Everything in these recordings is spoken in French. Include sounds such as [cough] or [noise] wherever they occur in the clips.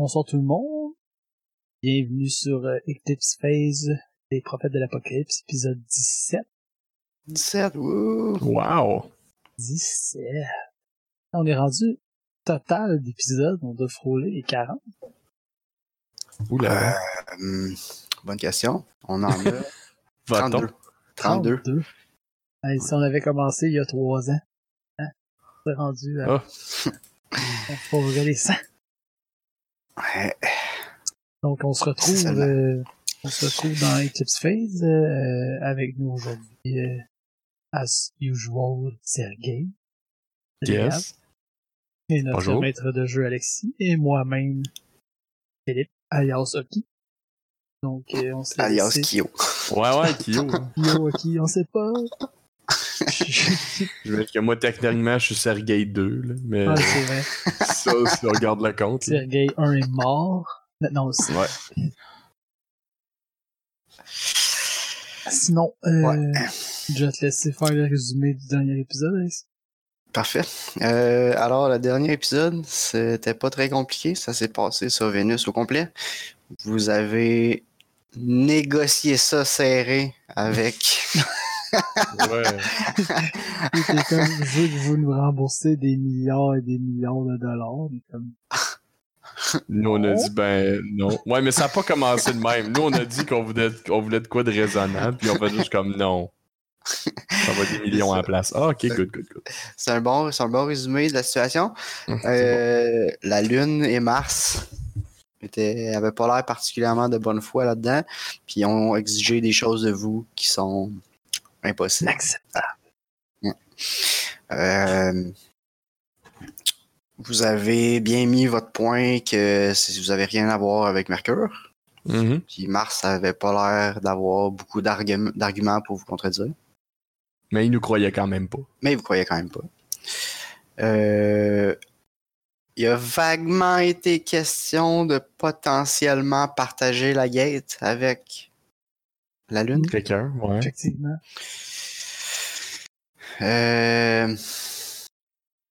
bonsoir tout le monde. Bienvenue sur euh, Eclipse Phase des prophètes de l'Apocalypse, épisode 17. 17, wouh! Wow! 17. On est rendu total d'épisodes, on doit frôler les 40. Oula! Euh, bonne question. On en a [laughs] Va-t-on? 32. 32. 32. Hey, si on avait commencé il y a 3 ans, hein, on est rendu à... Ah. [laughs] On frôlerait les 100. Ouais. Donc on se retrouve, euh, on se retrouve dans Eclipse Phase euh, avec nous aujourd'hui, euh, as usual, Sergei. Yes. Et notre Bonjour. maître de jeu Alexis et moi-même, Philippe, alias Oki. Donc euh, on s'est Alias Kyo. Ouais, ouais, Kyo. Yo, Oki, on sait pas. Je veux dire que moi, techniquement, je suis Sergei 2, là, mais ah, c'est vrai. ça, si on regarde le compte. Sergei 1 est mort. Non, c'est- Ouais. Sinon, euh, Ouais. je vais te laisser faire le résumé du dernier épisode. Parfait. Euh, alors, le dernier épisode, c'était pas très compliqué. Ça s'est passé sur Vénus au complet. Vous avez négocié ça serré avec. [laughs] ouais. [laughs] Était comme, je veux que vous nous remboursez des milliards et des milliards de dollars. Comme, Nous, on a dit, ben, non. Ouais, mais ça n'a pas commencé de même. Nous, on a dit qu'on voulait, qu'on voulait de quoi de raisonnable, puis on fait juste comme non. Ça va être des millions à la place. Ah, ok, good, good, good. C'est un, bon, c'est un bon résumé de la situation. C'est bon. Euh, La Lune et Mars étaient, avaient pas l'air particulièrement de bonne foi là-dedans, puis ont exigé des choses de vous qui sont impossibles. inacceptable. Euh, vous avez bien mis votre point que si vous avez rien à voir avec Mercure, Mhm. puis Mars avait pas l'air d'avoir beaucoup d'argum- d'arguments pour vous contredire, Mais il nous croyait quand même pas. mais vous croyez quand même pas. Euh, il a vaguement été question de potentiellement partager la gate avec la Lune? Quelqu'un, ouais. Effectivement. Euh,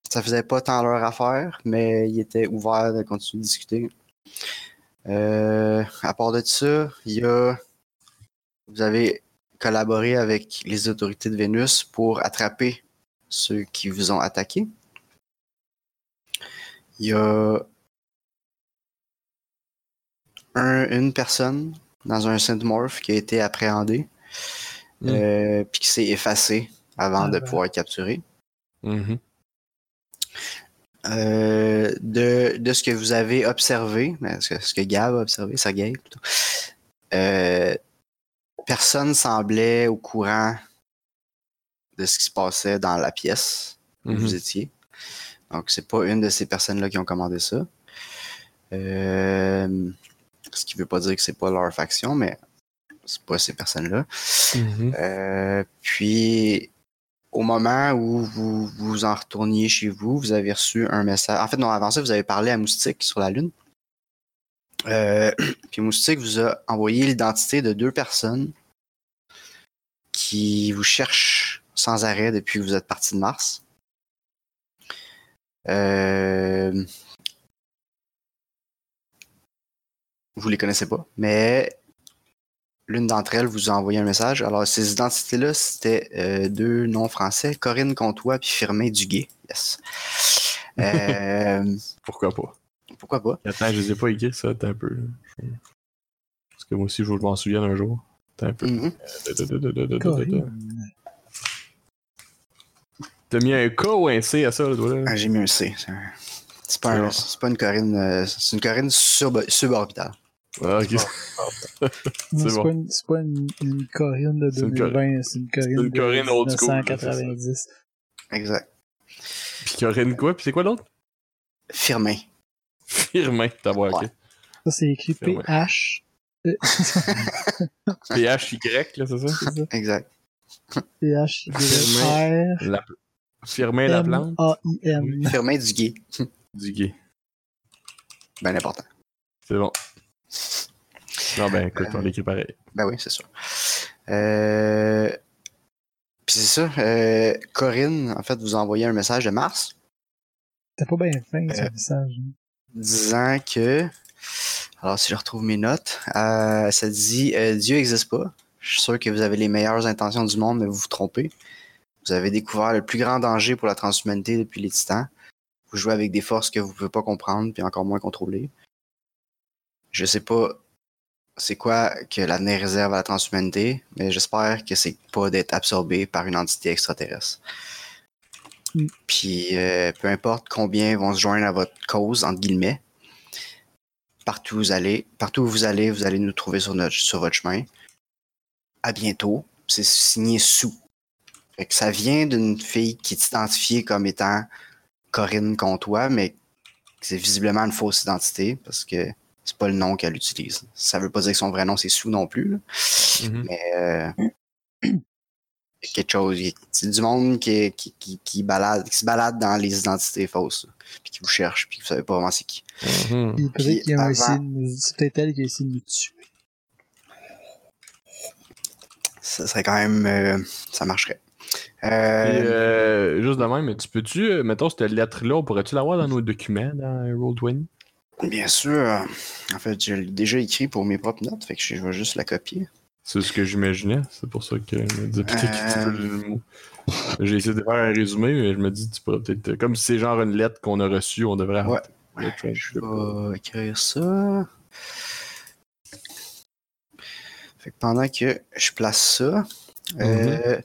ça faisait pas tant leur affaire, mais il était ouvert de continuer de discuter. Euh, à part de ça, il y a. Vous avez collaboré avec les autorités de Vénus pour attraper ceux qui vous ont attaqué. Il y a un- une personne dans un synthmorph qui a été appréhendée, Mm. euh, puis qui s'est effacé avant Ah de pouvoir être capturé. Mhm. Euh, de, de ce que vous avez observé, ben, ce que, ce que Gab a observé, Sergei plutôt, euh, personne semblait au courant de ce qui se passait dans la pièce où Mhm. vous étiez. Donc, c'est pas une de ces personnes-là qui ont commandé ça. Euh, ce qui veut pas dire que c'est pas leur faction, mais c'est pas ces personnes-là. Mhm. Euh, puis, au moment où vous vous en retourniez chez vous, vous avez reçu un message. En fait, non, avant ça, vous avez parlé à Moustique sur la Lune. Euh, [clears throat] puis Moustique vous a envoyé l'identité de deux personnes qui vous cherchent sans arrêt depuis que vous êtes parti de Mars. Euh, Vous les connaissez pas, mais l'une d'entre elles vous a envoyé un message. Alors, ces identités-là, c'était euh, deux noms français, Corinne Comtois puis Firmin Duguay. Yes. Euh, Pourquoi pas? pourquoi pas? Attends, je les ai pas écrits, ça, attends un peu. là. Parce que moi aussi, je m'en souviens un jour. Attends un peu. Mhm. T'as mis un K ou un C à ça, le doigt là? Ah, J'ai mis un C. C'est pas, un- pas une Corinne, euh, c'est une Corinne sub- suborbitale. Ah, ok. [laughs] C'est bon. pas, une, c'est pas une, une Corinne de C'est une 2020, c'est une Corinne une Corinne de old school, 1990. Exact. Puis Corinne quoi? Puis c'est quoi l'autre? Firmin. Firmin, t'as voir, ok. Ouais. Ça, c'est écrit Ouais. PH. euh, PHY, là, c'est ça? c'est ça. Exact. PH, Firmin. R, La... Firmin la plante? A-I-N. Firmin Duguay. Du gay. Ben important. C'est bon. Non, ben, écoute, on l'écrit pareil. Ben oui, c'est sûr. Euh... Puis c'est ça. euh, Corinne, en fait, vous a envoyé un message de Mars C'était pas bien fin, ce Euh, message. disant que Alors, si je retrouve mes notes, euh, ça dit euh, Dieu n'existe pas. Je suis sûr que vous avez les meilleures intentions du monde, mais vous vous trompez. Vous avez découvert le plus grand danger pour la transhumanité depuis les titans. Vous jouez avec des forces que vous pouvez pas comprendre, puis encore moins contrôler. Je sais pas c'est quoi que l'avenir réserve à la transhumanité, mais j'espère que c'est pas d'être absorbé par une entité extraterrestre. Mm. Puis euh, peu importe combien vont se joindre à votre cause, entre guillemets, partout où vous allez, partout où vous allez, vous allez nous trouver sur, notre, sur votre chemin. À bientôt. C'est signé sous. Fait que ça vient d'une fille qui est identifiée comme étant Corinne Comtois, mais c'est visiblement une fausse identité parce que c'est pas le nom qu'elle utilise. Ça veut pas dire que son vrai nom c'est Sous non plus, là. Mhm. mais euh, il y a quelque chose. il- C'est du monde qui, qui, qui, qui balade, qui se balade dans les identités fausses, là, puis qui vous cherche, puis vous savez pas vraiment c'est qui. Puis Puis peut-être qu'il y a un avant- essayé de nous- C'est peut-être elle qui a essayé de nous tuer. Ça serait quand même, euh, ça marcherait. Euh, euh, juste de même, mais tu peux-tu, mettons, cette lettre-là, on pourrait-tu l'avoir dans nos documents dans Roll20? Bien sûr. En fait, je l'ai déjà écrit pour mes propres notes, fait que je vais juste la copier. C'est ce que j'imaginais, c'est pour ça que je me disais peut-être que tu Euh. J'ai essayé de faire un résumé, mais je me dis, tu pourrais peut-être. Comme si c'est genre une lettre qu'on a reçue, on devrait avoir. Ouais. Je vais écrire ça. Fait que pendant que je place ça, euh,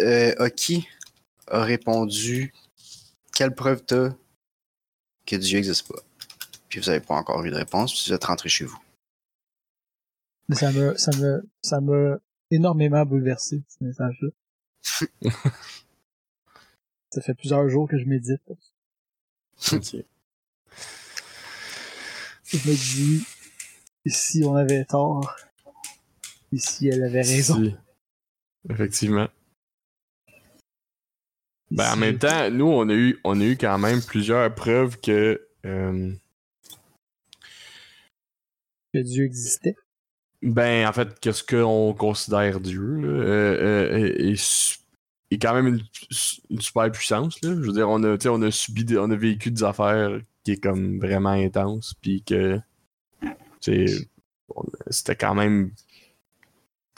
euh, Oki a répondu Quelle preuve t'as que Dieu n'existe pas Puis vous n'avez pas encore eu de réponse, puis vous êtes rentré chez vous. Mais ça me, ça me, ça m'a énormément bouleversé, ce message-là. [laughs] ça fait plusieurs jours que je médite. Ok. Je me dis, et si on avait tort, et si elle avait raison. Si. Effectivement. Ben, en même temps, nous, on a eu, on a eu quand même plusieurs preuves que. euh, que Dieu existait? ben, en fait, qu'est-ce qu'on considère Dieu, là, euh, euh, est, su- est quand même une, une super puissance, là. Je veux dire, on a, tu sais, on a subi, des- on a vécu des affaires qui est comme vraiment intenses, puis que. C'était quand même.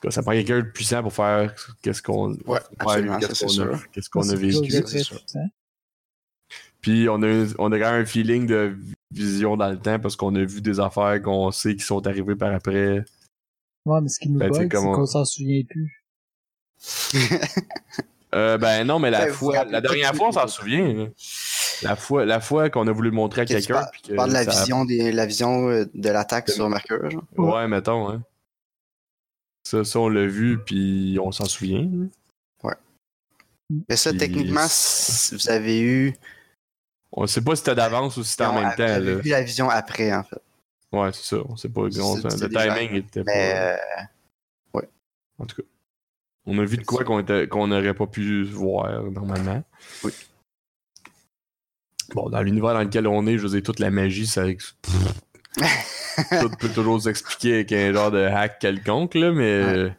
que Ça prend quelqu'un de puissant pour faire qu'est-ce qu'on. Ouais, a, sûr. qu'est-ce qu'on a C'est quelque chose vécu. de c'est très sûr. puissant. Puis on a, un- on a quand même un feeling de vision dans le temps parce qu'on a vu des affaires qu'on sait qui sont arrivées par après. Ouais, mais ce qui nous Ben, bug, c'est comment- qu'on s'en souvient plus. [laughs] Euh, ben non, mais la Ben, fois, la dernière de- fois, on s'en souvient. là. La fois, la fois qu'on a voulu le montrer à Que quelqu'un. que Tu parles de la ça- vision, des, la vision euh, de l'attaque sur Mercure, genre? Ouais, mettons, hein. Ça, ça on l'a vu, puis on s'en souvient. là. Mais ça, Puis- techniquement, vous avez eu. On sait pas si c'était d'avance ou si c'était en même temps. Là. vu la vision après, en fait. Ouais, c'est ça. On sait pas. le timing était Mais pas. euh, En tout cas. On a vu de quoi qu'on qu'on n'aurait pas pu voir normalement. Oui. Bon, dans l'univers dans lequel on est, je veux dire, toute la magie, ça. [laughs] Tout peut toujours s'expliquer avec un genre de hack quelconque, là, mais.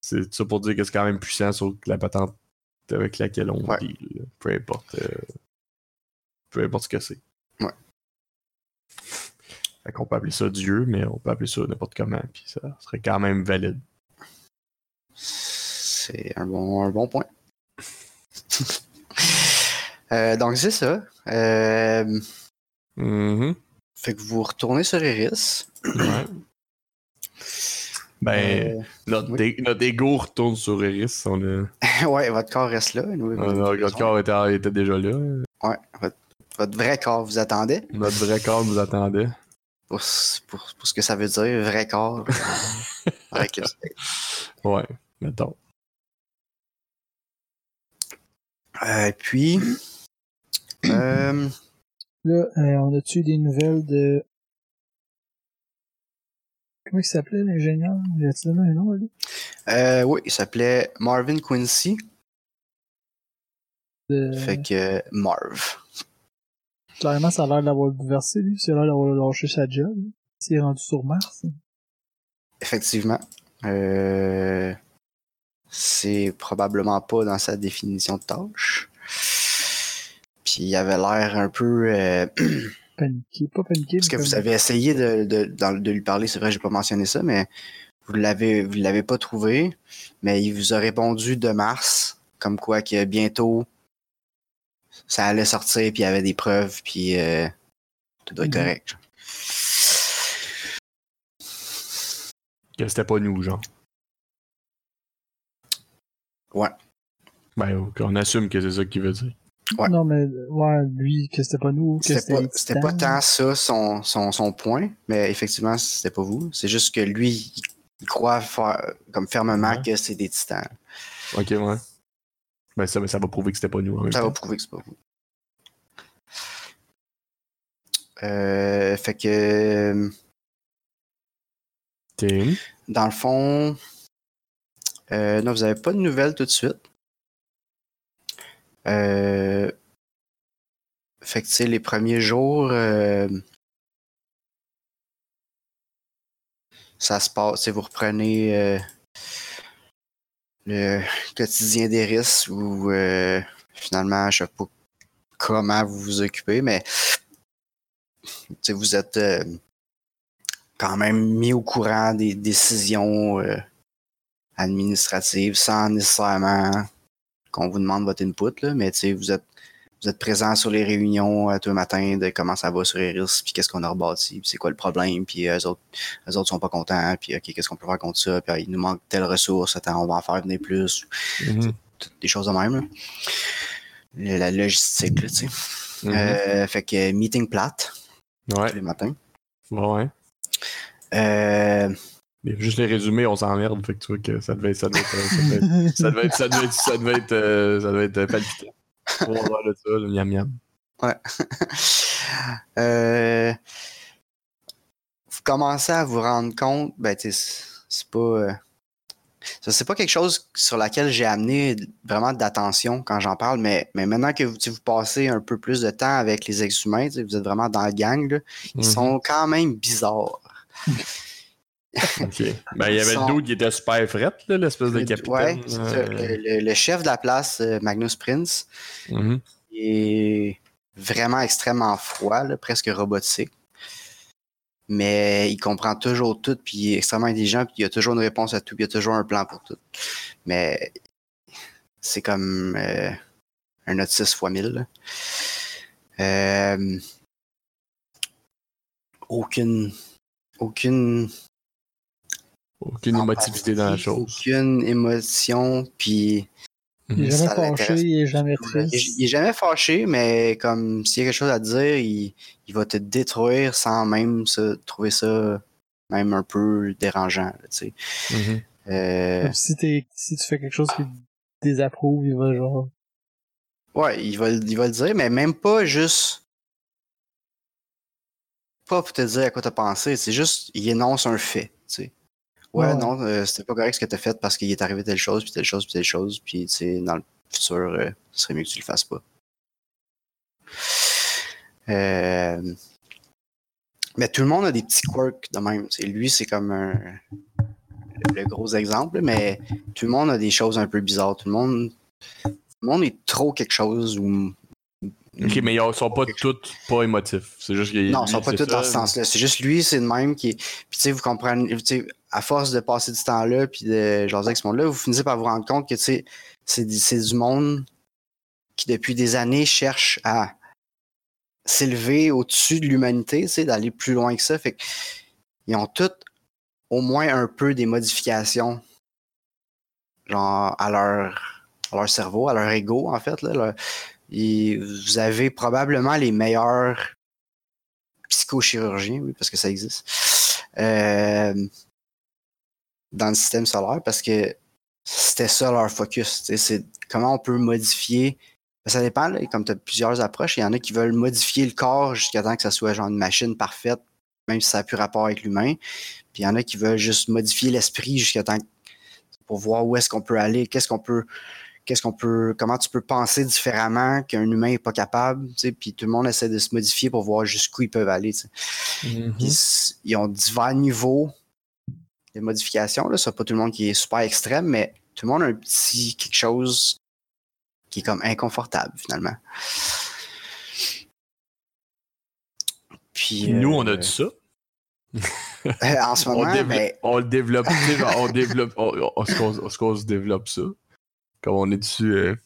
C'est ça pour dire que c'est quand même puissant sur la patente avec laquelle on Ouais. deal. Peu importe. euh, peu importe ce que c'est. Ouais. Fait qu'on peut appeler ça Dieu, mais on peut appeler ça n'importe comment, puis ça serait quand même valide. c'est un bon, un bon point. [laughs] Euh, donc, c'est ça. Euh, Mhm. fait que vous retournez sur Iris. Ouais. Ben, Euh, notre, oui. dé- notre ego retourne sur Eris. On a, [laughs] ouais, votre corps reste là. nous, on notre corps était, était déjà là. Ouais, votre, votre vrai corps vous attendait? Notre vrai corps nous attendait. Pour, ce- pour, pour ce que ça veut dire, vrai corps. [laughs] Le- Ouais, mettons. Euh, puis. euh, Là, euh, on a-tu eu des nouvelles de... Comment il s'appelait, l'ingénieur? Il a-tu donné un nom, lui? euh, oui, il s'appelait Marvin Quincy. De... Fait que Marv. Clairement, ça a l'air d'avoir bouleversé, lui. Ça a l'air d'avoir lâché sa job. Il s'est rendu sur Mars. Effectivement. Euh, c'est probablement pas dans sa définition de tâche. Puis il avait l'air un peu. euh, [clears throat] Paniqué, pas paniqué. Parce que vous avez essayé de, de, dans- de lui parler, c'est vrai, j'ai pas mentionné ça, mais vous l'avez vous l'avez pas trouvé, mais il vous a répondu de mars, comme quoi que bientôt ça allait sortir, puis il y avait des preuves, puis euh, tout doit être Mhm. correct. Que c'était pas nous, genre. Ouais. Ben, on assume que c'est ça qu'il veut dire. Ouais. Non, mais, ouais, lui, que c'était pas nous, que C'était pas, c'était pas tant ça son, son, son point, mais effectivement, c'était pas vous. C'est juste que lui, il, il croit faire- comme fermement Ouais. que c'est des titans. Ok, ouais. Ben, ça, ça va prouver que c'était pas nous. En même Ça va prouver que c'est pas vous. Euh, fait que, dans le fond, euh, non, vous avez pas de nouvelles tout de suite. Euh, fait que, tu sais, les premiers jours, euh, ça se passe, sais, vous reprenez euh, le quotidien des risques où euh, finalement, je sais pas comment vous vous occupez, mais vous êtes euh, quand même mis au courant des décisions euh, administratives sans nécessairement qu'on vous demande votre input, là, mais vous êtes vous êtes présent sur les réunions euh, tous les matins de comment ça va sur les risques, puis qu'est-ce qu'on a rebâti, puis c'est quoi le problème, puis eux autres, eux autres sont pas contents, puis ok, qu'est-ce qu'on peut faire contre ça, puis ah, il nous manque telle ressource, attends, on va en faire venir plus, Mhm. des choses de même. là. La logistique, tu sais. Mhm. Euh, fait que euh, meeting plate ouais. tous les matins. Ouais. Euh, juste les résumés, on s'emmerde. Fait que tu vois que ça devait, ça devait être. Ça devait être. Ça devait être. Ça devait être. Ça devait être, euh, ça devait être euh, palpitant. Ça, le miam miam. [laughs] euh, vous commencez à vous rendre compte, ben, c'est- pas. euh, ça, c'est pas quelque chose sur laquelle j'ai amené vraiment d'attention quand j'en parle, mais, mais maintenant que vous, vous passez un peu plus de temps avec les ex-humains, vous êtes vraiment dans la gang, là, ils Mhm. sont quand même bizarres. [laughs] [laughs] Ok. Ben, il y avait sont- le dude qui était super fret, l'espèce de capitaine. ouais, euh, le, le- chef de la place, euh, Magnus Prince, mhm. est vraiment extrêmement froid, là, presque robotique. Mais il comprend toujours tout, puis il est extrêmement intelligent, puis il a toujours une réponse à tout, puis il a toujours un plan pour tout. Mais c'est comme euh, un autre 6 fois 1000. là. Euh, aucune. Aucune. Aucune émotivité dans la chose. Aucune émotion, puis Il est jamais Ça fâché, il est jamais Il triste. il est jamais fâché, mais comme s'il y a quelque chose à dire, il, il va te détruire sans même se trouver ça même un peu dérangeant. là, tu sais. Mhm. Euh, Comme si, si tu fais quelque chose qu'il désapprouve, il va genre. ouais, il va, le- il va le dire, mais même pas juste. Pas pour te dire à quoi t'as pensé, c'est juste, il énonce un fait. Tu sais. Ouais, Ouais. non, euh, c'était pas correct ce que t'as fait parce qu'il est arrivé telle chose, puis telle chose, puis telle chose, puis tu sais, dans le futur, euh, ce serait mieux que tu le fasses pas. Euh, Mais tout le monde a des petits quirks de même. lui, c'est comme un... le gros exemple, mais tout le monde a des choses un peu bizarres. Tout le monde, tout le monde est trop quelque chose ou. Ok, mais ils sont pas tous pas émotifs. C'est juste qu'il Non, ils sont pas tous dans ce sens-là. C'est juste lui, c'est le même qui. Puis tu sais, vous comprenez. à force de passer du temps là, puis de jaser avec ce monde-là, vous finissez par vous rendre compte que tu sais, c'est du- monde qui depuis des années cherche à s'élever au-dessus de l'humanité, tu sais, d'aller plus loin que ça. Fait que ils ont tous au moins un peu des modifications genre à leur, à leur cerveau, à leur ego, en fait. Là, leur- et vous avez probablement les meilleurs psychochirurgiens, oui, parce que ça existe, euh, dans le système solaire, parce que c'était ça leur focus. C'est comment on peut modifier. Ça dépend, comme tu as plusieurs approches. Il y en a qui veulent modifier le corps jusqu'à temps que ça soit genre une machine parfaite, même si ça n'a plus rapport avec l'humain. Puis il y en a qui veulent juste modifier l'esprit jusqu'à temps pour voir où est-ce qu'on peut aller, qu'est-ce qu'on peut, qu'est-ce qu'on peut, comment tu peux penser différemment qu'un humain n'est pas capable, tu sais, puis tout le monde essaie de se modifier pour voir jusqu'où ils peuvent aller. tu sais. Mhm. Puis s- ils ont divers niveaux de modification. Là. C'est pas tout le monde qui est super extrême, mais tout le monde a un petit quelque chose qui est comme inconfortable finalement. Puis, Nous, euh, on a dit ça. [laughs] en ce On, moment, développe- ben, on le développe. on développe. on- on- se développe ça? Comme on est dessus. euh,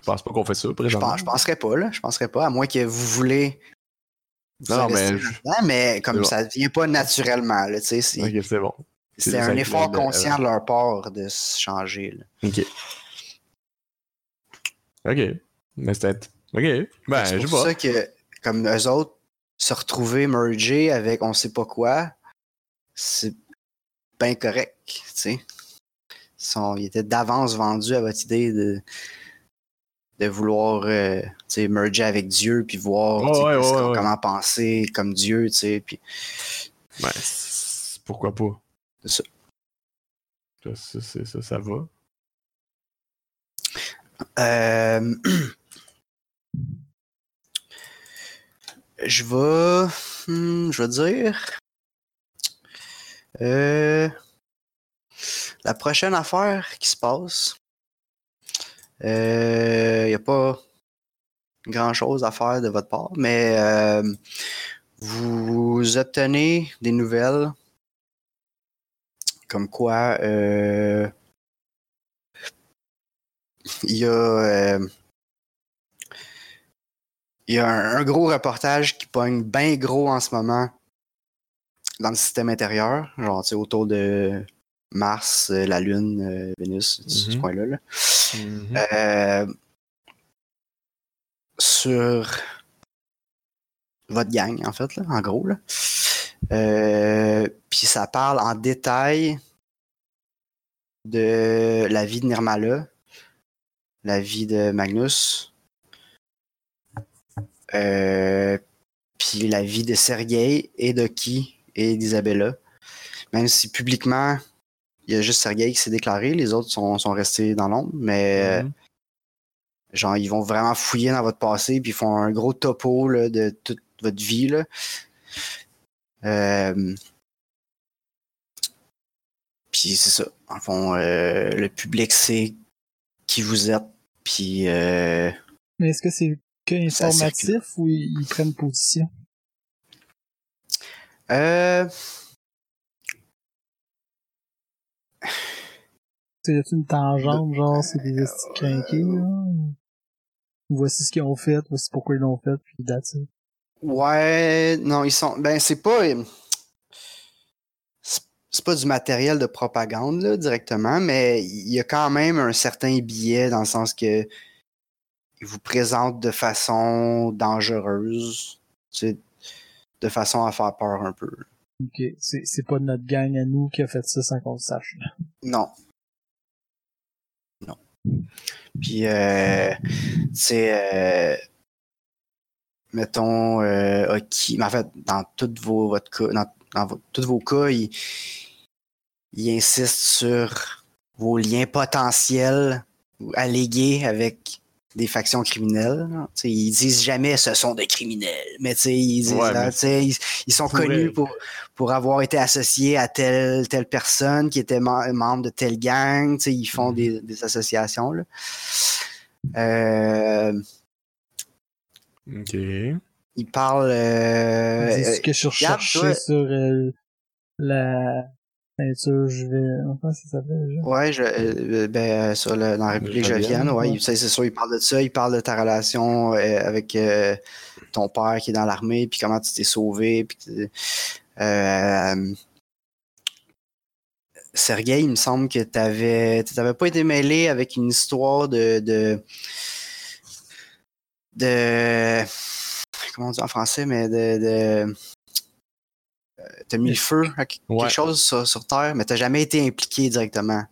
je pense pas qu'on fait ça, je, présentement. pense, je penserais pas, là. Je penserais pas, à moins que vous voulez. vous Non, mais je- mais comme C'est bon. ça vient pas naturellement, là, tu sais. C'est Ok, c'est bon. c'est c'est un effort je conscient de leur part de se changer, là. Ok. Ok. Mais c'était. Ok. Ben, c'est je pour sais pas. ça que, comme eux autres, se retrouver mergé avec on sait pas quoi, c'est bien correct, tu sais. Ils, sont- ils étaient d'avance vendus à votre idée de, de vouloir, euh, tu sais, merger avec Dieu, puis voir ouais, ouais, ouais. comment penser comme Dieu, tu sais, puis Ben, pourquoi pas? C'est ça. Ça, ça, c'est- ça, ça va. Euh, [clears throat] je vais. hmm, je vais dire. Euh, la prochaine affaire qui se passe. Il n'y a pas grand chose à faire de votre part, mais euh, vous obtenez des nouvelles comme quoi euh, il y a, euh, y a un, gros reportage qui pogne bien gros en ce moment dans le système intérieur, genre autour de Mars, euh, la Lune, euh, Vénus, ce Mhm. coin-là. là. Mhm. Euh, sur votre gang, en fait, là, en gros. Là. Euh, Puis ça parle en détail de la vie de Nirmala, la vie de Magnus, euh, puis la vie de Sergei et de Ki et d'Isabella. Même si publiquement, il y a juste Sergei qui s'est déclaré, les autres sont, sont restés dans l'ombre, mais Mhm. Genre, ils vont vraiment fouiller dans votre passé, puis ils font un gros topo là, de toute votre vie. Là. Euh, Puis c'est ça. En fond, euh, le public sait qui vous êtes, puis euh, Mais est-ce que c'est que informatif ou ils, ils prennent position? euh, [sighs] C'est une tangente, genre, c'est des estis crinqués, là? Voici ce qu'ils ont fait, voici pourquoi ils l'ont fait, puis that's it. ouais, non, ils sont. Ben, c'est pas. C'est pas du matériel de propagande là, directement, mais il y a quand même un certain biais dans le sens que ils vous présentent de façon dangereuse, tu sais, de façon à faire peur un peu. Ok, c'est pas notre gang à nous qui a fait ça sans qu'on le sache. Non. Non. Puis, euh, c'est, euh, mettons, euh, mais en fait, dans toutes vos, votre cas, dans, dans tous vos cas, ils il insistent sur vos liens potentiels ou allégués avec des factions criminelles. Tu sais, ils disent jamais ce sont des criminels, mais tu sais, ils disent, Ouais, mais tu sais, ils, ils sont connus pour, pour avoir été associés à telle, telle personne qui était mem- membre de telle gang. Tu sais, ils font Mhm. des, des associations. Là. Euh, Ok. ils parlent. Euh, c'est ce que je regarde, recherchais toi. sur euh, la peinture, je vais... Enfin, ça s'appelle, déjà? Ouais, je, euh, ben, euh, sur le, dans la République Jovienne, ouais, ouais. c'est sûr, il parle de ça, il parle de ta relation euh, avec euh, ton père qui est dans l'armée, puis comment tu t'es sauvé, puis euh, il me semble que t'avais, t'avais pas été mêlé avec une histoire de, de, de, comment on dit en français, mais de, de euh, t'as mis le feu à quelque Ouais. chose sur, sur Terre, mais t'as jamais été impliqué directement.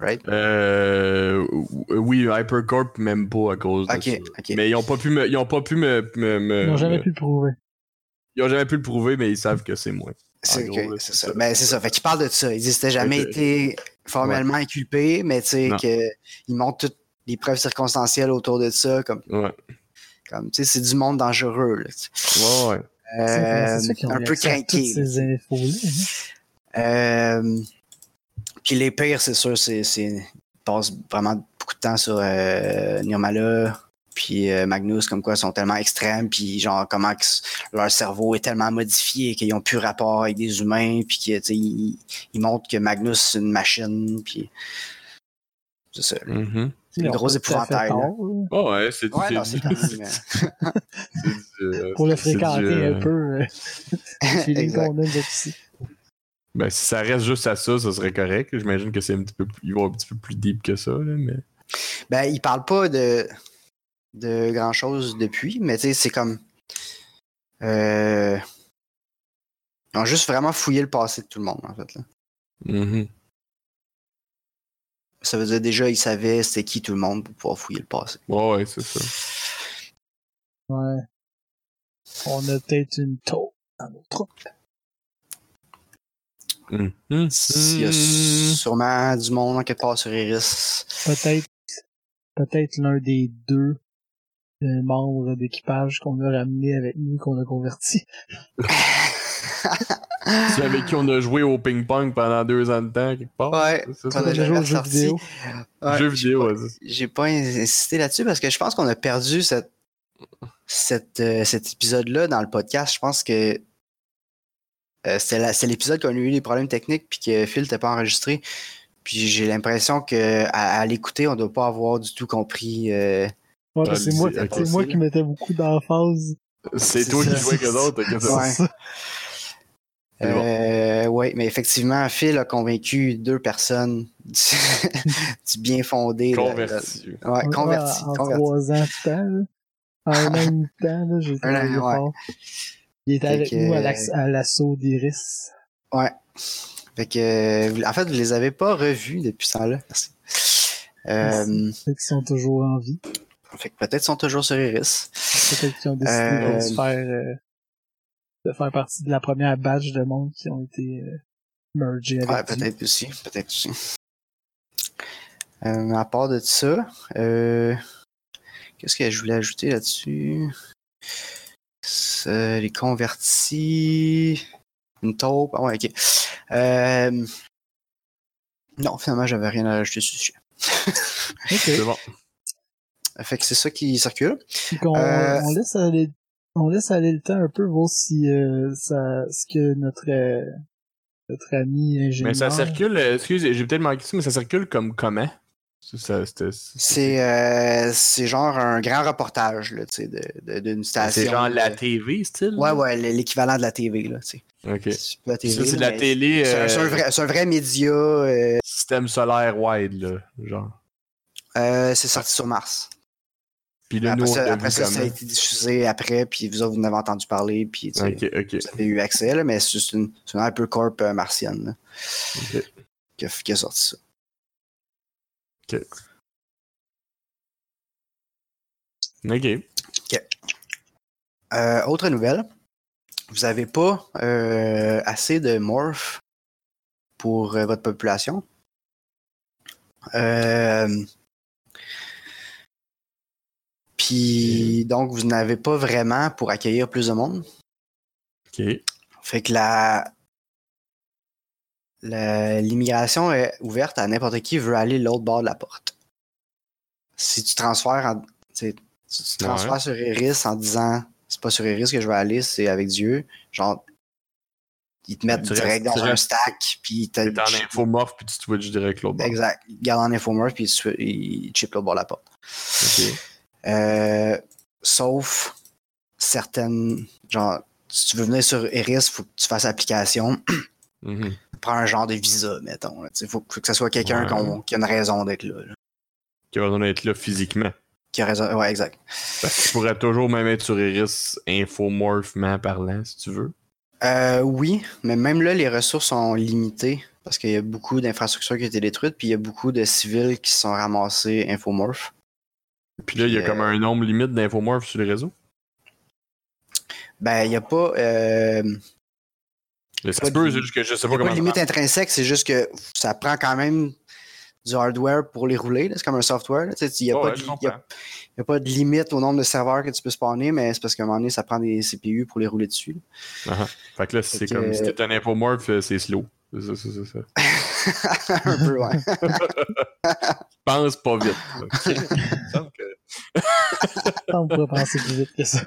Right? Euh, oui, Hypercorp, même pas à cause de ça. Mais ils ont pas pu me. Ils ont pas pu me. me- me- Ils n'ont jamais me- pu le prouver. Ils ont jamais pu le prouver, mais ils savent que c'est moi. C'est en gros, ok, là, c'est c'est ça. ça. Ben, c'est ça. Fait qu'il parle de ça. Il dit que jamais été formellement inculpé, mais tu sais Non. que il montre toutes les preuves circonstancielles autour de ça, comme, Ouais. comme tu sais, c'est du monde dangereux. là. Ouais, ouais. Euh, un peu infos-là. hein. Euh, puis les pires, c'est sûr, c'est, ils passent vraiment beaucoup de temps sur euh, Nirmala, Puis euh, Magnus, comme quoi, sont tellement extrêmes, puis genre, comment que leur cerveau est tellement modifié qu'ils ont plus rapport avec des humains, puis qu'ils ils, ils montrent que Magnus, c'est une machine, puis. C'est ça. Mhm. Ils ont gros épouvantails. Oh, ouais, c'est Ouais, c'est- du, [laughs] euh, Pour le du, fréquenter euh, un peu, euh, qu'on a ici. Ben, si ça reste juste à ça, ça serait correct. J'imagine que c'est un petit peu plus, ils vont un petit peu plus deep que ça, là, mais. Ben, il parle pas de, de grand chose depuis, mais tu sais, c'est comme. Euh, ils ont juste vraiment fouillé le passé de tout le monde, en fait. Là. Mhm. Ça veut dire déjà, ils savaient c'était qui tout le monde pour pouvoir fouiller le passé. Ouais, ouais, c'est ça. Ouais. On a peut-être une taupe dans nos troupes. Mhm. Il y a sûrement du monde en quelque part sur Iris. Peut-être, peut-être l'un des deux euh, membres d'équipage qu'on a ramené avec nous, qu'on a converti. [laughs] [laughs] C'est avec qui on a joué au ping-pong pendant deux ans de temps, quelque part. Ouais, C'est ça, a joue aux jeux ressorti. vidéo. Ouais, Jeux j'ai vidéo, pas- ouais, c'est ça. J'ai pas insisté là-dessus parce que je pense qu'on a perdu cette, cette, euh, cet épisode-là dans le podcast. Je pense que euh, c'est l'épisode qu'on a eu des problèmes techniques puis que Phil n'était pas enregistré. Puis j'ai l'impression que à, à l'écouter, on doit pas avoir du tout compris. euh, Ouais, c'est moi, qui mettais beaucoup d'emphase. C'est C'est toi ça. qui jouais que ça- Ouais. [laughs] C'est ça. C'est bon. Euh, ouais, mais effectivement, Phil a convaincu deux personnes du, [laughs] du bien fondé. là, Converti. là. Ouais, converti. En, en converti. trois ans de temps, là. En un an et demi de temps, là, j'ai ouais. Il était Fait avec que- nous à l'assaut d'Iris. Ouais. Fait que, euh, en fait, vous les avez pas revus depuis ce temps-là. Merci. Euh, Fait qu'ils sont toujours en vie. fait que peut-être sont toujours sur Iris. Peut-être qu'ils ont décidé Euh, de se faire, euh, de faire partie de la première batch de monde qui ont été euh, mergés avec Ouais, peut-être aussi. Peut-être aussi. Euh, à part de ça, euh, qu'est-ce que je voulais ajouter là-dessus? C'est Les convertis. Une taupe. Ah ouais, ok. Euh, non, finalement, j'avais rien à rajouter sur ce sujet. Ok. C'est bon. Fait que c'est ça qui circule. Qu'on- Euh, on laisse aller, on laisse aller le temps un peu, voir si, euh, ça, ce que notre, euh, notre ami ingénieur. Mais ça circule, euh, excuse, j'ai peut-être manqué ça, mais ça circule comme comment? C'est euh, genre un grand reportage là, tu sais, de- de- d'une station. C'est genre la TV, style? Ouais, ouais, l'équivalent de la TV. Là, tu sais. Ok. C'est pas la TV. Ça, c'est de la télé. C'est un, euh, vrai, c'est un vrai média. euh, Système solaire wide, là. Genre. euh, c'est sorti sur Mars. Puis là, après nous, ça, après ça, ça a été diffusé après, puis vous autres, vous en avez entendu parler, puis tu sais, Ok, ok. vous avez eu accès, là, mais c'est juste une, une Hypercorp euh, martienne là, ok. qui, a, qui a sorti ça. Ok. Euh, autre nouvelle, vous n'avez pas euh, assez de morph pour euh, votre population. Euh, Puis donc vous n'avez pas vraiment pour accueillir plus de monde. Ok. Fait que la l'immigration est ouverte à n'importe qui veut aller l'autre bord de la porte. Si tu transfères en, tu sais, si tu transfères Ouais. sur Iris en disant c'est pas sur Iris que je vais aller, c'est avec Dieu, genre ils te mettent direct dans un stack puis T'es en infomorph, puis tu switches direct l'autre bord. Exact. Ils gardent en infomorph puis ils chipent l'autre bord de la porte. Ok. Euh, sauf certaines genre si tu veux venir sur Iris, faut que tu fasses application. [clears throat] Mhm. prends un genre de visa, mettons. Il faut, faut que ce soit quelqu'un Ouais. qui a une raison d'être là, là. Qui a besoin d'être là physiquement. Qui a raison. Ouais, exact. Parce que tu pourrais toujours même être sur Iris infomorphement parlant, si tu veux. Euh, oui, mais même là, les ressources sont limitées parce qu'il y a beaucoup d'infrastructures qui ont été détruites, puis il y a beaucoup de civils qui se sont ramassés infomorph. Puis là, il y a comme euh, un nombre limite d'infomorph sur les réseaux. Ben, il n'y a pas. Euh, ça se peut, c'est juste que je sais pas a pas comment. de limite intrinsèque, c'est juste que ça prend quand même du hardware pour les rouler. C'est comme un software. Tu Il n'y a, ouais, y a- y pas de limite au nombre de serveurs que tu peux spawner, mais c'est parce qu'à un moment donné, ça prend des CPU pour les rouler dessus. Ah, Fait que là, c'est comme si t'es un infomorph, euh, c'est slow. C'est ça, [laughs] [laughs] un peu, ouais. [laughs] Pense pas vite. [laughs] me semble que- on pourrait penser plus vite que ça.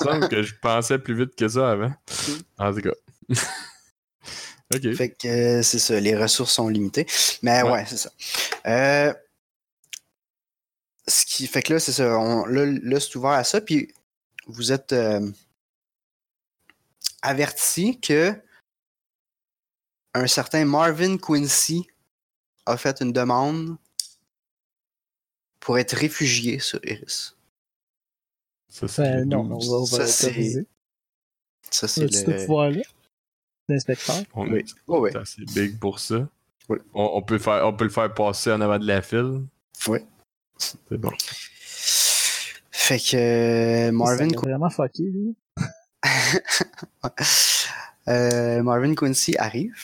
Il me semble que je pensais plus vite que ça avant. En tout cas. ok. Fait que euh, c'est ça, les ressources sont limitées. Mais ouais, Ouais. c'est ça. Euh, ce qui fait que là, c'est ça. On, là, là, c'est ouvert à ça. Puis vous êtes euh, averti que un certain Marvin Quincy a fait une demande pour être réfugié sur Iris. Ça, c'est Ben, le non, 12. on va, Ça, c'est-. Ça, c'est le. pouvoir-là? L'inspecteur? On Oui. est ouais. assez big pour ça. Oui. On, on peut faire, on peut le faire passer en avant de la file. Oui. C'est bon. Fait que euh, Marvin Ça vraiment fucké, lui. [laughs] Euh, Marvin Quincy arrive.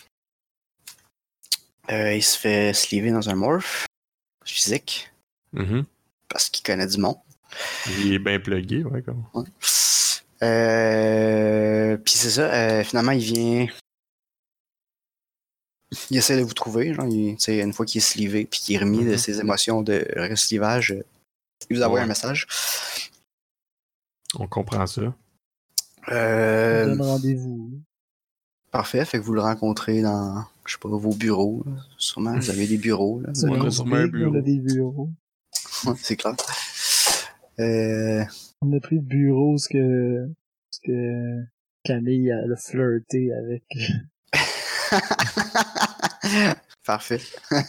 Euh, il se fait sliver dans un morph physique Mhm. parce qu'il connaît du monde. Il est bien plugué, ouais, comme. Ouais. Euh, Puis c'est ça, euh, finalement, il vient. Il essaie de vous trouver. Genre, il- une fois qu'il est slivé puis qu'il est remis de Mhm. ses émotions de reslivage, il vous envoie Ouais. un message. On comprend ça. On Euh, donne rendez-vous. Parfait, fait que vous le rencontrez dans, je sais pas, vos bureaux. là. Sûrement, vous avez des bureaux. Là, C'est on a bureau. des bureaux. Ouais, c'est clair. Euh, On a pris le bureau ce que, ce que Camille a le flirté avec. [laughs] Parfait. [laughs]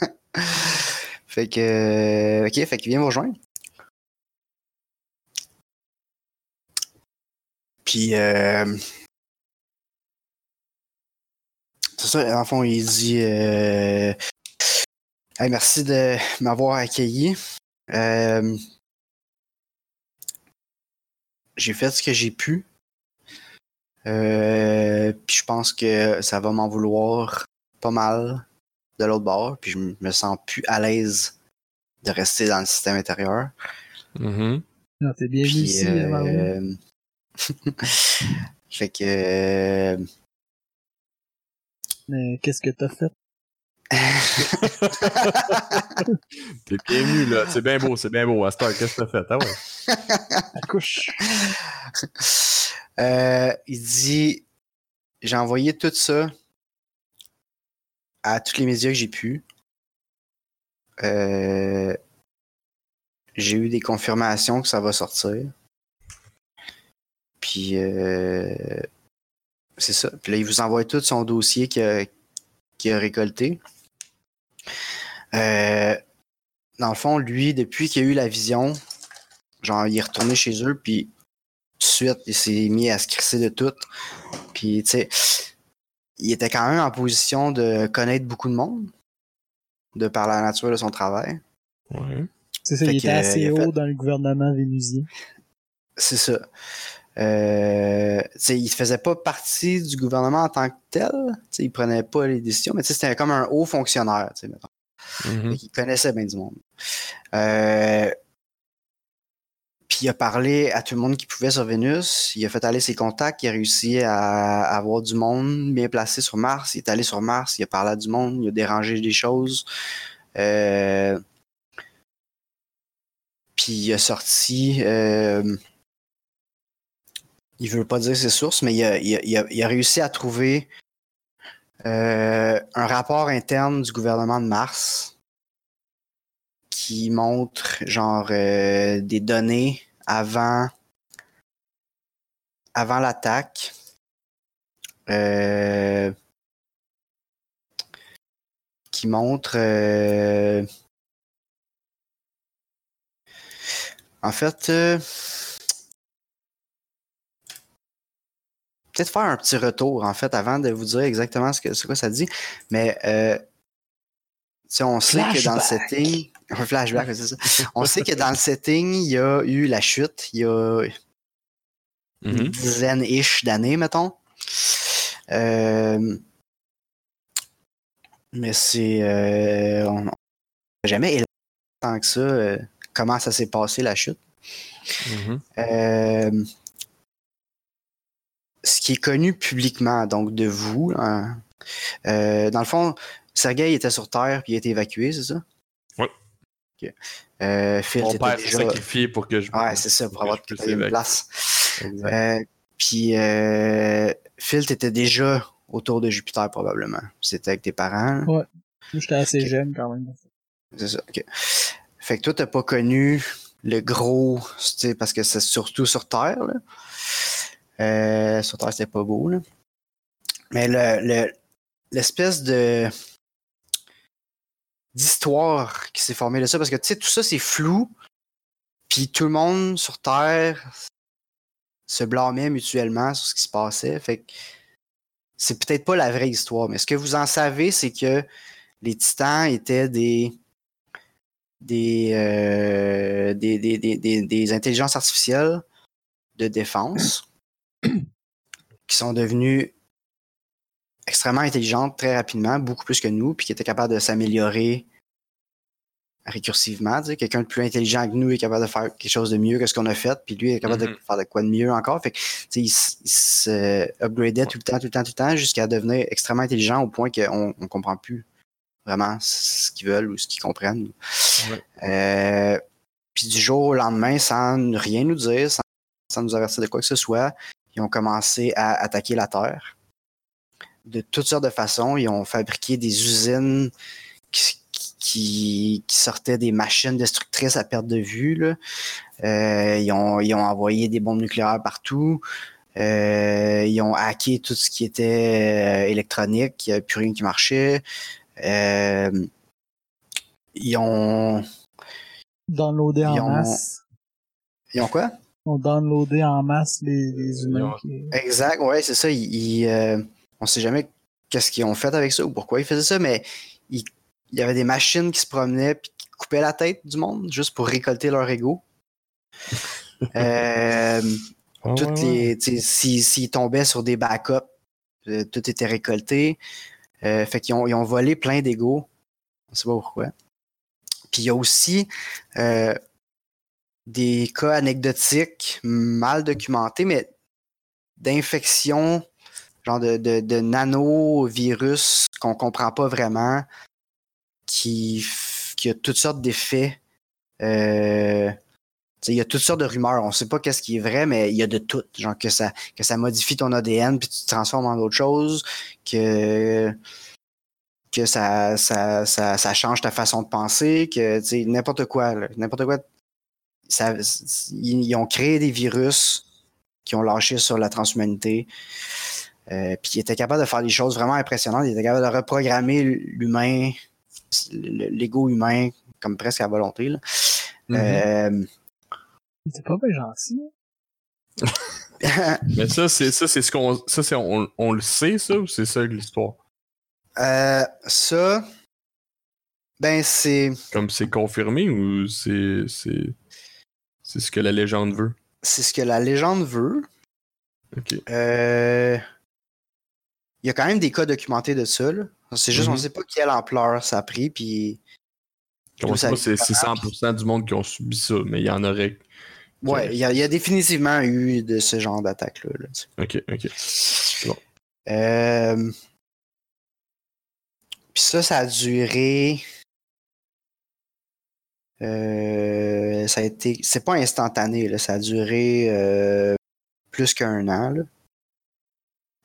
fait que. euh, Ok, fait qu'il vient vous rejoindre. Puis. Euh, c'est ça, dans le fond, il dit. Euh, Hey, merci de m'avoir accueilli. Euh, j'ai fait ce que j'ai pu. Euh, puis je pense que ça va m'en vouloir pas mal de l'autre bord, puis je me sens plus à l'aise de rester dans le système intérieur. Non, t'es bien Puis, ici, Marvin. euh, [laughs] fait que euh, Mais qu'est-ce que t'as fait? [laughs] T'es bien venu, là. C'est bien beau, c'est bien beau. Astor, qu'est-ce que t'as fait? Ah ouais. [laughs] Accouche. Euh, il dit J'ai envoyé tout ça à tous les médias que j'ai pu. Euh, j'ai eu des confirmations que ça va sortir. Puis euh, c'est ça. Puis là, il vous envoie tout son dossier qu'il a, qu'il a récolté. Euh, dans le fond, lui, depuis qu'il a eu la vision, genre, il est retourné chez eux, puis tout de suite, il s'est mis à se crisser de tout. Puis, tu sais, il était quand même en position de connaître beaucoup de monde, de par la nature de son travail. Ouais. C'est ça, Fait il était assez haut fait- dans le gouvernement vénusien. C'est ça. Euh, il faisait pas partie du gouvernement en tant que tel. Il prenait pas les décisions, mais c'était comme un haut fonctionnaire, mettons. Mhm. Qu'il connaissait bien du monde. Euh, puis il a parlé à tout le monde qui pouvait sur Vénus. Il a fait aller ses contacts. Il a réussi à, à avoir du monde bien placé sur Mars. Il est allé sur Mars. Il a parlé à du monde. Il a dérangé des choses. Euh, puis il a sorti. euh, il veut pas dire ses sources, mais il a, il a- il a- il a réussi à trouver euh, un rapport interne du gouvernement de Mars qui montre genre euh, des données avant avant l'attaque. Euh, qui montre euh, en fait euh, peut-être faire un petit retour en fait avant de vous dire exactement ce que c'est quoi ça dit mais euh, on sait que dans le setting [laughs] un flashback c'est ça on sait que dans le setting il y a eu la chute il y a une Mhm. dizaine-ish d'années, mettons. Euh, mais c'est. euh, on n'a jamais élaboré tant que ça euh, comment ça s'est passé la chute. Mhm. Euh, ce qui est connu publiquement, donc de vous, hein, euh, dans le fond, Sergei était sur Terre puis il a été évacué, c'est ça? Ouais. Euh, Phil Mon père s'est déjà... sacrifié pour que je Ouais, c'est ça, pour que avoir une place. Euh, puis euh, Phil, t'étais déjà autour de Jupiter probablement. C'était avec tes parents. Moi, j'étais assez jeune quand même. C'est ça, ok. Fait que toi, t'as pas connu le gros, parce que c'est surtout sur Terre, là. Euh, sur Terre, c'était pas beau, là. Mais le, le- l'espèce de d'histoire qui s'est formée de ça, parce que tu sais, tout ça, c'est flou, puis tout le monde sur Terre se blâmait mutuellement sur ce qui se passait. Fait que c'est peut-être pas la vraie histoire, mais ce que vous en savez, c'est que les titans étaient des des, euh, des, des, des, des intelligences artificielles de défense qui sont devenues extrêmement intelligentes très rapidement, beaucoup plus que nous, puis qui étaient capables de s'améliorer récursivement. tu sais. Quelqu'un de plus intelligent que nous est capable de faire quelque chose de mieux que ce qu'on a fait, puis lui est capable de Mhm. faire de quoi de mieux encore. Fait que, tu sais, il, tout le temps, tout le temps, tout le temps, jusqu'à devenir extrêmement intelligent au point qu'on ne comprend plus vraiment ce qu'ils veulent ou ce qu'ils comprennent. Ouais. Euh, puis du jour au lendemain, sans rien nous dire, sans, sans nous avertir de quoi que ce soit, ils ont commencé à attaquer la Terre. De toutes sortes de façons. Ils ont fabriqué des usines qui, qui, qui sortaient des machines destructrices à perte de vue. là. Euh, ils, ont, ils ont envoyé des bombes nucléaires partout. Euh, ils ont hacké tout ce qui était euh, électronique. Il n'y avait plus rien qui marchait. Euh, ils ont. Downloadé en Ils ont- masse. Ils ont quoi? On downloadé en masse les, les humains. ont- qui- Exact, ouais, c'est ça. Ils, ils, euh, on sait jamais qu'est-ce qu'ils ont fait avec ça ou pourquoi ils faisaient ça, mais ils- il y avait des machines qui se promenaient puis qui coupaient la tête du monde juste pour récolter leur ego. [laughs] Euh, toutes ouais, ouais. les, si- s'ils tombaient sur des backups, euh, tout était récolté. Euh, fait qu'ils ont, ils ont volé plein d'ego. On sait pas pourquoi. Puis il y a aussi euh, des cas anecdotiques mal documentés, mais d'infections, genre de, de, de nanovirus qu'on comprend pas vraiment, qui, qui a toutes sortes d'effets. Euh, il y a toutes sortes de rumeurs. On sait pas qu'est-ce qui est vrai, mais il y a de tout. Genre que ça, que ça modifie ton ADN puis tu te transformes en autre chose, que, que ça, ça, ça, ça change ta façon de penser, que n'importe quoi. N'importe quoi. Ça, ils, ils ont créé des virus qui ont lâché sur la transhumanité. Euh, puis ils étaient capables de faire des choses vraiment impressionnantes. Ils étaient capables de reprogrammer l'humain, le- l'ego humain, comme presque à volonté. là. Mhm. Euh, C'est pas bien gentil. [laughs] Mais ça, c'est ça, c'est ce qu'on. Ça, c'est on, on le sait, ça, ou c'est ça l'histoire? Euh, ça, ben c'est Comme c'est confirmé ou c'est. C'est ce que la légende veut? c'est ce que la légende veut. Ok. Euh, Il y a quand même des cas documentés de ça. là. C'est juste Mhm. on sait pas quelle ampleur ça a pris. Puis c'est c'est 100% du monde qui ont subi ça, mais il y en aurait. ouais, il y, a- il y a définitivement eu de ce genre d'attaque là. là, tu sais. Ok, ok. Euh, Puis ça, ça a duré. Euh, ça a été. C'est pas instantané, là. Ça a duré euh, plus qu'un an, là.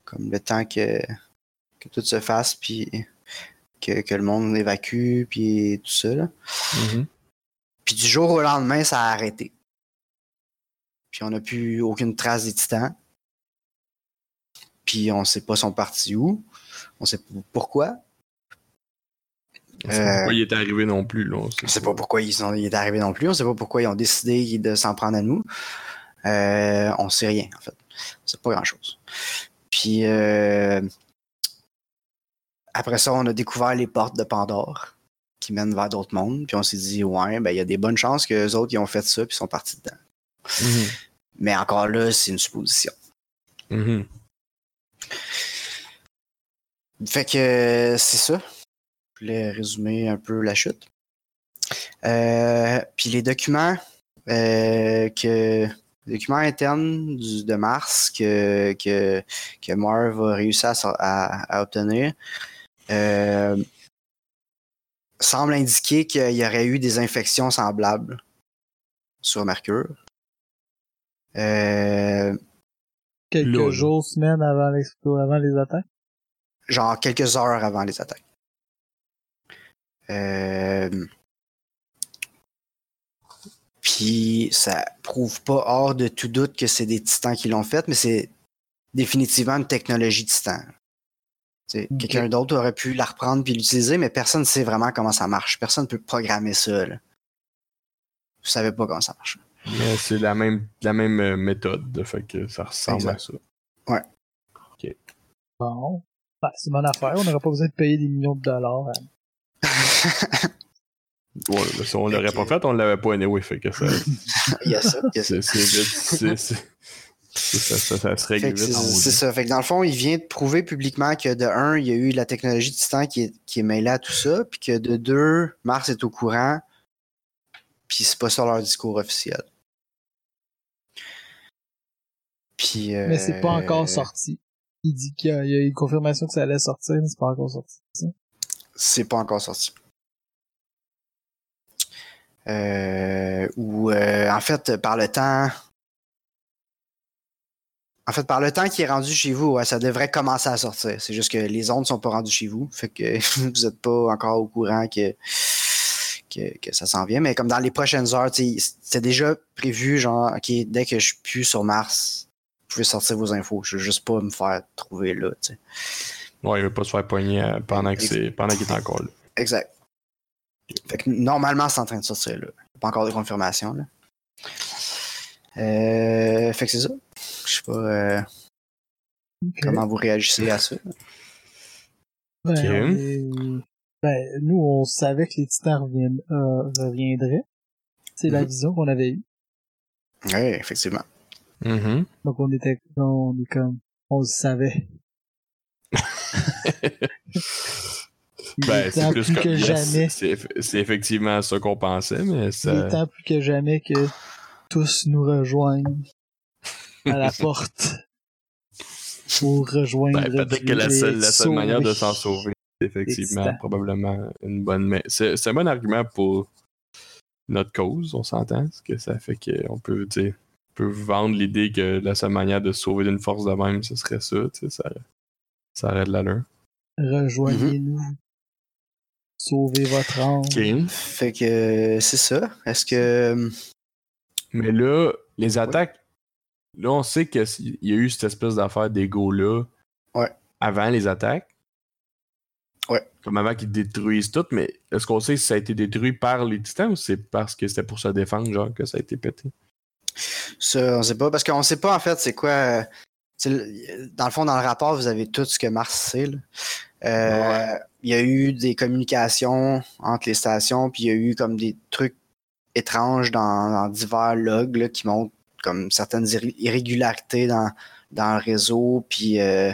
Comme le temps que, que tout se fasse, puis que, que le monde évacue, puis tout ça, là. Mhm. Puis du jour au lendemain, ça a arrêté. Puis on n'a plus aucune trace des titans. Puis on sait pas sont partis où. On sait pas pourquoi. On sait pas Euh, pourquoi il est arrivé non plus, là. On sait pas pourquoi sont, il est arrivé non plus. On sait pas pourquoi ils ont décidé de s'en prendre à nous. Euh, on sait rien, en fait. On sait pas grand chose. Puis euh, après ça, on a découvert les portes de Pandore qui mènent vers d'autres mondes. Puis on s'est dit, ouais, ben il y a des bonnes chances que les autres ils ont fait ça puis sont partis dedans. Mhm. Mais encore là, c'est une supposition. Mhm. Fait que c'est ça. Je voulais résumer un peu la chute. Euh, puis les documents euh, que les documents internes du- de Mars que, que, que Marv a réussi à, sor- à- à obtenir. euh, semble indiquer qu'il y aurait eu des infections semblables sur Mercure. Euh, Quelques jours, semaines avant, avant les attaques? genre quelques heures avant les attaques. Euh, Puis ça prouve pas hors de tout doute que c'est des titans qui l'ont fait, mais c'est définitivement une technologie titan. Quelqu'un d'autre aurait pu la reprendre puis l'utiliser, mais personne ne sait vraiment comment ça marche. Personne ne peut programmer ça. Là. Vous savez pas comment ça marche. Mais c'est la même, la même euh, méthode, de fait que ça ressemble Exact. à ça. Bon. Ben, c'est mon affaire. On n'aurait pas besoin de payer des millions de dollars. à- Ouais, mais si on l'aurait pas fait, on l'avait pas anyway, fait que ça. [laughs] Il y a ça. il y a ça. c'est, c'est vite, c'est, c'est- c'est- ça, ça, ça se règle Fait que vite. C'est ça. Fait que dans le fond, il vient de prouver publiquement que de un, il y a eu la technologie Titan qui est, qui est mêlée à tout ça, puis que de deux, Mars est au courant, puis c'est pas sur leur discours officiel. Puis, euh, Mais c'est pas encore sorti. Il dit qu'il y, a il y a eu une confirmation que ça allait sortir, mais c'est pas encore sorti. C'est pas encore sorti. Euh, ou euh, en fait, par le temps. En fait, par le temps qui est rendu chez vous, ça devrait commencer à sortir. C'est juste que les ondes sont pas rendues chez vous. Fait que [laughs] vous êtes pas encore au courant que, que, ça s'en vient. Mais comme dans les prochaines heures, c'est déjà prévu, genre, OK, dès que je suis plus sur Mars, vous pouvez sortir vos infos. Je veux juste pas me faire trouver là. Ouais, il veut pas se faire pogner euh, pendant, que c'est, pendant qu'il est encore là. Exact. Fait que normalement, c'est en train de sortir là. Pas encore de confirmation là. Euh, fait que c'est ça. Je sais pas euh, comment vous réagissez à ça. Ben, Ok. on est- ben, nous, on savait que les titans reviennent, euh, reviendraient. C'est la Mhm. vision qu'on avait eue. Oui, effectivement. Mhm. Donc, on était, on est comme, on le savait. Ben, est c'est plus que jamais. c'est, effectivement ça qu'on pensait, mais ça. temps plus que jamais que tous nous rejoignent à la [laughs] porte pour rejoindre Ben, peut-être que la seule, la seule manière de s'en sauver. effectivement probablement une bonne. Mais c'est, un bon argument pour notre cause, on s'entend. Parce que ça fait qu'on peut, on peut vendre l'idée que la seule manière de se sauver d'une force de même, ce serait ça. tu sais, Ça, ça aurait de l'allure. Rejoignez-nous. Sauvez votre âme. Fait que c'est ça. Est-ce que. Mais là, les attaques, là, on sait qu'il y a eu cette espèce d'affaire d'ego-là Ouais. avant les attaques. Ouais. Comme avant qu'ils détruisent tout, mais est-ce qu'on sait si ça a été détruit par les titans ou c'est parce que c'était pour se défendre, genre, que ça a été pété? Ça, on sait pas. Parce qu'on sait pas en fait c'est quoi. Dans le fond, dans le rapport, vous avez tout ce que Mars sait. là. Euh, Il y a eu des communications entre les stations, puis il y a eu comme des trucs étranges dans, dans divers logs là, qui montrent comme certaines irré- irrégularités dans, dans le réseau, puis euh,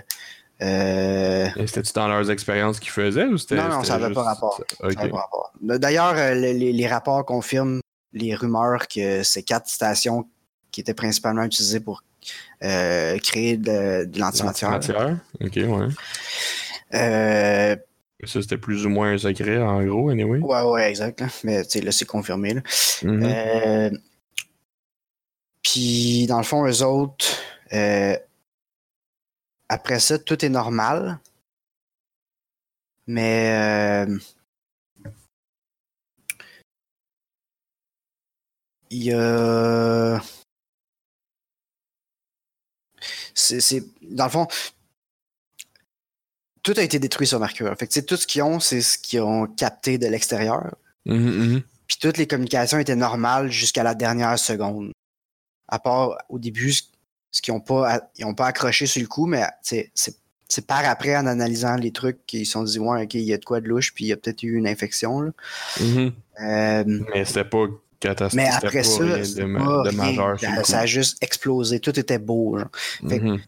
euh, Et C'était-tu dans leurs expériences qu'ils faisaient ou c'était. Non, non, ça avait pas rapport. D'ailleurs, les rapports confirment les rumeurs que ces quatre stations qui étaient principalement utilisées pour euh, créer de, de l'antimatière. Matière. Ok, ouais. Euh, Ça, c'était plus ou moins un secret, en gros, anyway. ouais, ouais, exact. là. Mais tu sais, là, c'est confirmé. là. Mhm. Euh, Puis, dans le fond, eux autres, euh, après ça, tout est normal. Mais euh, il y a. C'est, c'est- Dans le fond, tout a été détruit sur Mercure. Fait que, tout ce qu'ils ont, c'est ce qu'ils ont capté de l'extérieur. Mhm, mhm. Puis toutes les communications étaient normales jusqu'à la dernière seconde. À part au début, ce qu'ils n'ont pas, ils ont pas accroché sur le coup, mais c'est c'est- par après, en analysant les trucs, qu'ils se sont dit, ouais, ok, il y a de quoi de louche, puis il y a peut-être eu une infection. là. Mhm. Euh, Mais c'était pas catastrophique. mais après ça, rien c'est de, ma- pas de rien. majeur sur le ça, a juste explosé. Tout était beau. genre. fait que- Mhm.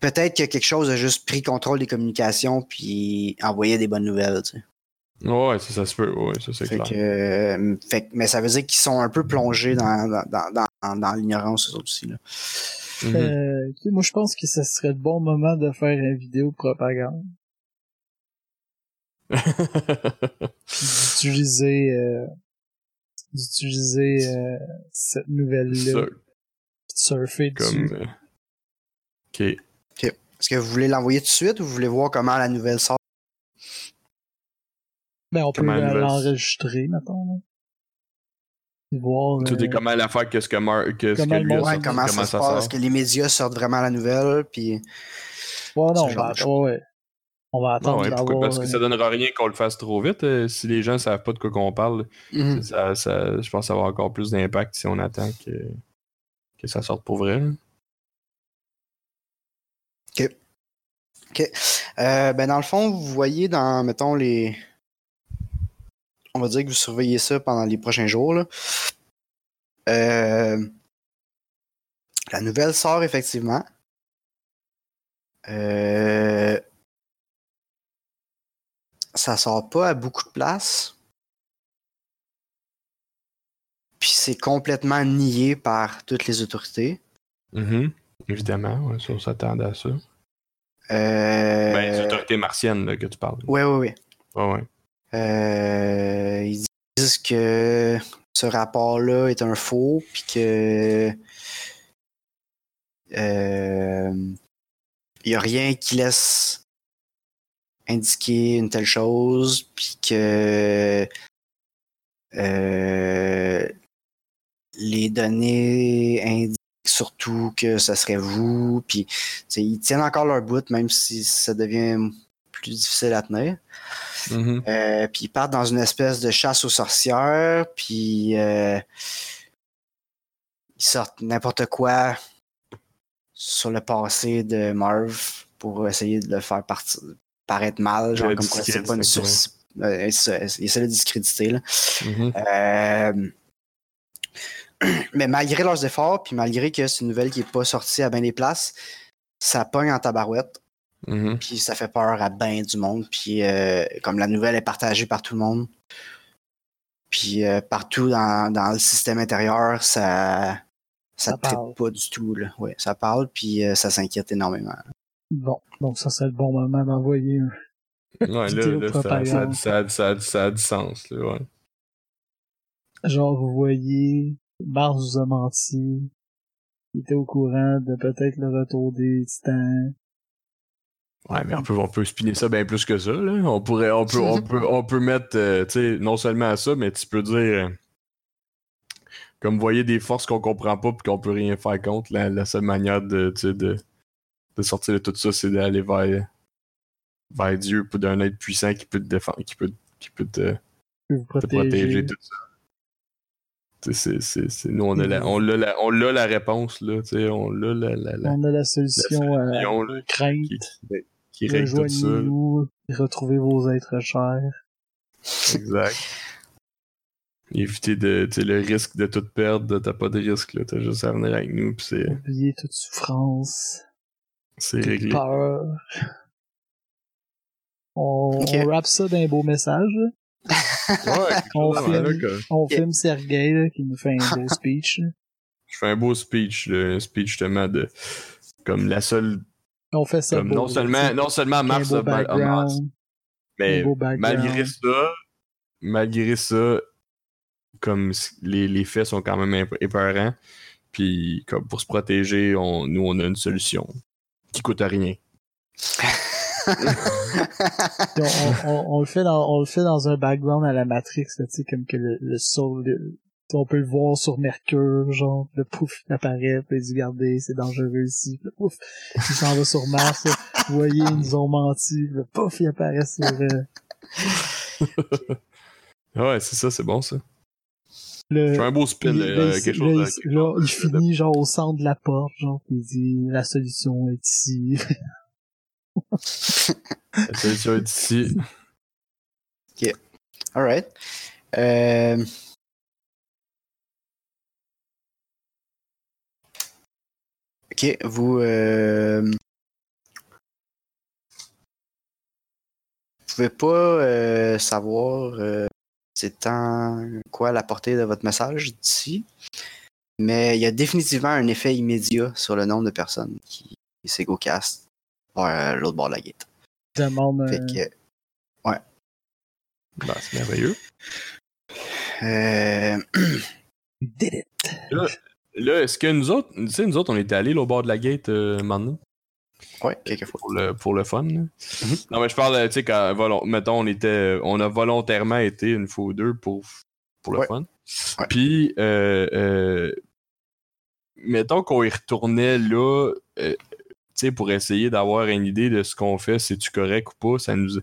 Peut-être que quelque chose a juste pris contrôle des communications, puis envoyé des bonnes nouvelles. tu sais. Ouais, ça, ça se peut. Ouais, ça, c'est Fait clair. que, euh, fait mais ça veut dire qu'ils sont un peu plongés dans, dans, dans, dans, dans l'ignorance, eux autres aussi. Là. Mhm. Euh, moi, je pense que ce serait le bon moment de faire une vidéo de propagande. puis [laughs] d'utiliser euh, d'utiliser euh, cette nouvelle-là, Ça, surfer comme. dessus. euh, Ok. Est-ce que vous voulez l'envoyer tout de suite ou vous voulez voir comment la nouvelle sort? Ben, on peut Comment la euh, nouvelle- l'enregistrer, mettons. Là. Puis voir. Tout euh, est comment l'affaire que ce que, Mar que, ce Comment que le lui a Ouais, sorti, comment, ça se passe? Est-ce que les médias sortent vraiment la nouvelle? Puis... Ouais, non, choses? ouais, ouais. On va Non, attendre ouais, pourquoi? Parce que euh, ça donnera rien qu'on le fasse trop vite. euh, si les gens savent pas de quoi qu'on parle, Mhm. ça, ça- je pense que ça va avoir encore plus d'impact si on attend que, que ça sorte pour vrai. là. Euh, ben dans le fond, vous voyez dans, mettons, les. On va dire que vous surveillez ça pendant les prochains jours. Là. Euh, La nouvelle sort effectivement. Euh, Ça sort pas à beaucoup de places. Puis c'est complètement nié par toutes les autorités. Mhm. Évidemment, ouais, ça, on s'attendait à ça. Euh... Ben, les autorités martiennes là, que tu parles. Ouais, ouais. Ouais, ouais. Euh, ils disent que ce rapport-là est un faux, puis que euh, il n'y a rien qui laisse indiquer une telle chose, puis que euh, les données indiquent surtout que ce serait vous, puis ils tiennent encore leur bout, même si ça devient plus difficile à tenir. Euh, puis ils partent dans une espèce de chasse aux sorcières, puis euh, ils sortent n'importe quoi sur le passé de Marv pour essayer de le faire partir, paraître mal, genre comme quoi c'est pas une source. Euh, ils essaient de discréditer. Là. Mhm. Euh, [clears throat] mais malgré leurs efforts, puis malgré que c'est une nouvelle qui n'est pas sortie à bien des places, ça pogne en tabarouette. Mhm. Puis ça fait peur à ben du monde. Puis euh, comme la nouvelle est partagée par tout le monde, puis euh, partout dans, dans le système intérieur, ça ça, Ça parle. pas du tout. Là. Ouais, ça parle, puis euh, ça s'inquiète énormément. Bon, donc ça serait le bon moment d'envoyer un. Ouais, là, là, ça, ça, ça, ça, a- ça a du sens. Là, ouais. Genre, vous voyez, Mars vous a menti. Il était au courant de peut-être le retour des titans. Ouais, mais on peut, on peut spinner ça bien plus que ça. Là. On pourrait, on peut, on [laughs] peut, on peut mettre, euh, tu sais, non seulement à ça, mais tu peux dire, euh, comme vous voyez des forces qu'on comprend pas puis qu'on peut rien faire contre, la, la seule manière de, de, de sortir de tout ça, c'est d'aller vers, vers Dieu pour d'un être puissant qui peut te défendre, qui peut, qui peut te, te protéger. protéger tout ça. C'est, c'est, c'est- nous, on a la, on l'a la, on l'a la réponse, là, tu sais, on l'a la, la, la, On a la solution à solution, là, craintes. qui, qui, qui règle tout ça. Retrouvez vos êtres chers. Exact. Éviter de, le risque de tout perdre, t'as pas de risque, là. T'as juste à venir avec nous, pis c'est, Oubliez toute souffrance, c'est réglé. peur. On, Ok. on rappe ça d'un beau message. Ouais, [laughs] On chose filme. là, que- On filme Sergei là, qui nous fait un beau [laughs] speech. je fais un beau speech, là, un speech justement de, comme la seule, On fait ça comme beau, non seulement, non seulement Mars beau a, Mars, mais malgré ça, malgré ça, comme les, les faits sont quand même ép- épeurants, puis comme pour se protéger, on, nous on a une solution qui coûte rien. [laughs] On, on- le fait dans, on le fait dans un background à la Matrix, là, tu sais, comme que le, le sol, le- on peut le voir sur Mercure, genre, le pouf, il apparaît, puis il dit, regardez, c'est dangereux ici, le pouf, il s'en va sur Mars, là. vous voyez, ils nous ont menti, le pouf, il apparaît sur, euh, [laughs] Ouais, c'est ça, c'est bon ça. Le, Je fais un beau spin, euh, il- quelque chose il- là, chose il de- finit, genre, au centre de la porte, genre, puis il dit, la solution est ici. [laughs] La solution est ici. Alright. Euh... Ok, vous. Euh... Vous pouvez pas euh, savoir euh, c'est tant quoi la portée de votre message d'ici, mais il y a définitivement un effet immédiat sur le nombre de personnes qui s'égocastent vers l'autre bord de la gate. demande Fait un, que, ouais. Ben, c'est merveilleux. Euh, [clears throat] did it. Là, est-ce que nous autres, tu sais, nous autres, on était allés là, au bord de la gate euh, maintenant? Ouais, quelquefois. pour le, pour le fun. là. Non, mais je parle, tu sais, quand, mettons, on était, on a volontairement été une fois ou deux pour, pour le Ouais. fun. Ouais. Puis, euh, euh, mettons qu'on y retournait là, euh, tu sais, pour essayer d'avoir une idée de ce qu'on fait, c'est-tu correct ou pas, ça nous.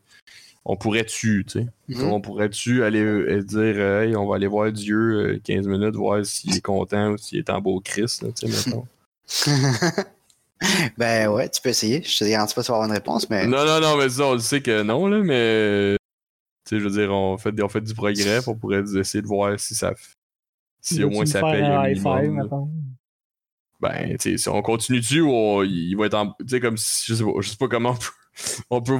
On pourrait-tu, tu sais? Mhm. On pourrait-tu aller euh, dire, euh, hey, on va aller voir Dieu euh, 15 minutes, voir s'il est content ou s'il est en beau Christ, tu sais, mettons. [laughs] [laughs] ben ouais, tu peux essayer. Je te garantis pas que tu vas avoir une réponse, mais. Non, non, non, mais ça, on le sait que non, là, mais. Tu sais, je veux dire, on fait, on fait du progrès, on pourrait essayer de voir si ça. Si au moins ça paye un minimum. Ben, tu sais, si on continue dessus, on- il va être en. Tu sais, comme si. Je sais pas, je sais pas comment on peut,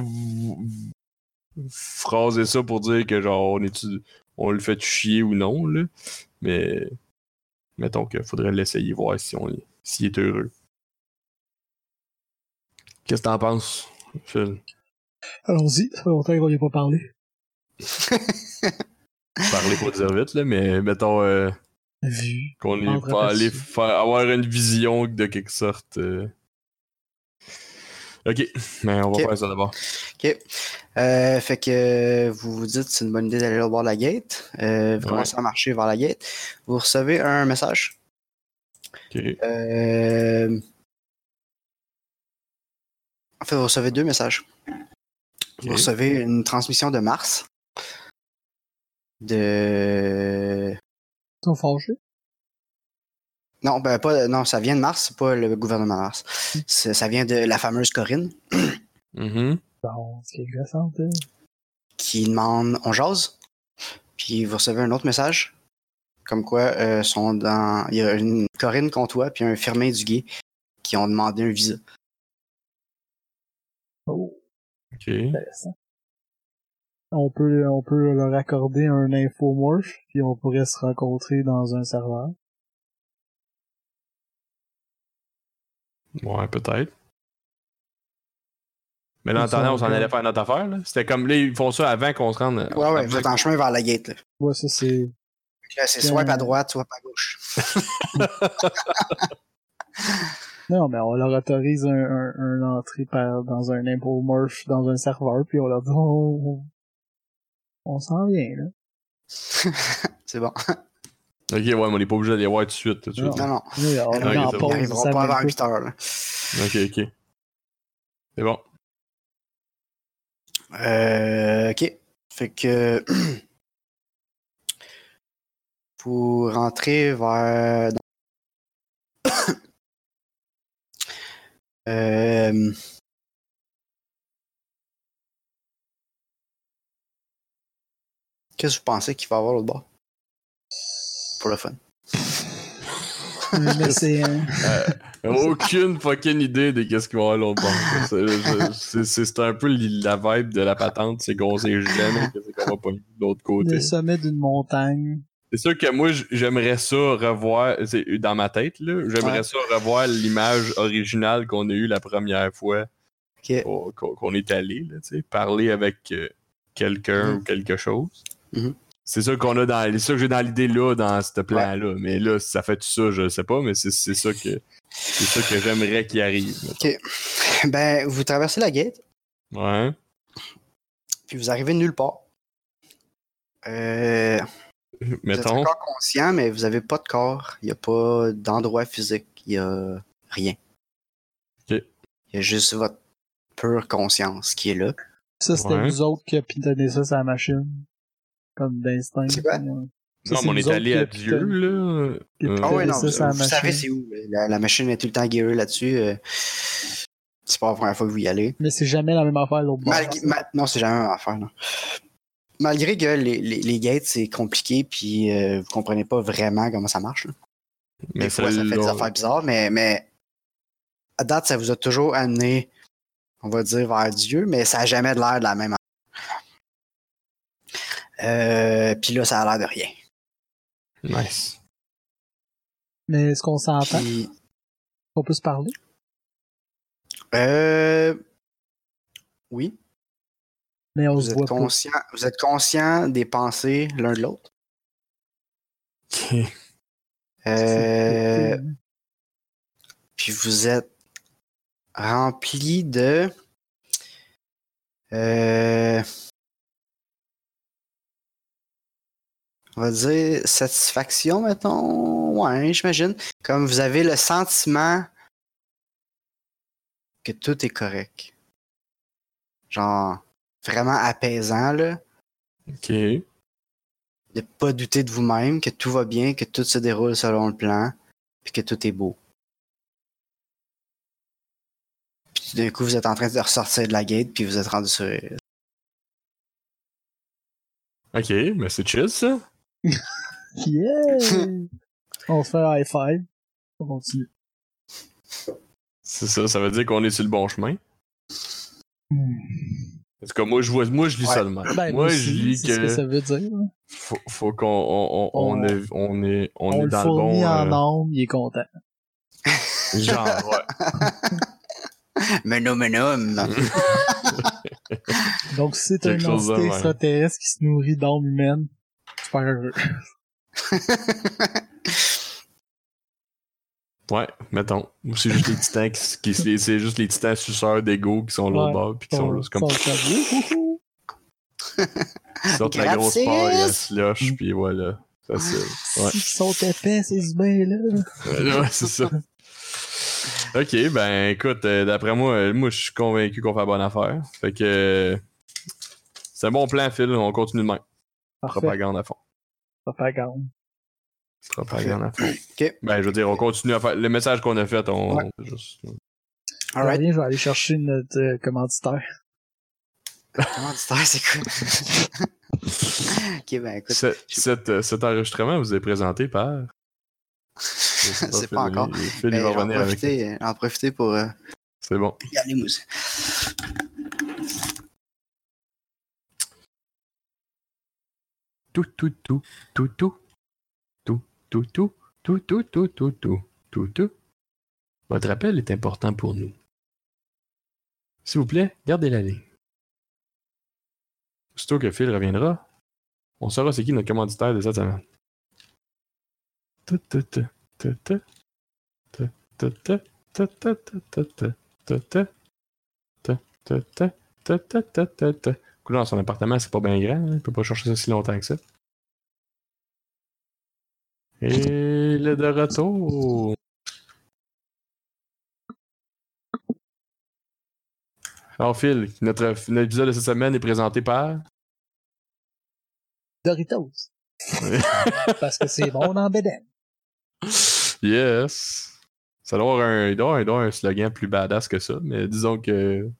[laughs] on peut phraser ça pour dire que, genre, on est on le fait chier ou non, là. Mais. Mettons qu'il faudrait l'essayer, voir si on est- s'il est heureux. Qu'est-ce que t'en penses, Phil? Allons-y, ça fait longtemps qu'on n'y a pas parlé. [laughs] Parler pour dire vite, là, mais mettons. euh, Vu. Qu'on On est pas allé faire avoir une vision de quelque sorte. euh. Ok, mais on va Ok. faire ça d'abord. Ok. Euh, fait que vous vous dites que c'est une bonne idée d'aller au bord de la gate. Euh, vous Ouais. commencez à marcher vers la gate. Vous recevez un message. Ok. Euh, En fait, vous recevez deux messages. Vous recevez une transmission de Mars. De. Sont fâchés. Non, ben pas. Non, ça vient de Mars, c'est pas le gouvernement de Mars. Ça vient de la fameuse Corinne Mhm. Bon, c'est agressant, qui demande on jase. Puis vous recevez un autre message. Comme quoi, euh, sont dans. Il y a une Corinne contre toi, puis un Firmin Duguay qui ont demandé un visa. On peut, on peut leur accorder un infomorph, puis on pourrait se rencontrer dans un serveur. Ouais, peut-être. Mais là, en attendant, on s'en allait faire notre affaire. là. C'était comme là, ils font ça avant qu'on se rende. Ouais, ouais, vous êtes en chemin vers la gate. Là. Ouais, ça c'est... Là, c'est swipe à droite, swipe à gauche. [laughs] [laughs] [laughs] Non, mais on leur autorise un, un, un entrée par, dans un infomorph dans un serveur, puis on leur dit, on, on s'en vient, là. [laughs] c'est bon. Ok, ouais, mais on n'est pas obligé d'aller voir tout de suite. tout de suite. Non, non. Oui, on Ok, est en. Ils pas avant pas. 8 heures. Là. Ok, ok. C'est bon. Euh, ok. Fait que. [clears throat] Pour rentrer vers. Euh, Qu'est-ce que vous pensez qu'il va y avoir l'autre bord? Pour le fun. Mais c'est, hein, Aucune fucking idée de qu'est-ce qu'il va y avoir l'autre bord. C'est- un peu la vibe de la patente, c'est qu'on sait jamais qu'est-ce qu'on va pas de l'autre côté. le sommet d'une montagne. C'est sûr que moi, j'aimerais ça revoir, c'est dans ma tête, là, j'aimerais Ouais. ça revoir l'image originale qu'on a eue la première fois qu'on est allé, là, tu sais, parler avec euh, quelqu'un Mhm. ou quelque chose. Mhm. C'est ça qu'on a dans, c'est ça que j'ai dans l'idée là, dans ce plan-là. Mais là, si ça fait tout ça, je sais pas, mais c'est c'est ça que c'est ça que j'aimerais qu'il arrive. mettons. Ben, vous traversez la gate, Ouais. puis vous arrivez nulle part. Euh, [laughs] Vous êtes encore conscient, mais vous avez pas de corps. Il n'y a pas d'endroit physique. Il n'y a rien. Il y a juste votre pure conscience qui est là. Ça, c'était Ouais. vous autres qui a pitonné ça sur la machine. Comme d'instinct. C'est quoi? Non, mais on est allé à Dieu, pitonné- là. Euh, Ah ouais, non, ça vous, savez machine. c'est où. La, la machine est tout le temps guérée là-dessus. euh, c'est pas la première fois que vous y allez. Mais c'est jamais la même affaire l'autre bord. Malgré- ma- non, c'est jamais la même affaire. Non. Malgré que les, les, les gates, c'est compliqué, puis euh, vous comprenez pas vraiment comment ça marche. là. mais Des fois, ça fait des affaires bizarres, mais, mais à date, ça vous a toujours amené, on va dire, vers Dieu, mais ça a jamais de l'air de la même euh, Puis là, ça a l'air de rien. Nice. Mais est-ce qu'on s'entend? Puis, On peut se parler? euh, oui. Mais on Vous se êtes, voit pas. conscient, vous êtes conscient des pensées l'un de l'autre? [laughs] Euh, puis vous êtes rempli de. euh, on va dire satisfaction, mettons? Ouais, j'imagine. Comme vous avez le sentiment que tout est correct. Genre, vraiment apaisant, là. Ok. De pas douter de vous-même, que tout va bien, que tout se déroule selon le plan, puis que tout est beau. Puis d'un coup, vous êtes en train de ressortir de la gate, puis vous êtes rendu sur. Ok, mais c'est chill ça. [laughs] Yeah! on se fait un high five. On continue. C'est ça, ça veut dire qu'on est sur le bon chemin. Hmm. En tout cas, moi je vois, moi je lis Ouais. ça de même. Ben, moi je lis c'est ce que que ça veut dire. faut, faut qu'on on, on, on On- est on est on, On, est le dans le fournit bon en euh, âme, il est content. [laughs] genre ouais. Mais [laughs] non. [laughs] Donc, si c'est Quelque un chose de entité extraterrestre qui se nourrit d'âme humaine, super heureux. Ouais, mettons. Ou c'est juste les [laughs] titans qui, qui c'est c'est juste les titans suceurs d'ego qui sont là Ouais. bord puis qui sont là c'est comme [laughs] ils sortent la grosse part, ils slush puis voilà. Facile. Ouais. S'ils sont épais, ces humains-là. Ouais, c'est ça. Ok, ben écoute, euh, d'après moi, euh, moi je suis convaincu qu'on fait la bonne affaire. Fait que euh, c'est un bon plan, Phil. On continue de même. Parfait. Propagande à fond. Propagande. Propagande à fond. Ok. Ben je veux dire, on continue à faire. Le message qu'on a fait, on. Ouais. juste. Alright. Je vais aller chercher notre euh, commanditaire. [laughs] T'en- c'est quoi? [laughs] ok, ben écoute. Ce- cet, euh, cet enregistrement vous est présenté par? [laughs] C'est pas encore. Phil il Ben, va j'en revenir avec. profiter, en profiter pour euh, C'est bon. moi aussi. Tout, tout, tout, tout, tout, tout, tout, tout, tout, tout, tout, tout, tout, tout. Votre appel est important pour nous. S'il vous plaît, gardez la ligne. Aussitôt que Phil reviendra, on saura c'est qui notre commanditaire de cette semaine. Écoute, dans son appartement, c'est pas bien grand. hein, Il peut pas chercher ça si longtemps que ça. Et le de retour. Alors, Phil, notre, notre épisode de cette semaine est présenté par? Doritos. [laughs] Parce que c'est bon dans Beden. Yes. Ça doit avoir un, il doit avoir- il doit avoir un slogan plus badass que ça, mais disons que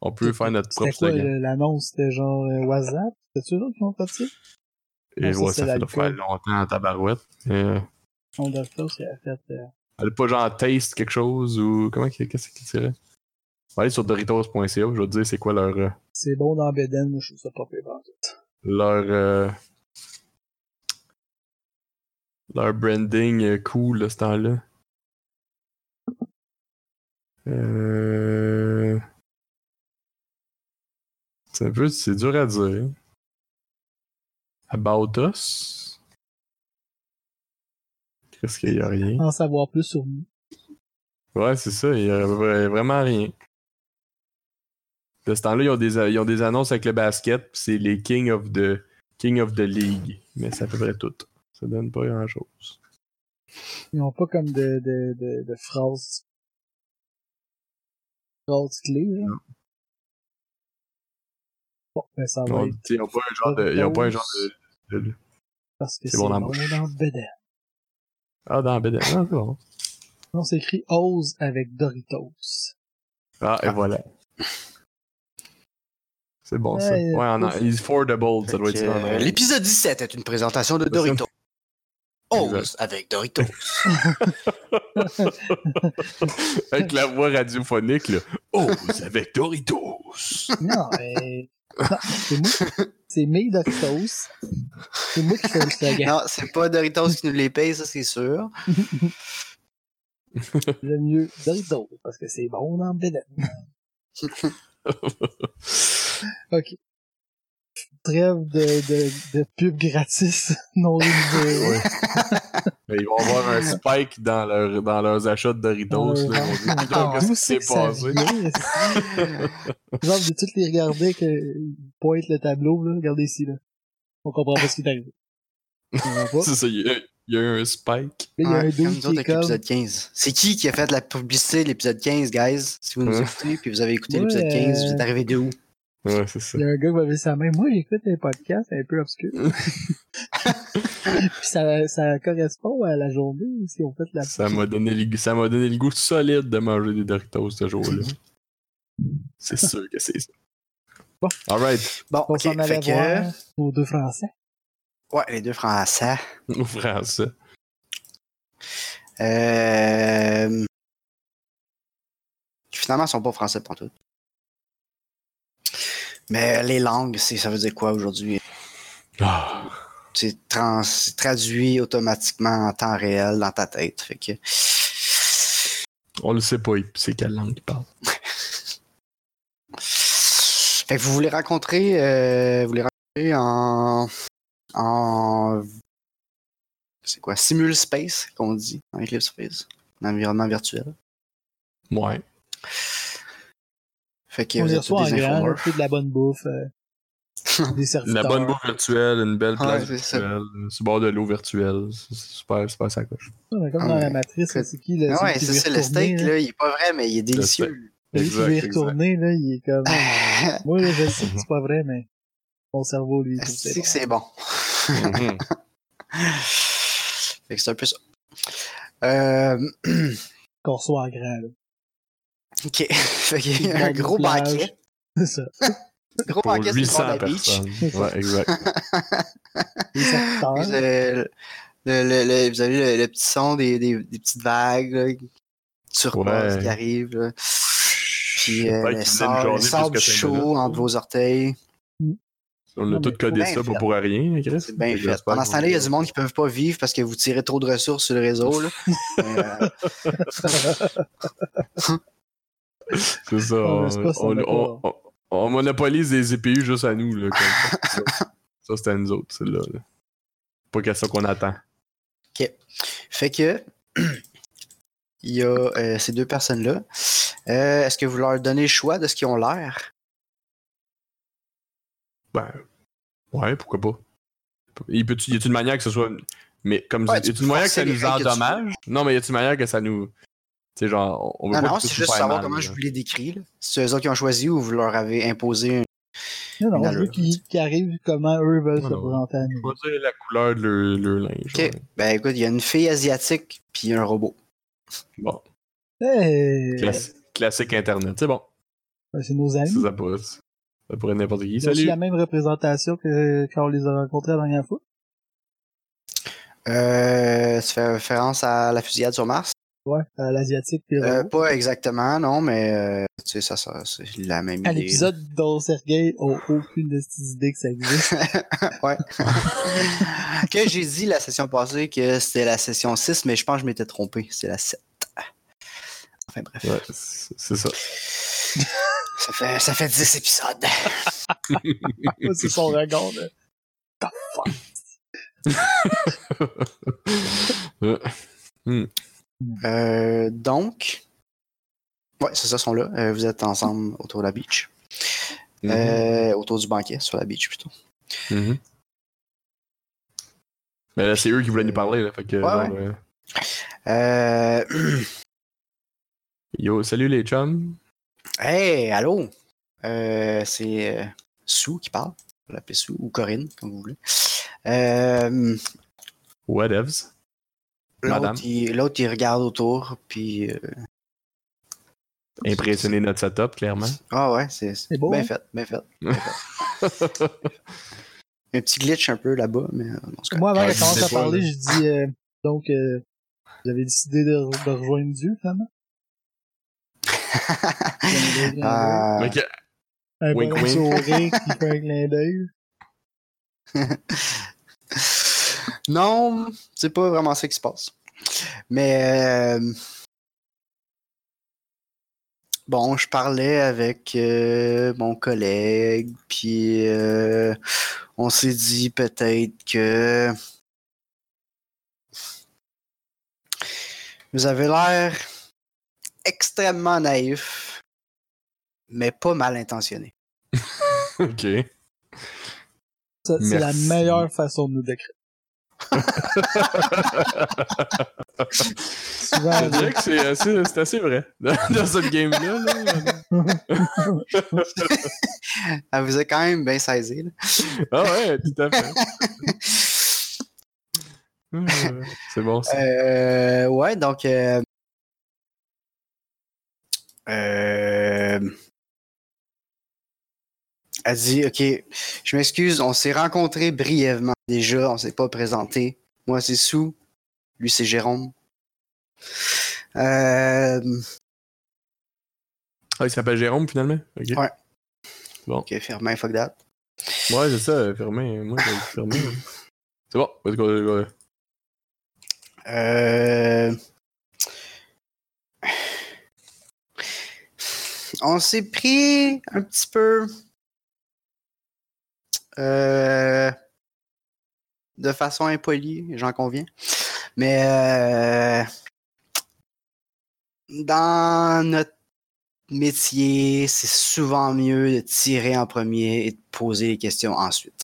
on peut faire notre propre quoi slogan. l'annonce? C'était genre euh, WhatsApp? C'était-tu eux qui ont fait ça? Et ça, ouais, c'est ça fait faire longtemps en tabarouette. On Doritos, il a fait... euh, elle pas genre taste quelque chose ou comment qu'est-ce qu'il dirait? On va aller sur doritos.ca, je vais te dire c'est quoi leur euh, c'est bon dans Beden, moi je trouve ça pas pire en tout. leur euh, leur branding cool à ce temps-là. Euh... C'est un peu, c'est dur à dire. About us? Qu'est-ce qu'il y a? Rien? En savoir plus sur nous. Ouais, c'est ça, il y a vra- vraiment rien. De ce temps-là, ils ont, des, ils ont des annonces avec le basket, c'est les King of the King of the League. Mais c'est à peu près tout. Ça donne pas grand-chose. Ils ont pas comme de, de, de, de phrases... phrases clés, là. Bon, ben ça va Non, être Ils ont pas un genre de. Ils ont pas un genre de. Parce que c'est bon bon dans. Beden. Ah, dans BD. Ah, c'est bon. Non, c'est écrit Ose avec Doritos. Ah, et Ah. voilà. C'est bon, ça. Ouais, Ouais, en, ouf. he's affordable, ça doit être ça. euh. L'épisode 17 est une présentation de Doritos. Ose avec Doritos. [laughs] Avec la voix radiophonique, là. Oh, avec Doritos! Non, mais... Non, c'est moi. C'est mes Doritos. C'est moi qui fais le slogan. non, c'est pas Doritos qui nous les paye, ça c'est sûr. [laughs] J'aime mieux Doritos parce que c'est bon dans Beden. [laughs] Ok. Trêve de, de, de pub gratis [laughs] non rémunérée. Mais ils vont avoir un spike dans, leur, dans leurs achats de Doritos. Ouais, là. ouais. Ils vont dire, Ah, Qu'est-ce qui s'est passé? [laughs] Genre, de toutes les regarder que ils pointent le tableau, là. Regardez ici, là. On comprend pas ce qui est arrivé. On comprend pas. [laughs] C'est ça, il y, y a eu un spike. Il y a un Ouais, comme nous qui autres est avec comme... l'épisode 15. C'est qui qui a fait la publicité de l'épisode 15, guys? Si vous nous Ouais. écoutez, puis vous avez écouté Ouais, l'épisode 15, vous euh, êtes arrivé de où? Ouais, c'est ça. Il y a un gars qui va lever sa main. Moi, j'écoute un podcast un peu obscur. [laughs] Puis ça, ça correspond à la journée si on fait la... Ça m'a donné, le- ça m'a donné le goût solide de manger des Doritos ce jour-là. [laughs] C'est sûr que c'est ça. Bon. Alright. Bon, On ok, s'en allait fait que... voir nos deux Français. Ouais, les deux français. Au français. Euh... qui Finalement, ils sont pas français pour tout. Mais les langues, ça veut dire quoi aujourd'hui? Ah. C'est traduit automatiquement en temps réel dans ta tête. Fait que... On le sait pas, c'est quelle langue il parle. [laughs] Fait que vous voulez rencontrer, euh, vous rencontrer en, en, c'est quoi, simul space, qu'on dit, en Eclipse Space, un environnement virtuel. Ouais. Fait que On vous les êtes en des grand, peu de la bonne bouffe, euh, [laughs] des serviteurs. La bonne bouffe virtuelle, une belle c'est ça. virtuelle, sur le bord de l'eau virtuelle. C'est c'est super, super ça coche. Ouais, Comme Ah, dans la matrice, là, c'est qui, là? Ah ouais, c'est ça, le steak, là? là, il est pas vrai, mais il est délicieux. Celui qui veut y retourner, là, il est comme... [laughs] Moi, là, je sais que c'est pas vrai, mais mon cerveau, lui, il C'est c'est que c'est bon? Mhm. [laughs] Fait que c'est un peu ça. Euh. [clears throat] Qu'on reçoit en grand, là. Ok. [laughs] Fait qu'il y a un gros banquet. C'est ça. [laughs] Gros Pour banquet sur le bord de 800 la beach. Ouais, exact. [laughs] Vous avez le, le- le- vous avez le, le petit son des, des, des petites vagues là, turquoise Ouais. qui arrivent. là. Puis euh, le sable, chaud entre vos orteils. On a tout codé ça pas pour rien, Chris? C'est bien Fait Pendant ce temps-là, il y a du monde qui ne peuvent pas vivre parce que vous tirez trop de ressources sur le réseau. Là. Mais, euh, [laughs] C'est ça. On On, laisse pas ça on, d'accord. on- on monopolise des CPU juste à nous. Là, comme ça, [laughs] ça c'était à nous autres, celle-là. là. Pas question qu'on attend. fait que [clears throat] il y a euh, ces deux personnes-là. Euh, Est-ce que vous leur donnez le choix de ce qu'ils ont l'air? Ben, ouais, pourquoi pas. Il peut y a une manière que ce soit. Mais comme Ouais, y a tu une manière que ça les nous que tu endommage? Non, mais y a une manière que ça nous. Tu sais, genre, on veut Non, pas non, c'est juste savoir mal, comment là. je vous les décris. là. Si c'est eux autres qui ont choisi ou vous leur avez imposé un. Non, non, veux allure. qu'ils qu'ils arrivent comment eux veulent Ouais, se présenter à nous. Choisir la couleur de leur, leur linge. Ok. ouais. Ben écoute, il y a une fille asiatique puis un robot. Bon, Hey! classi- classique Internet. C'est bon. Ben, C'est nos amis. Ça, ça pourrait, ça pourrait être n'importe qui. Salut. la même représentation que quand on les a rencontrés la dernière fois. Euh, ça fait référence à la fusillade sur Mars? Ouais, à l'asiatique puis le Euh, pas exactement, non, mais euh, tu sais, ça, ça c'est la même À idée. l'épisode dont Sergei a aucune de ces idées que ça existe. [laughs] ouais. [laughs] que j'ai dit la session passée que c'était la session 6, mais je pense que je m'étais trompé. C'est la 7. Enfin bref. Ouais, c'est ça. Ça, fait, ça fait 10 épisodes. [laughs] c'est son regard de... Ouais. Euh, donc, ouais, c'est ça, sont là. Euh, vous êtes ensemble autour de la beach. Mhm. Euh, autour du banquet, sur la beach plutôt. Mhm. Mais là, c'est eux qui voulaient nous parler. Là, fait que, Ouais, genre, ouais. Euh, Yo, salut les chums. hey, allô? C'est Sue qui parle. Vous l'appelez Sue ou Corinne, comme vous voulez. Whatevs. Madame. L'autre, il, l'autre, il regarde autour, puis. euh, Impressionner notre setup, clairement. Ah ouais, c'est, C'est beau, bien hein? fait, [laughs] bien fait. Un petit glitch un peu là-bas, mais euh. Moi, avant Ouais, qu'elle je commence disais à parler, là. je dis... euh, donc, euh, vous avez décidé de, de rejoindre Dieu, finalement? [laughs] Euh, Un Wink, bon wink. sourire qui fait un clin d'œil. [laughs] non, c'est pas vraiment ça qui se passe. Mais euh, bon, je parlais avec euh, mon collègue, puis euh, on s'est dit peut-être que vous avez l'air extrêmement naïf, mais pas mal intentionné. [laughs] ok. Ça, C'est la meilleure façon de nous décrire. Souvent, Je dirais que c'est assez, c'est assez vrai. Dans, [laughs] dans cette game-là, là. [laughs] Elle vous a quand même bien saisi. là. Ah ouais, tout à fait. [laughs] C'est bon, ça. Euh, ouais, donc. Euh, euh, elle dit Ok, je m'excuse, on s'est rencontrés brièvement déjà, on s'est pas présenté. Moi, c'est Sou, lui, c'est Jérôme. Euh, Ah, il s'appelle Jérôme, finalement? Ok. Ouais. Bon. ok, Firmin, fuck that. Ouais, c'est ça, fermé. Moi, fermé. [laughs] C'est bon. Vas-y, go, go, go. Euh, On s'est pris un petit peu euh, de façon impolie, j'en conviens. Mais euh, dans notre métier, c'est souvent mieux de tirer en premier et de poser les questions ensuite.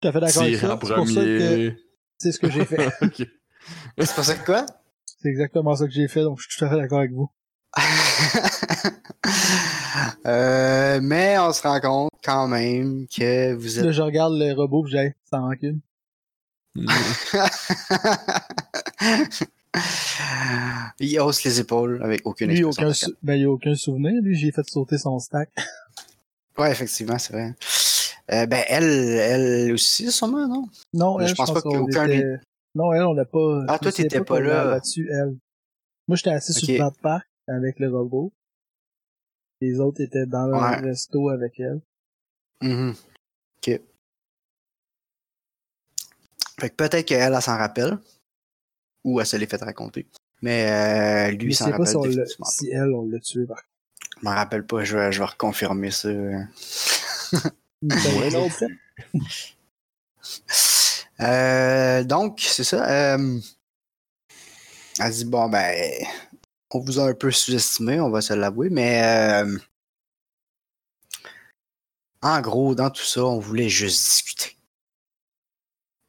tout à fait d'accord avec ça? en C'est pour ça que premier. c'est ce que j'ai fait. [laughs] ok. C'est pas ça que quoi? C'est exactement ça que j'ai fait, donc je suis tout à fait d'accord avec vous. [laughs] Euh, mais on se rend compte quand même que vous Là, êtes. je regarde le robot, puis j'ai sans rancune. [laughs] il hausse les épaules avec aucune Lui, aucun, sou- ben, il a aucun souvenir. Lui, j'ai fait sauter son stack. [laughs] Ouais, effectivement, c'est vrai. Euh, ben, elle, elle aussi, sûrement, non? Non, Mais elle, je pense pas qu'on qu'aucun était... Non, elle, on l'a pas... Ah, toi, t'étais pas qu'on là. battu, elle. Moi, j'étais assis sur le banc de parc avec le robot. Les autres étaient dans le Ouais. resto avec elle. Mhm. Ok. Fait que peut-être qu'elle, elle s'en rappelle. Ou elle se l'est fait raconter. Mais euh, lui, s'en sais pas rappelle si, pas. si elle, on l'a tué par Je m'en rappelle pas, je vais, je vais reconfirmer ça. [laughs] Fait. Euh, donc, c'est ça. euh, elle dit bon ben, on vous a un peu sous-estimé, on va se l'avouer, mais euh, en gros, dans tout ça, on voulait juste discuter.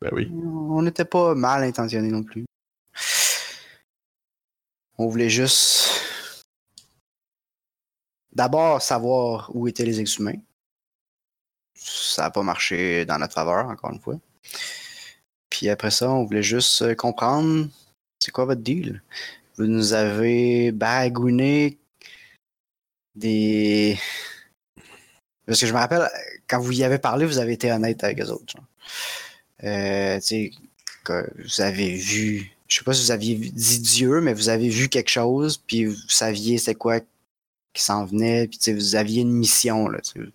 Ben oui. On n'était pas mal intentionné non plus. On voulait juste d'abord savoir où étaient les exhumains. Ça n'a pas marché dans notre faveur, encore une fois. Puis après ça, on voulait juste euh, comprendre c'est quoi votre deal. Vous nous avez bagouné des. Parce que je me rappelle, quand vous y avez parlé, vous avez été honnête avec les autres. Euh, tu sais, que vous avez vu, je sais pas si vous aviez dit Dieu, mais vous avez vu quelque chose, puis vous saviez c'est quoi qui s'en venait, puis tu sais, vous aviez une mission, là, tu sais.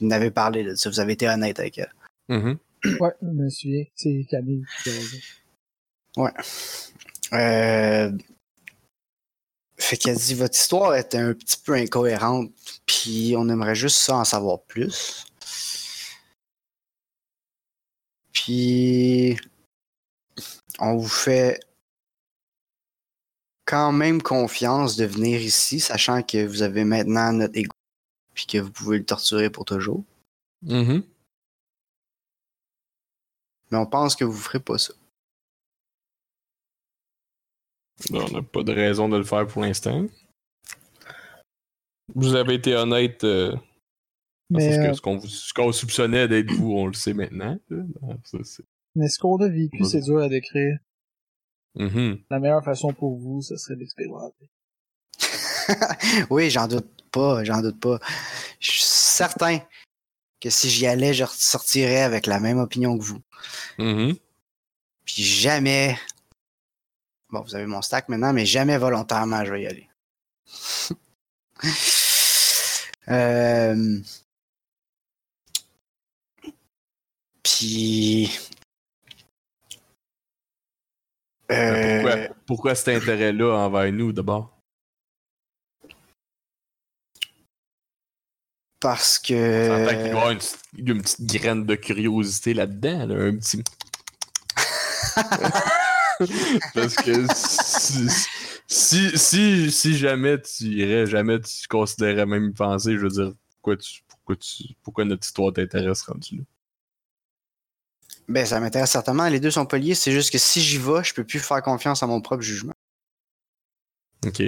vous en avez parlé de ça, vous avez été honnête avec elle. Ouais, je me souviens. C'est Camille raison. Euh... Fait qu'elle dit votre histoire était un petit peu incohérente, puis on aimerait juste ça en savoir plus. Puis on vous fait quand même confiance de venir ici, sachant que vous avez maintenant notre ego, puis que vous pouvez le torturer pour toujours. Mhm. Mais on pense que vous ferez pas ça. On n'a pas de raison de le faire pour l'instant. Vous avez été honnête. euh, que ce qu'on soupçonnait d'être vous, on le sait maintenant. Ça, mais ce qu'on a vécu, c'est dur à décrire. Mhm. La meilleure façon pour vous, ce serait d'expérimenter. [laughs] oui, j'en doute pas, j'en doute pas. Je suis certain que si j'y allais, je ressortirais avec la même opinion que vous. Mhm. Puis jamais bon, vous avez mon stack maintenant, mais jamais volontairement je vais y aller. [laughs] Euh, puis. Pourquoi, euh, pourquoi cet intérêt-là envers nous d'abord? Parce que. Il y avoir une, une, petite graine de curiosité là-dedans, là, un petit. [laughs] [laughs] [laughs] Parce que si, si, si, si jamais tu irais, jamais tu considérais même y penser, je veux dire, pourquoi, tu, pourquoi, tu, pourquoi notre histoire t'intéresse rendu là? Ben, ça m'intéresse certainement. Les deux sont pas liés. C'est juste que si j'y vais, je peux plus faire confiance à mon propre jugement. Ok.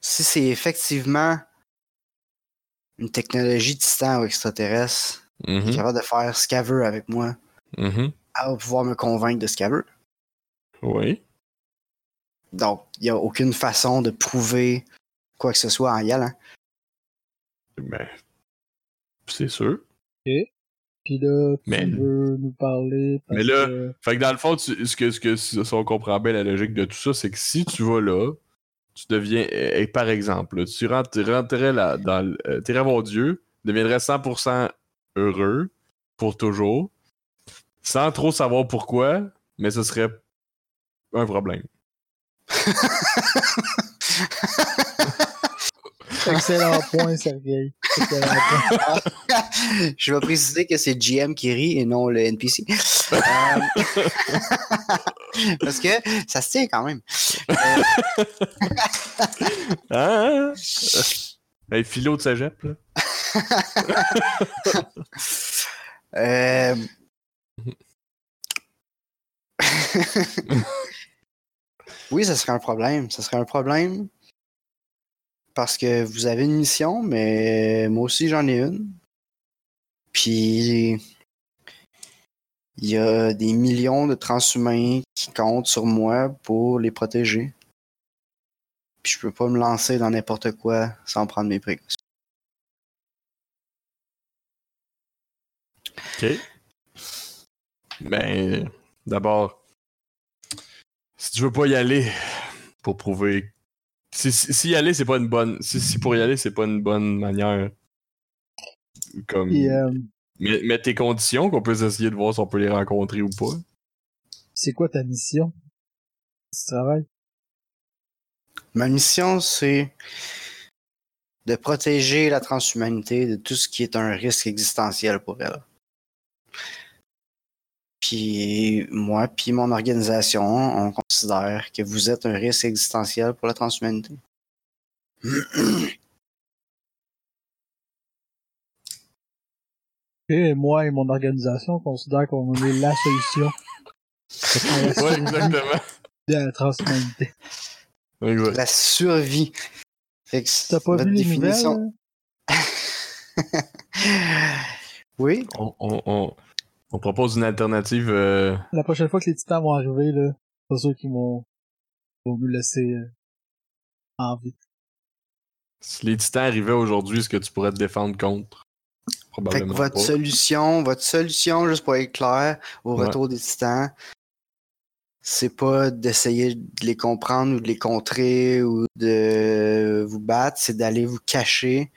Si c'est effectivement une technologie titan ou extraterrestre, qui est Mhm, capable de faire ce qu'elle veut avec moi, mhm. elle va pouvoir me convaincre de ce qu'elle veut. Oui. Donc, il n'y a aucune façon de prouver quoi que ce soit en y allant. Ben, c'est sûr. Puis là, tu Mais- veux nous parler parce Mais là- que... Fait que dans le fond, tu- ce que, ce que si on comprend bien la logique de tout ça, c'est que si tu vas là, tu deviens, et par exemple, là, tu rentres- tu rentrerais là, dans, le- euh, t'irais voir Dieu, deviendrais 100% heureux pour toujours, sans trop savoir pourquoi, mais ce serait un problème. [laughs] Excellent point, Sergei. Excellent point. Je vais préciser que c'est GM qui rit et non le NPC. Euh, [laughs] Parce que ça se tient quand même. Hein? [laughs] Hey, philo de cégep, là. Euh, oui, ça serait un problème. Ça serait un problème parce que vous avez une mission, mais moi aussi j'en ai une. Puis il y a des millions de transhumains qui comptent sur moi pour les protéger. Puis je peux pas me lancer dans n'importe quoi sans prendre mes précautions. OK. Ben, d'abord, si tu veux pas y aller pour prouver. Si, si, si y aller, c'est pas une bonne. Si, si pour y aller, c'est pas une bonne manière. Comme. Euh, Mets, mets tes conditions qu'on peut essayer de voir si on peut les rencontrer ou pas. c'est quoi ta mission? Tu travailles? Ma mission, c'est de protéger la transhumanité de tout ce qui est un risque existentiel pour elle. Puis moi, puis mon organisation, on considère que vous êtes un risque existentiel pour la transhumanité. Et moi et mon organisation considèrent qu'on est la solution Ouais, exactement. [laughs] de la transhumanité. Exact. La survie. Fait que T'as pas votre vu les définition- nouvelles? [laughs] oui, On, on, on, on propose une alternative. euh, La prochaine fois que les titans vont arriver, là, c'est pas sûr qu'ils vont, vont nous laisser euh, en vie. si les titans arrivaient aujourd'hui, est-ce que tu pourrais te défendre contre? Fait que Probablement. votre pas. solution, votre solution, juste pour être clair, au Ouais. retour des titans, c'est pas d'essayer de les comprendre ou de les contrer ou de vous battre, c'est d'aller vous cacher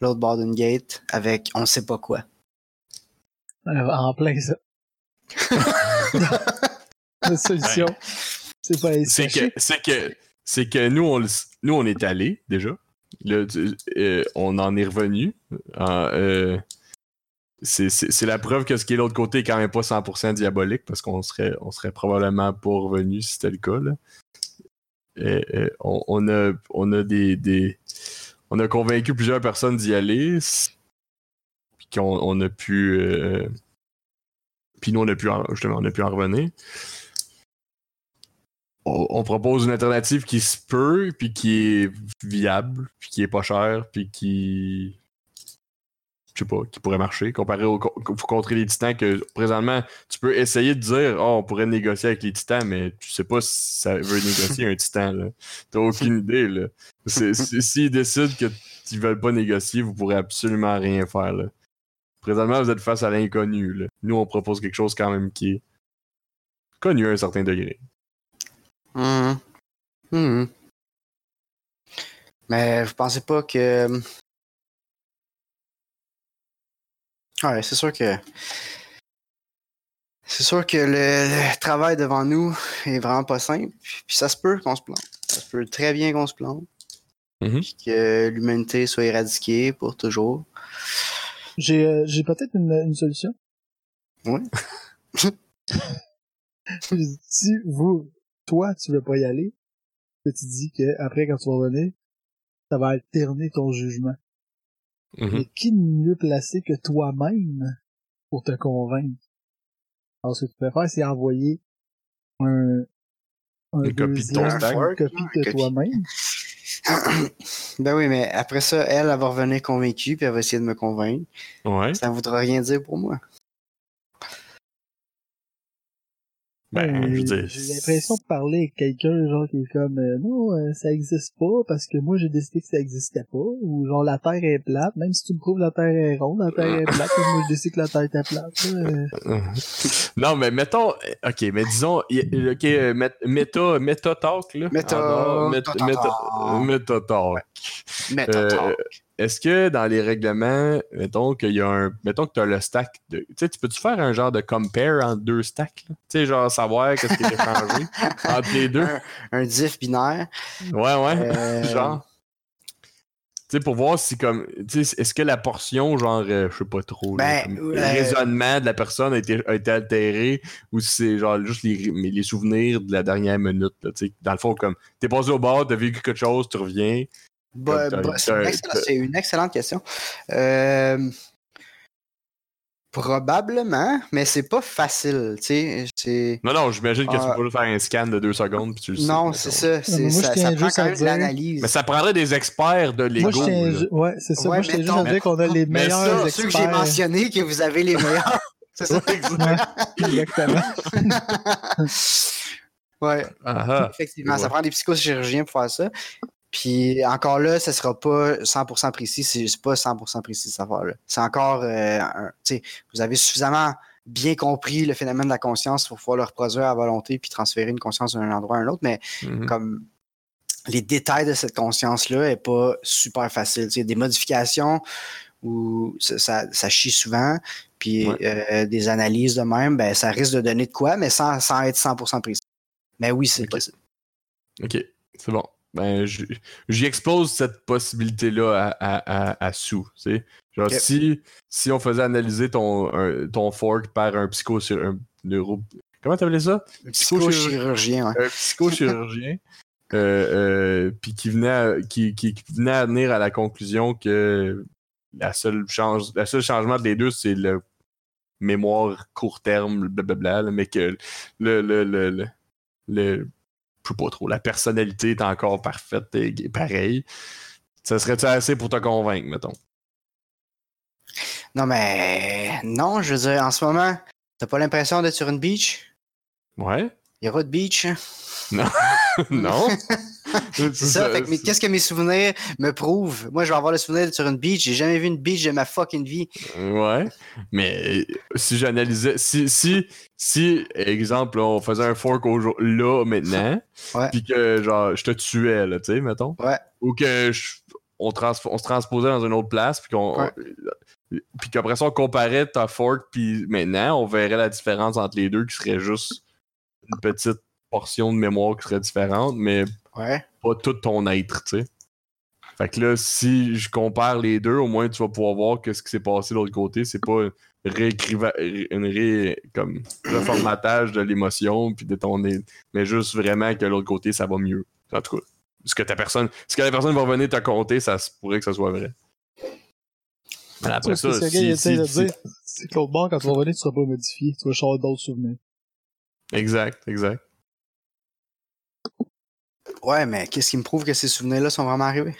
l'autre bord d'une gate avec on sait pas quoi. Euh, en plein ça. [laughs] la solution, c'est pas C'est que, c'est que, c'est que nous, on, nous, on est allé déjà. Euh, on en est revenu. En, euh, c'est, c'est- c'est la preuve que ce qui est l'autre côté est quand même pas 100% diabolique parce qu'on serait, on serait probablement pas revenu si c'était le cas. Là. On, on a, on a des, des- on a convaincu plusieurs personnes d'y aller. Qu'on on a pu, euh, puis nous on a pu, en- justement, on a pu en revenir on, propose une alternative qui se peut, puis qui est viable, puis qui est pas chère, puis qui. Je sais pas, qui pourrait marcher, comparé au pour contrer les titans que présentement, tu peux essayer de dire Oh, on pourrait négocier avec les titans, mais tu sais pas si ça veut négocier un titan, là. T'as aucune idée, là. S'ils décident que qu'ils veulent pas négocier, vous pourrez absolument rien faire. Présentement, vous êtes face à l'inconnu, là. Nous, on propose quelque chose quand même qui est connu à un certain degré. Mhm. Mhm. Mais vous pensez pas que. Ouais, c'est sûr que. C'est sûr que le, le travail devant nous est vraiment pas simple. Puis ça se peut qu'on se plante. Ça se peut très bien qu'on se plante. Mhm. Puis que l'humanité soit éradiquée pour toujours. J'ai euh, j'ai peut-être une, une solution. Ouais. [laughs] si vous, toi, tu veux pas y aller, que tu dis que après quand tu vas revenir, ça va alterner ton jugement. Mhm. Mais qui de mieux placé que toi-même pour te convaincre? Alors, ce que tu peux faire, c'est envoyer un, un Une copie de copie copie. toi-même. [coughs] ben oui, mais après ça, elle, elle va revenir convaincue, puis elle va essayer de me convaincre. Ouais. Ça voudra rien dire pour moi. Ben, Ouais, je veux dire. J'ai l'impression de parler avec quelqu'un, genre, qui est comme, euh, non, euh, ça existe pas parce que moi j'ai décidé que ça existait pas, ou genre la Terre est plate, même si tu me prouves la Terre est ronde, la Terre est plate, moi je décide que la Terre était plate. là, euh. [laughs] non, mais mettons, ok, mais disons, y- ok, euh, met- méta, méta talk, là. Méta- Ah, non, ta- ta- méta, ta. méta talk. Est-ce que dans les règlements, mettons qu'il y a un. Mettons que tu as le stack de. Tu sais, tu peux-tu faire un genre de compare entre deux stacks? Tu sais, genre savoir qu'est-ce qui est changé [laughs] entre les deux? un, un diff binaire. Ouais, ouais. Euh, Genre. Tu sais, pour voir si comme. Tu sais, est-ce que la portion, genre, euh, je sais pas trop, là, Ben, euh, le raisonnement de la personne a été, a été altéré ou si c'est genre juste les, mais les souvenirs de la dernière minute, là, tu sais. Dans le fond, comme, t'es passé au bord, t'as vécu quelque chose, tu reviens. Bah, bah, c'est une, excellente- c'est une excellente question. Euh, probablement, mais c'est pas facile. Non, non, j'imagine que tu Ah. peux faire un scan de deux secondes puis tu le sais, Non, c'est ça. moi, ça, ça prend juste quand même l'analyse. Mais ça prendrait des experts de Moi, je Lego. ju- ouais, c'est ça. Ouais, moi, je tiens juste à dire qu'on a les mais meilleurs ça, ceux experts. que j'ai mentionnés, que vous avez les meilleurs. [laughs] c'est ça? Exactement. [laughs] Ouais. Ah, ah. Effectivement, Ouais. ça prend des psychochirurgiens pour faire ça. Puis encore là, ça sera pas 100% précis. C'est pas 100% précis cette affaire-là. C'est encore, euh, un- tu sais, vous avez suffisamment bien compris le phénomène de la conscience pour pouvoir le reproduire à volonté puis transférer une conscience d'un endroit à un autre. Mais Mhm. comme les détails de cette conscience-là est pas super facile. Sais, des modifications où ça, ça, ça chie souvent, puis euh, des analyses de même, ben ça risque de donner de quoi, mais sans, sans être 100% précis. Mais oui, c'est possible. Ok, c'est bon. Ben, j'y expose cette possibilité-là à, à, à, à Sue. tu sais. Genre, si, si on faisait analyser ton, un- ton fork par un psycho un neuro. Comment t'appelais ça? Psychochirurgien, ouais. un psychochirurgien [laughs] euh, euh, puis qui venait à, qui, qui, qui venait à venir à la conclusion que la seule change la seule changement des deux c'est le mémoire court terme blablabla mais que le le le, le, le- je sais pas trop. La personnalité est encore parfaite et, pareil. Ça serait-tu assez pour te convaincre mettons? Non, mais non, je veux dire, en ce moment, t'as pas l'impression d'être sur une beach? ouais. Il y aura de beach. non [laughs] [laughs] [laughs] C'est ça, fait que mes- qu'est-ce que mes souvenirs me prouvent? Moi, je vais avoir le souvenir d'être sur une beach. J'ai jamais vu une beach de ma fucking vie. Ouais, mais euh, si j'analysais, si, si, si, exemple, on faisait un fork au jour- là, maintenant, [laughs] puis que, genre, je te tuais, là, tu sais, mettons, Ouais. ou que je- on, trans- on se transposait dans une autre place, puis qu'on. Ouais. puis qu'après ça, on comparait ta fork, puis maintenant, on verrait la différence entre les deux qui serait juste une petite portion de mémoire qui serait différente, mais Ouais. pas tout ton être, tu sais. Fait que là, si je compare les deux, au moins tu vas pouvoir voir que ce qui s'est passé de l'autre côté, c'est pas réécriva une ré comme reformatage de l'émotion puis de ton é- mais juste vraiment que l'autre côté ça va mieux. En tout cas, ce que ta personne, ce que la personne va venir te compter, ça se pourrait que ça soit vrai. Mais après C'est ça, gars si, il essaie si- de si- dire. C'est que l'autre bord, quand tu vas revenir, tu seras pas modifié. Tu vas changer d'autres souvenirs. exact, exact. Ouais, mais qu'est-ce qui me prouve que ces souvenirs-là sont vraiment arrivés?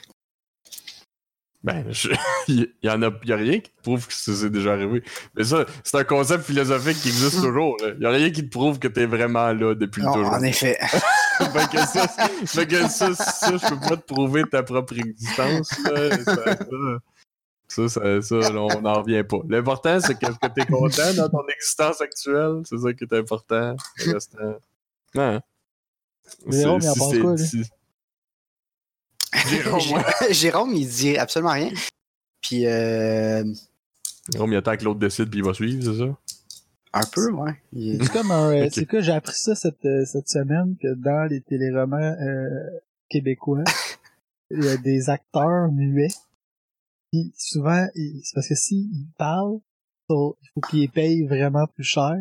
Ben, je- [laughs] il y en a, il y a rien qui te prouve que ça c'est déjà arrivé. Mais ça, c'est un concept philosophique qui existe [laughs] toujours. là. Il y a rien qui te prouve que t'es vraiment là depuis Non, toujours. en effet. [laughs] fait que ça, fait que ça, ça, je peux pas te prouver ta propre existence. là. Ça, ça, là, on n'en revient pas. L'important, c'est que, que t'es content dans ton existence actuelle. C'est ça qui est important. Le restant- Non. Jérôme, il en Si pense c'est- quoi, lui? si- [laughs] Jérôme, il dit absolument rien. Puis, euh, Jérôme, il attend que l'autre décide puis il va suivre, c'est ça? un peu, ouais. Il- C'est comme un, Ok. c'est que j'ai appris ça cette, euh, cette semaine que dans les téléromans euh, québécois, [laughs] il y a des acteurs muets. Puis souvent, c'est parce que s'ils parlent, il faut qu'ils les payent vraiment plus cher.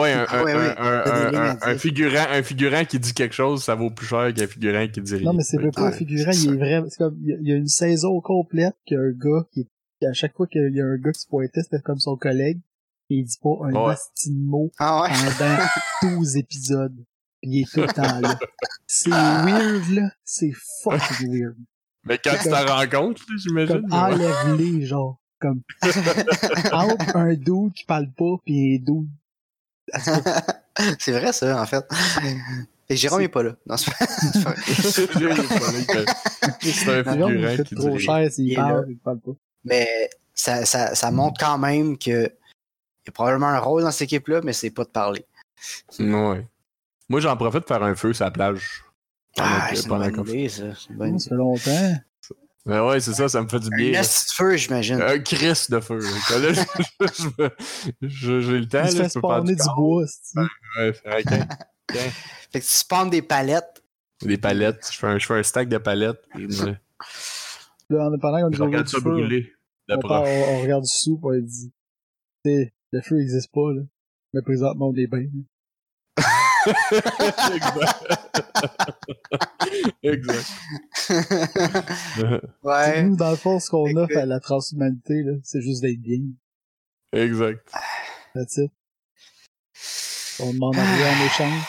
Ouais, un, Ah un, ouais, un, ouais. un, un- figurant, un figurant qui dit quelque chose, ça vaut plus cher qu'un figurant qui dit rien. Non, mais c'est pas un figurant, il est vrai. C'est comme, il y a- il y a une saison complète qu'il y a un gars qui, à chaque fois qu'il y a un gars qui se pointait, c'était comme son collègue. Et il dit pas un Ouais. mot Ah ouais? pendant [laughs] 12 épisodes. Puis il est tout le temps là. C'est weird, là. C'est fucking [laughs] weird. Mais quand tu t'en rends compte, là, j'imagine. Enlève-les, genre. Comme, [laughs] entre un dude qui parle pas pis un dude. C'est vrai, ça, en fait. Que Jérôme C'est- est pas là. Non, c'est pas- [laughs] c'est pas vrai. C'est un Les gens, il figurant coûte qui trop dit rien. cher Il s'il est parle, il parle pas. Mais ça, ça, ça montre quand même que il y a probablement un rôle dans cette équipe-là, mais c'est pas de parler. Ouais. Moi, j'en profite pour faire un feu sur la plage. Ah, c'est une pendant bonne qu'on- idée, ça. C'est une bonne Ça fait longtemps. Mais ouais, c'est ça, ça me fait du Un bien. esti de feu, j'imagine. Un Chris de feu. [laughs] là. Là, je- je- je- J'ai le temps, Il se là, fait je peux faire spawner du corps. bois, c'est Ouais, [laughs] ok. Fait que tu spawns des palettes. Des palettes. Je fais un, je fais un stack de palettes. me- [laughs] Là, en- pendant qu'on je regarde du ça feu, brûler. on, proche. on, on regarde du sous, pis on dit, le feu existe pas, là. Mais présentement, on est bien. Exact. exact. [laughs] ouais. Nous, dans le fond, ce qu'on offre à la transhumanité, là, c'est juste d'être bien. exact. That's it. On demande à rien en échange.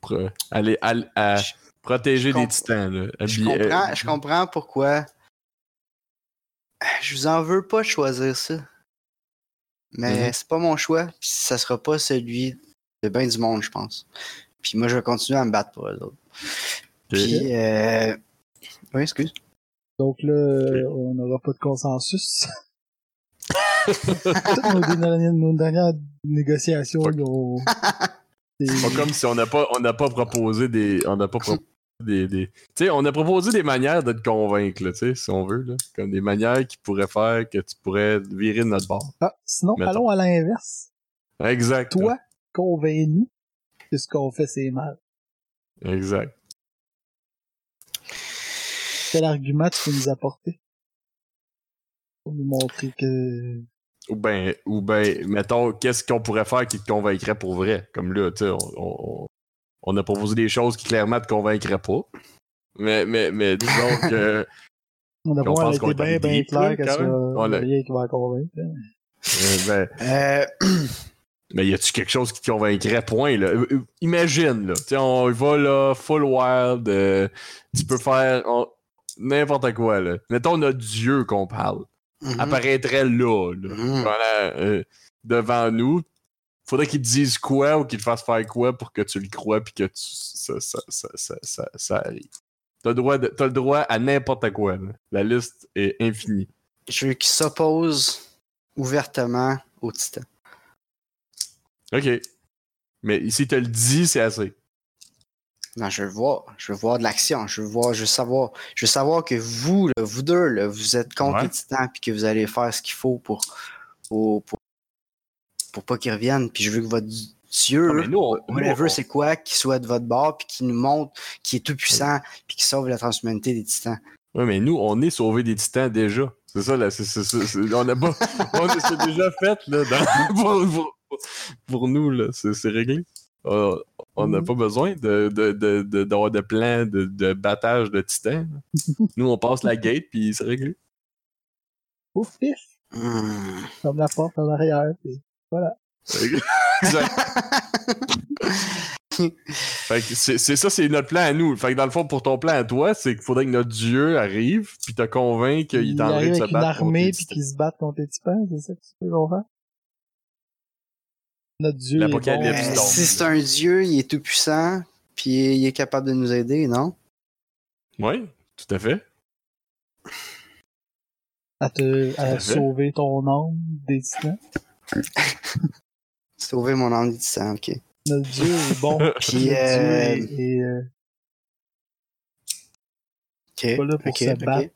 Pro- Allez, allez, à Je- protéger je des titans. Là. Je comprends, euh, je comprends pourquoi. Je vous en veux pas de choisir ça. Mais Mhm. c'est pas mon choix, puis ça sera pas celui de bien du monde, je pense. Puis moi, je vais continuer à me battre pour eux autres. Puis, euh... Oui, excuse. Donc là, on n'aura pas de consensus. Toutes nos dernières, nos dernières négociations, ont... [laughs] c'est- Pas comme si on n'a pas, on n'a pas proposé des. On n'a pas proposé des. des... Tu sais, on a proposé des manières de te convaincre, là, tu sais, si on veut, là. Comme des manières qui pourraient faire que tu pourrais virer de notre bord. Ah, sinon, Mettons. allons à l'inverse. Exact. Toi, convainc-nous que ce qu'on fait, c'est mal. Exact. Quel argument tu peux nous apporter? Pour nous montrer que... Ou ben, ou ben, mettons, qu'est-ce qu'on pourrait faire qui te convaincrait pour vrai? Comme là, tu sais, on, on, on a proposé des choses qui clairement te convaincraient pas. Mais, mais, mais disons que. [laughs] On a pas pense été qu'on est bien, bien clair que ça. On a- rien qui va convaincre. hein. euh, ben, Euh... [clears throat] Mais y a-tu quelque chose qui te convaincrait, point, là? Euh, euh, Imagine, là. On va, là, full wild. euh, tu peux faire on- n'importe quoi, là. Mettons notre Dieu qu'on parle. mhm. Apparaîtrait là, là. Mhm. Voilà, euh, devant nous. Faudrait qu'il te dise quoi ou qu'il te fasse faire quoi pour que tu le crois puis que tu, ça, ça, ça, ça, arrive. T'as le droit, de- le droit à n'importe quoi, là. La liste est infinie. Je veux qu'il s'oppose ouvertement au titan. OK. Mais ici, te le dit, c'est assez. Non, je veux voir. Je veux voir de l'action. Je veux voir, je veux savoir. Je veux savoir que vous, là, vous deux, là, vous êtes contre Ouais. les titans puis que vous allez faire ce qu'il faut pour, pour, pour, pour pas qu'ils reviennent. Puis je veux que votre Dieu, Ah, mais nous, on- whatever on- c'est quoi, qu'il soit de votre bord puis qu'il nous montre qu'il est tout puissant puis qu'il sauve la transhumanité des titans. Ouais, mais nous, on est sauvés des titans déjà. C'est ça, là. c'est- c'est- c'est- c'est- on a pas. [laughs] on est- déjà fait, là. dans- [laughs] pour, pour- [laughs] pour nous, là. C'est c'est réglé. Euh, on n'a Mhm. pas besoin de, de, de, de, d'avoir de plans de, de battage de titans. [laughs] Nous, on passe la gate, puis c'est réglé. Ouf, pif! Hmm. Ferme la porte en arrière, puis exact. [laughs] Fait que c'est c'est ça, c'est notre plan à nous. Fait que dans le fond, pour ton plan à toi, c'est qu'il faudrait que notre dieu arrive, puis te convainc qu'il il est en train arrive de se avec une battre contre armée les puis qu'ils se battent contre les titans, c'est ça que tu veux qu'on fasse? Notre dieu est L'apocalypse bon. Euh, si c'est un dieu, il est tout puissant puis il est capable de nous aider, non? Oui, tout à fait. à te à sauver ton âme des titans. [laughs] Sauver mon âme des titans, ok. Notre dieu est bon. [laughs] Puis, Notre euh, dieu est, est, euh, Ok. Pas là pour ok, se ok. battre. Là,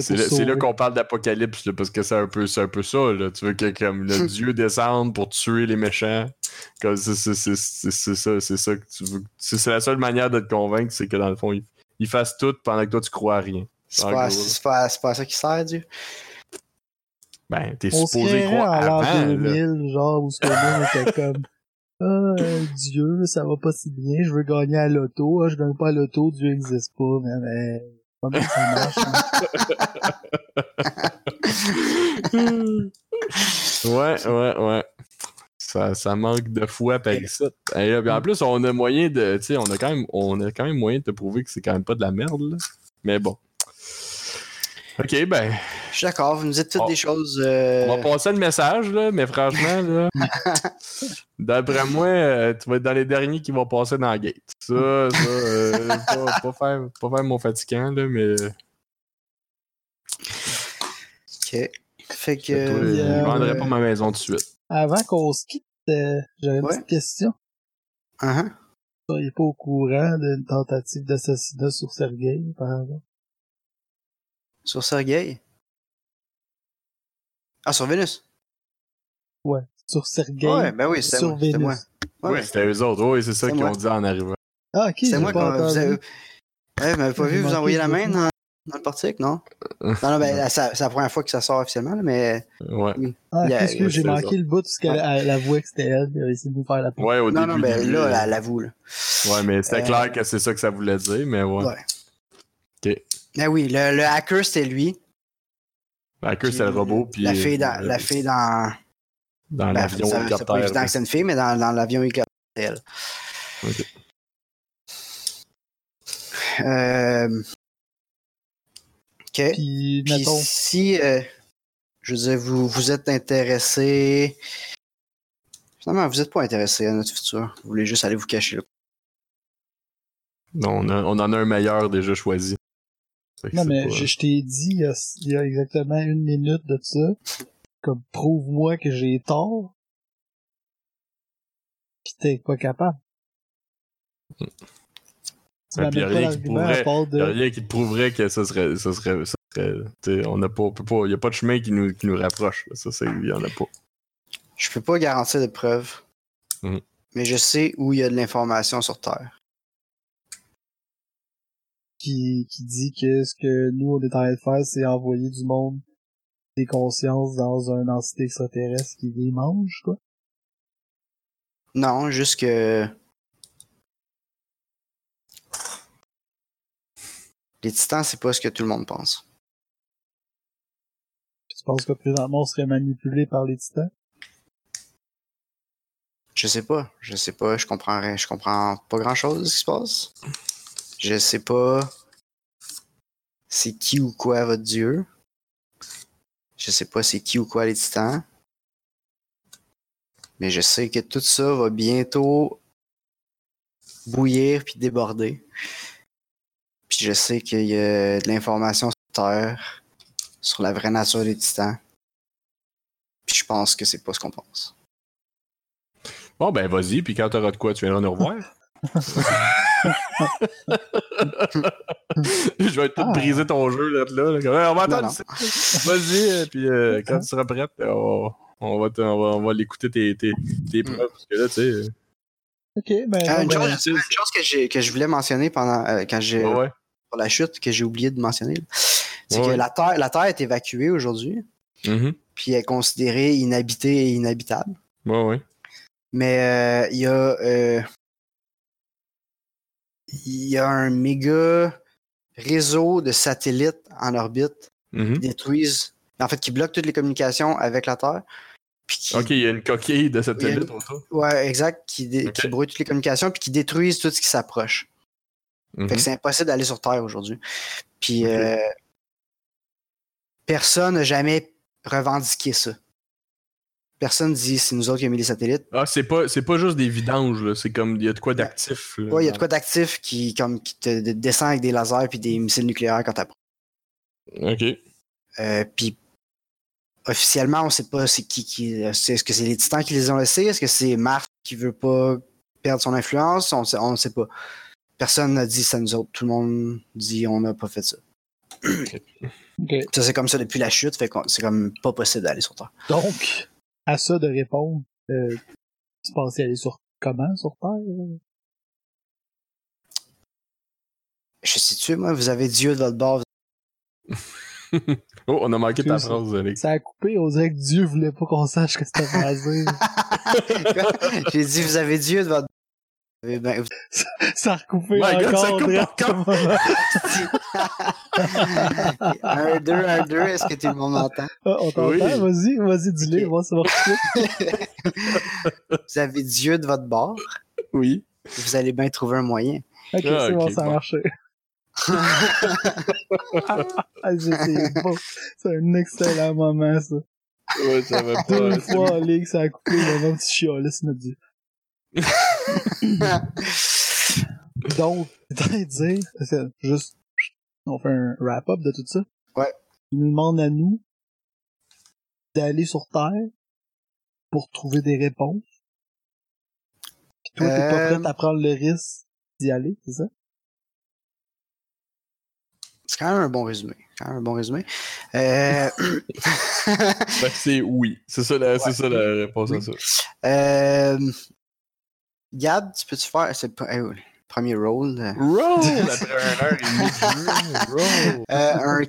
C'est là, qu'on parle d'apocalypse, là, parce que c'est un peu, c'est un peu ça. Là. Tu veux que comme le [laughs] Dieu descende pour tuer les méchants. Comme c'est, c'est, c'est, c'est, c'est ça, c'est ça que tu veux. C'est, c'est la seule manière de te convaincre, c'est que dans le fond, ils, ils fassent tout pendant que toi tu crois à rien. C'est pas, pas, c'est pas à ça qui sert, Dieu. Ben, t'es supposé croire en l'an avant. là. 2000, genre, où ce monde était comme, ah, euh, Dieu, ça va pas si bien, je veux gagner à l'auto, ah, je gagne pas à l'auto, Dieu existe pas, mais, mais, pas bien que ça marche. hein. [laughs] ouais, ouais, ouais. Ça, ça manque de foi par ici. Et en plus, on a moyen de. Tu sais, on a quand même on a quand même moyen de te prouver que c'est quand même pas de la merde, là. Mais bon. Ok, ben, Je suis d'accord, vous nous dites toutes Oh. des choses. euh, on va passer le message, là, mais franchement, là. [laughs] D'après moi, euh, tu vas être dans les derniers qui vont passer dans la gate. Ça, ça, euh, [laughs] pas, pas faire, pas faire mon fatigant, là, mais. Ok. Fait que. Euh, je vendrai pas ma maison tout de suite. Avant qu'on se quitte, euh, j'avais une Ouais. petite question. Uh-huh. Vous seriez pas au courant d'une tentative d'assassinat sur Sergei, par exemple? Sur Sergei. Ah, sur Vénus? Ouais. Sur Sergei. Ouais, ben oui, c'était sur moi. C'était Vénus. moi. Ouais, Oui, c'était eux autres. Oui, c'est ça qu'ils ont dit en arrivant. Ah, ok, C'est moi quand vous avez. Ouais, vous m'avez pas vu vous envoyer la main dans, dans le portique, non? non, non, ben c'est la première fois que ça sort officiellement, là, mais. Ouais. Ah, qu'est-ce que j'ai manqué le bout parce qu'elle elle avouait que c'était elle, elle a essayé de nous faire la peau. Ouais, au non, début. non, ben début, là, euh, elle l'avoue, là. Ouais, mais c'était Euh, clair que c'est ça que ça voulait dire, mais ouais. Ouais. Ok. Ah oui, le, le hacker, c'était lui. La queue, Puis c'est le robot, puis. La fille euh, dans, la fille dans, Dans Ben, l'avion C'est pas hélicoptère. évident que c'est une fille, mais dans, dans l'avion hélicoptère, elle. Ok. Euh... Ok. Puis, Puis mettons, si, euh, je veux dire, vous, vous êtes intéressé... Finalement, vous n'êtes pas intéressé à notre futur. Vous voulez juste aller vous cacher là. Non, on, a- on en a un meilleur déjà choisi. Non, mais pas- je, je t'ai dit il y, a, il y a exactement une minute de ça, comme prouve-moi que j'ai tort. Pis t'es pas capable. Tu Ouais, puis y a rien qui Il y a rien qui te prouverait que ça serait. Ça serait, ça serait t'sais, on n'a pas. Il n'y a pas de chemin qui nous, qui nous rapproche. là. Ça, c'est. Il n'y en a pas. Je peux pas garantir de preuves, Mhm. mais je sais où il y a de l'information sur Terre. Qui, qui dit que ce que nous on est en train de faire, c'est envoyer du monde des consciences dans une entité extraterrestre qui les mange, quoi. Non, juste que... Les titans, c'est pas ce que tout le monde pense. Tu penses que présentement on serait manipulé par les titans? Je sais pas. Je sais pas. Je comprends rien. Je comprends pas grand chose de ce qui se passe. Je sais pas c'est qui ou quoi votre dieu. Je sais pas c'est qui ou quoi les titans. Mais je sais que tout ça va bientôt bouillir puis déborder. Puis je sais qu'il y a de l'information sur Terre, sur la vraie nature des titans. Puis je pense que c'est pas ce qu'on pense. Bon, ben, vas-y, puis quand t'auras de quoi, tu viendras nous revoir. [laughs] je vais tout Ah. briser ton jeu là. là, on va attendre. Vas-y, euh, puis euh, quand tu seras prête, on, on va, te- on va, on va l'écouter tes, tes, tes preuves. Parce que là, tu sais. euh, Ok, ben, bon, une, ben, chose, une chose que, je voulais mentionner pendant euh, quand j'ai Ouais, pour la chute que j'ai oublié de mentionner, c'est Ouais, que la Terre, la Terre est évacuée aujourd'hui, Mhm. puis elle est considérée inhabitée et inhabitable. Ouais, ouais. Mais euh, il y a euh, il y a un méga réseau de satellites en orbite Mhm. qui détruisent, en fait, qui bloquent toutes les communications avec la Terre. Puis qui, Ok, il y a une coquille de Il y a satellite une- autour. Ouais, exact, qui, dé- Ok. qui brouillent toutes les communications puis qui détruisent tout ce qui s'approche. Mhm. Fait que c'est impossible d'aller sur Terre aujourd'hui. Puis euh, personne n'a jamais revendiqué ça. Personne dit c'est nous autres qui avons mis les satellites. Ah, c'est pas, c'est pas juste des vidanges, là. C'est comme, il y a de quoi d'actif. là. Ouais, il y a de quoi d'actif qui, comme, qui te descend avec des lasers puis des missiles nucléaires quand t'approches. Ok. Euh, puis officiellement, on sait pas c'est qui qui. c'est- Est-ce que c'est les titans qui les ont laissés? Est-ce que c'est Mars qui veut pas perdre son influence? On sait, on sait pas. Personne n'a dit ça nous autres. Tout le monde dit on n'a pas fait ça. Ok. Ça, c'est comme ça depuis la chute, fait que c'est comme pas possible d'aller sur Terre. Donc, à ça de répondre, euh, tu pensais aller sur comment sur Terre? euh? Je sais tu moi, vous avez Dieu de votre bord. [laughs] Oh, on a manqué ta phrase, Alex. Ça a coupé, on dirait que Dieu voulait pas qu'on sache que c'était [laughs] rasé. J'ai dit, vous avez Dieu de votre Ben- vous- ça a recoupé My God, encore. ça coupe encore. un, deux, un, deux, est-ce que tout le monde m'entend? Ah, on t'entend? Oui. Vas-y, vas-y, dis-le, moi ça va recouper. [laughs] Vous avez Dieu de votre bord, Oui. vous allez bien trouver un moyen. Ok, Ah, c'est bon, ça a bon. marché. [laughs] Ah, c'est un excellent moment, ça. Ouais, ça va Deux pas. fois en ligue, ça a coupé, le petit chialais se me dit. [laughs] [laughs] Donc, [laughs] dire, c'est juste, on fait un wrap-up de tout ça. Ouais. Il nous demande à nous d'aller sur Terre pour trouver des réponses. Puis toi, t'es pas Euh, prêt à prendre le risque d'y aller, c'est ça? C'est quand même un bon résumé. Quand même un bon résumé. Euh... Que [laughs] c'est oui. C'est ça, la, c'est ça la réponse à ça. euh... Gab, tu peux-tu faire. C'est le euh, premier rôle. euh, Roll! [laughs] Après une heure et. Roll! euh, un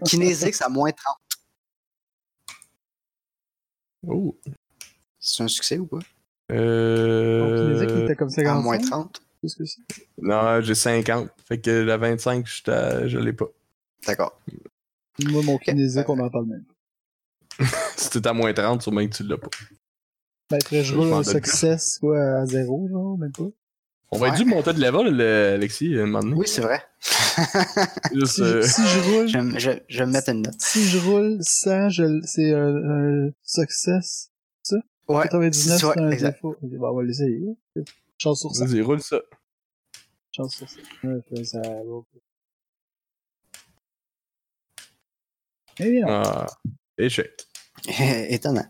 à moins 30. Oh. C'est un succès ou pas? Donc, les équipes Euh... étaient comme À moins 55. 30. Qu'est-ce que c'est? Non, j'ai 50. Fait que la 25, je, t'a- je l'ai pas. D'accord. Moi, mon kinésique, on en parle même. [laughs] Si t'es à moins 30, sûrement que tu l'as pas. Ben, après, je roule un success, quoi, à zéro, genre, même pas. On va Ouais. dû monter de level, le- Alexis, moment donné. Oui, c'est vrai. [laughs] Juste, Si, euh, si je roule, je, vais- je, je vais me mettre une note. si je roule 100, je, c'est un, un success. Ouais. 99, c'est ouais, un exact. défaut. Bon, on va l'essayer. Chance sur ça. Vas-y, roule ça. Chance sur ça. Ouais, ça va. Eh bien, Ah, échec. [laughs] Étonnant.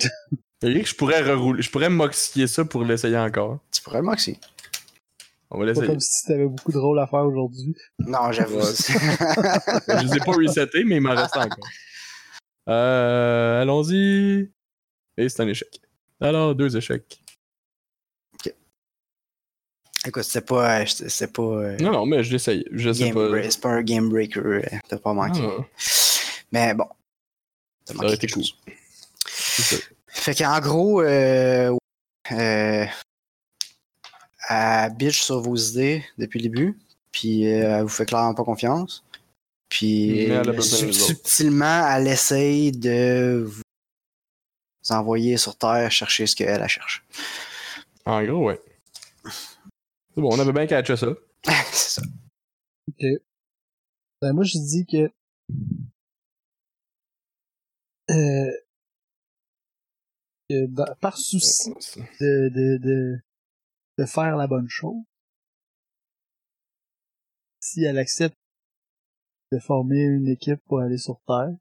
[laughs] Eric, je pourrais rerouler. Je pourrais moxier ça pour l'essayer encore. Tu pourrais le moxie. On va l'essayer. comme si t'avais beaucoup de rôles à faire aujourd'hui. Non, j'avoue. Je les ai pas resetés, mais il m'en reste encore. Euh, allons-y. Et c'est un échec. Alors, deux échecs. Écoute, c'est pas. euh, C'est pas. euh, Non, non, mais je l'essaye. Je sais pas. C'est pas un game breaker. euh, T'as pas manqué. Ah, Mais bon. T'as Ça aurait manqué été cool. c'est ça. Fait qu'en gros, euh, euh, elle bitch sur vos idées depuis le début, puis euh, elle vous fait clairement pas confiance. Puis elle subtilement, elle essaye de vous envoyer sur Terre chercher ce qu'elle elle cherche. En gros, ouais. C'est bon, on avait bien catché ça. [laughs] C'est ça. Ben, moi, je dis que, euh, que dans- par souci de, de, de, de faire la bonne chose, si elle accepte de former une équipe pour aller sur Terre,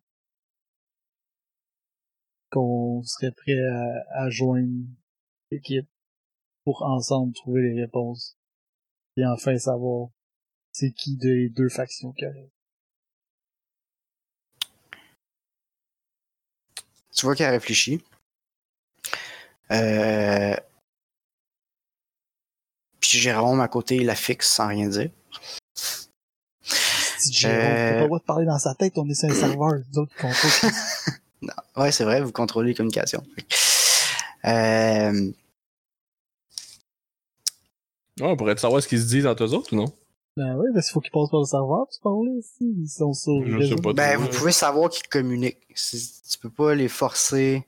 qu'on serait prêt à, à joindre l'équipe pour ensemble trouver les réponses et enfin savoir c'est qui des deux factions qui arrivent. Tu vois qu'elle réfléchit. Euh... Puis Jérôme à côté, il la fixe sans rien dire. Si Jérôme, Euh, pas le droit de parler dans sa tête, on est sur un serveur, nous autres qui contrôlent. [laughs] Ouais, c'est vrai, vous contrôlez les communications. Euh... Ouais, on pourrait savoir ce qu'ils se disent entre eux autres ou non? Ben oui, parce qu'il faut qu'ils passent par le serveur pour se parler aussi. Ils sont sur le Je réseau. sais pas. Ben, vous pouvez savoir qu'ils communiquent. Tu peux pas les forcer.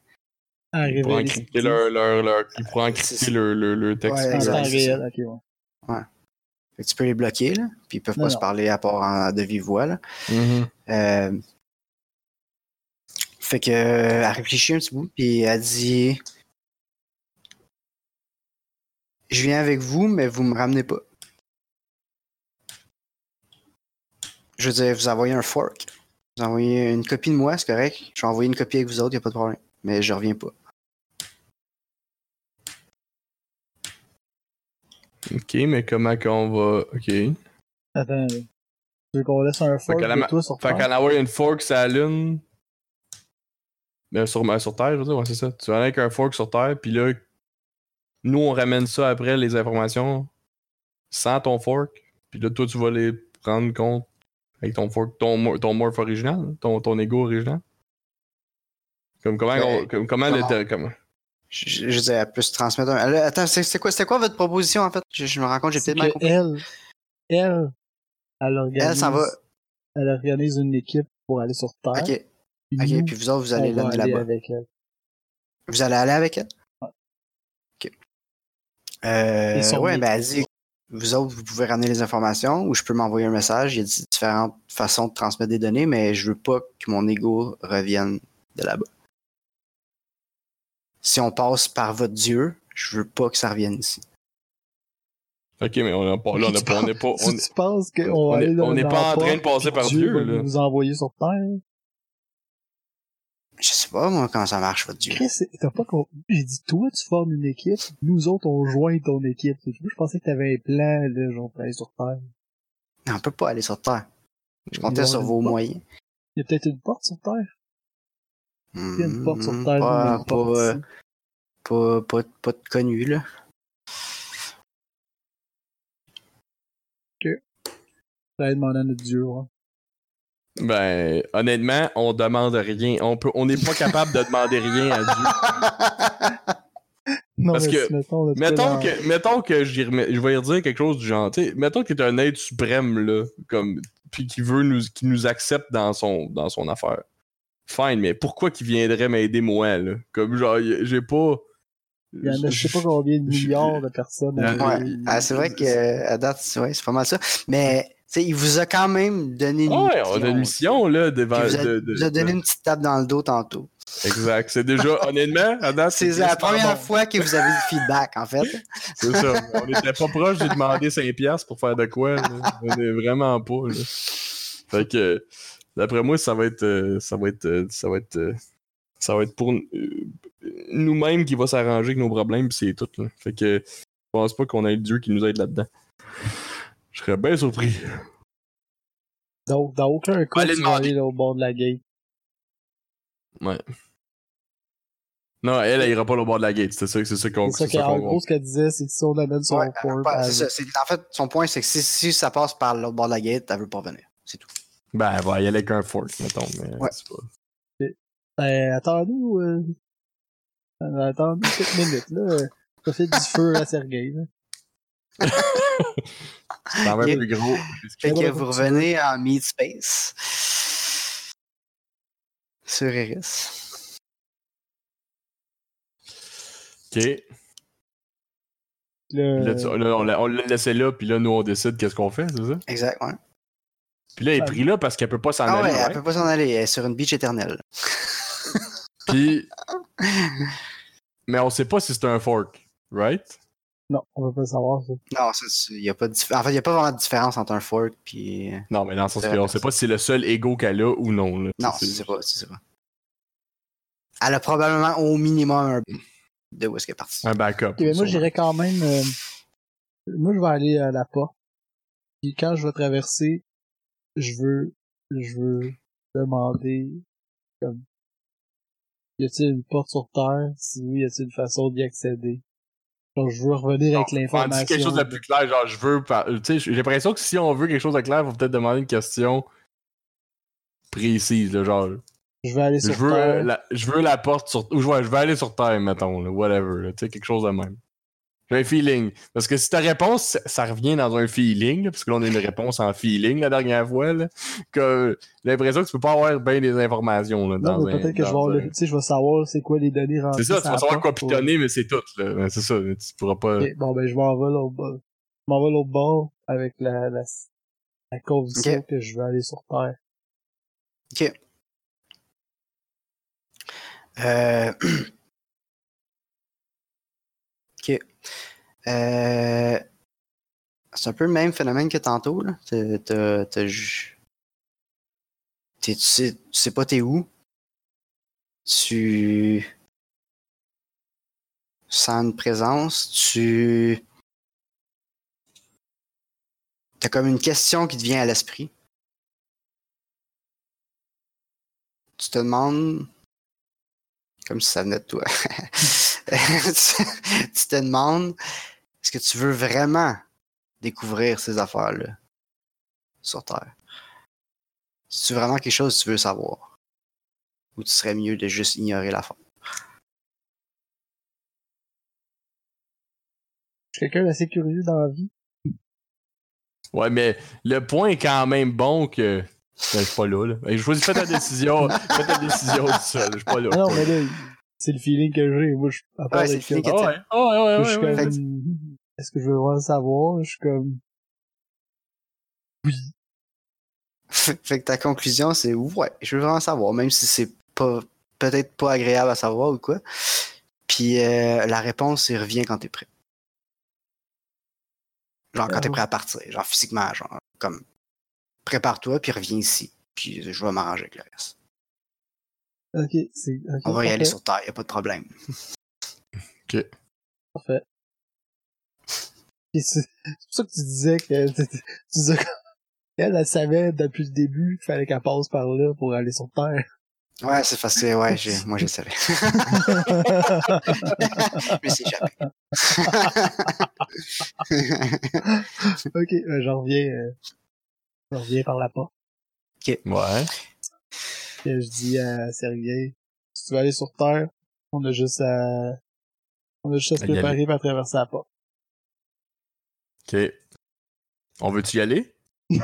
Pour disent. leur, leur, leur, pour C'est encrypter ça. leur, leur, leur texte. Ouais, En exact, réel, ok, ouais. Fait que tu peux les bloquer, là. Puis ils peuvent Non, pas se parler à part en, de vive voix, là. Mhm. Euh, Fait que, elle réfléchit un petit bout, puis elle dit Je viens avec vous, mais vous me ramenez pas. Je veux dire, vous envoyez un fork. Vous envoyez une copie de moi, c'est correct. Je vais envoyer une copie avec vous autres, y a pas de problème. Mais je reviens pas. Ok, mais comment qu'on va. Ok. Attends, Tu veux qu'on laisse un fork qu'à ma- toi sur Fait Terre? qu'en avoir une fork sur la Lune. Ben, sur, ben, sur Terre, je veux dire, ouais, c'est ça. Tu vas aller avec un fork sur Terre, puis là, nous, on ramène ça après, les informations, sans ton fork. Puis là, toi, tu vas les prendre compte avec ton fork, ton, mor- ton morph original, ton, ton ego original. Comme comment, Ouais. on- comme, comment, Comment? le- comment- Je, je, disais, elle peut se transmettre un. Attends, c'est quoi, quoi votre proposition en fait? Je, je me rends compte, j'ai peut-être mal compris. elle, elle, elle organise, Elle s'en va. elle organise une équipe pour aller sur Terre. Ok, puis ok, nous, puis vous autres, vous allez l'amener là-bas. avec elle. Vous allez aller avec elle? Ok. Euh, ouais, ben, elle dit, vous autres, vous pouvez ramener les informations ou je peux m'envoyer un message. Il y a di- différentes façons de transmettre des données, mais je veux pas que mon ego revienne de là-bas. Si on passe par votre Dieu, je veux pas que ça revienne ici. Ok, mais on n'a pas, là, on pas, n'est pas, on, [laughs] Si tu penses qu'on on va est- aller dans on n'est dans pas en train de passer par Dieu Dieu, va là. nous envoyer sur Terre. Je sais pas, moi, comment ça marche, votre Dieu. Chris, t'as pas compris. J'ai dit, toi, tu formes une équipe, nous autres, on joint ton équipe. Je pensais que t'avais un plan, là, genre, pour aller sur Terre. Non, on peut pas aller sur Terre. Je comptais sur vos moyens. Il y a peut-être une porte sur Terre. Il y a une porte sur Terre, y a pas, une porte pas, ici. pas, pas, pas de connu, là. Fallait demander à notre Dieu, ouais. ben, honnêtement, on demande rien. On peut, on n'est pas [laughs] capable de demander rien à Dieu. Non, Parce mais que- si, mettons, dans- que, mettons que je vais y redire quelque chose du genre, tu sais, mettons qu'il est un être suprême, là, comme, puis qui veut nous, qui nous accepte dans son, dans son affaire. Fine, mais pourquoi qu'il viendrait m'aider moi, là? Comme, genre, j'ai pas... Il y en a, je sais pas combien de milliards de personnes. Ouais, à- Ouais, ah, c'est vrai qu'à date, c'est ouais, c'est pas mal ça. Mais, tu sais, il vous a quand même donné une Ouais, on a une mission, là, devant... il vous a, de- de- vous a donné de- une petite tape dans le dos tantôt. Exact. C'est déjà, [laughs] honnêtement, à date, C'est la première bon. fois que vous avez du feedback, en fait. [laughs] C'est ça. On était pas proche de demander 5$ piastres pour faire de quoi. là. On est vraiment pas. Là. Fait que d'après moi, ça va être. euh, ça va être. euh, ça va être. euh, ça va être pour euh, nous-mêmes qui va s'arranger avec nos problèmes, pis c'est tout. Là. Fait que je pense pas qu'on ait le Dieu qui nous aide là-dedans. Je serais bien surpris. Donc, dans aucun cas, Allez tu vas aller là, au bord de la gate. Ouais. Non, elle, elle ira pas au bord de la gate. C'est ça, c'est ça qu'on C'est ça c'est ça qu'en qu'on- gros, ce qu'elle disait, c'est que si on amène son Ouais, fork, pas- elle- c'est ça. C'est- En fait, son point, c'est que si, si ça passe par l'autre bord de la gate, elle veut pas venir. C'est tout. Ben, elle va y aller avec un fork, mettons. Mais Ouais. c'est pas. Ben, attends-nous, euh... attends-nous minutes, là. euh, Profite du feu à Sergei, là. C'est quand même plus gros. Fait que vous revenez en Meat Space. Sur Eris. Ok. Là, Là, tu- là, on l'a on l'a laissé là, puis là, nous, on décide qu'est-ce qu'on fait, c'est ça? Exact, ouais. Puis là, elle est pris là parce qu'elle peut pas s'en Ah ouais, aller. elle ouais. peut pas s'en aller. Elle est sur une beach éternelle. [laughs] Puis. Mais on sait pas si c'est un fork, right? non, on va pas le savoir, ça. Non, ça, c'est- y a pas de en fait, il n'y a pas vraiment de différence entre un fork puis. euh, Non, mais dans le sens C'est qu'on vrai. sait pas si c'est le seul ego qu'elle a ou non. Là. Non, C'est- c'est pas, c'est pas. Elle a probablement au minimum un de où est-ce qu'elle est partie. Un backup. Ok, mais moi, j'irais quand même... euh, Moi, je vais aller à la porte. Puis quand je vais traverser, je veux... Je veux demander... Comme... Y a-t-il une porte sur Terre? Si oui, y a-t-il une façon d'y accéder? Donc, je veux revenir avec On l'information. quelque chose de plus clair, genre je veux. Tu sais, j'ai l'impression que si on veut quelque chose de clair, il faut peut-être demander une question précise, là, genre. Je vais aller Je sur veux, Terre. la, je veux la porte sur. Ou je, je vais aller sur Terre, mettons, là, whatever. Tu sais, quelque chose de même. J'ai un feeling. Parce que si ta réponse, ça, revient dans un feeling, là, parce que là, on a une réponse en feeling la dernière fois, là, que j'ai l'impression que tu peux pas avoir bien des informations. Là, Non, peut-être que je vais, dans avoir le- un- tu sais, je vais savoir c'est quoi les données rentrées. C'est ça, tu vas savoir quoi pour- pitonner, mais c'est tout. C'est ça, tu pourras pas. Bon, ben, je m'en vais l'autre bord. Je m'en vais l'autre bord avec la, la, la condition que je vais aller sur Terre. Ok. Euh... [clears throat] Euh, c'est un peu le même phénomène que tantôt. Là. T'es, tu, sais, tu sais pas t'es où. Tu sens une présence. Tu. T'as comme une question qui te vient à l'esprit. Tu te demandes. Comme si ça venait de toi. [laughs] tu te demandes est-ce que tu veux vraiment découvrir ces affaires-là sur Terre? C'est vraiment quelque chose que tu veux savoir? Ou tu serais mieux de juste ignorer la fin? Je suis quelqu'un d'assez curieux dans la vie? Ouais, mais le point est quand même bon que. Ben, je suis pas là, là. Ben, Je choisis, fais ta décision. [laughs] fais ta décision tout seul. Je suis pas là. Ah non, mais là, c'est le feeling que j'ai. Moi, je, à part Ouais, c'est de le feeling que- que ouais, ouais, ouais, je suis est-ce que je veux vraiment savoir? Je suis comme, oui. fait que ta conclusion, c'est ouais, je veux vraiment savoir, même si c'est pas peut-être pas agréable à savoir ou quoi. Puis euh, la réponse, c'est reviens quand t'es prêt. Genre quand t'es Ah. prêt à partir, genre physiquement, genre comme prépare-toi puis reviens ici. Puis je vais m'arranger avec le reste. Ok, c'est, ok, On va y aller sur Terre, y a pas de problème. Parfait. C'est pour ça que tu disais que, [laughs] tu disais qu'elle, elle savait depuis le début qu'il fallait qu'elle passe par là pour aller sur Terre. Ouais, c'est facile, ouais, j'ai- moi je savais. [laughs] Mais c'est jamais. [laughs] ok, euh, j'en reviens, euh, j'en reviens par la porte. Ouais. Et je dis à Sergei, si tu veux aller sur Terre, on a juste à, on a juste à se préparer pour traverser la porte. Ok. On veut-tu y aller? [laughs]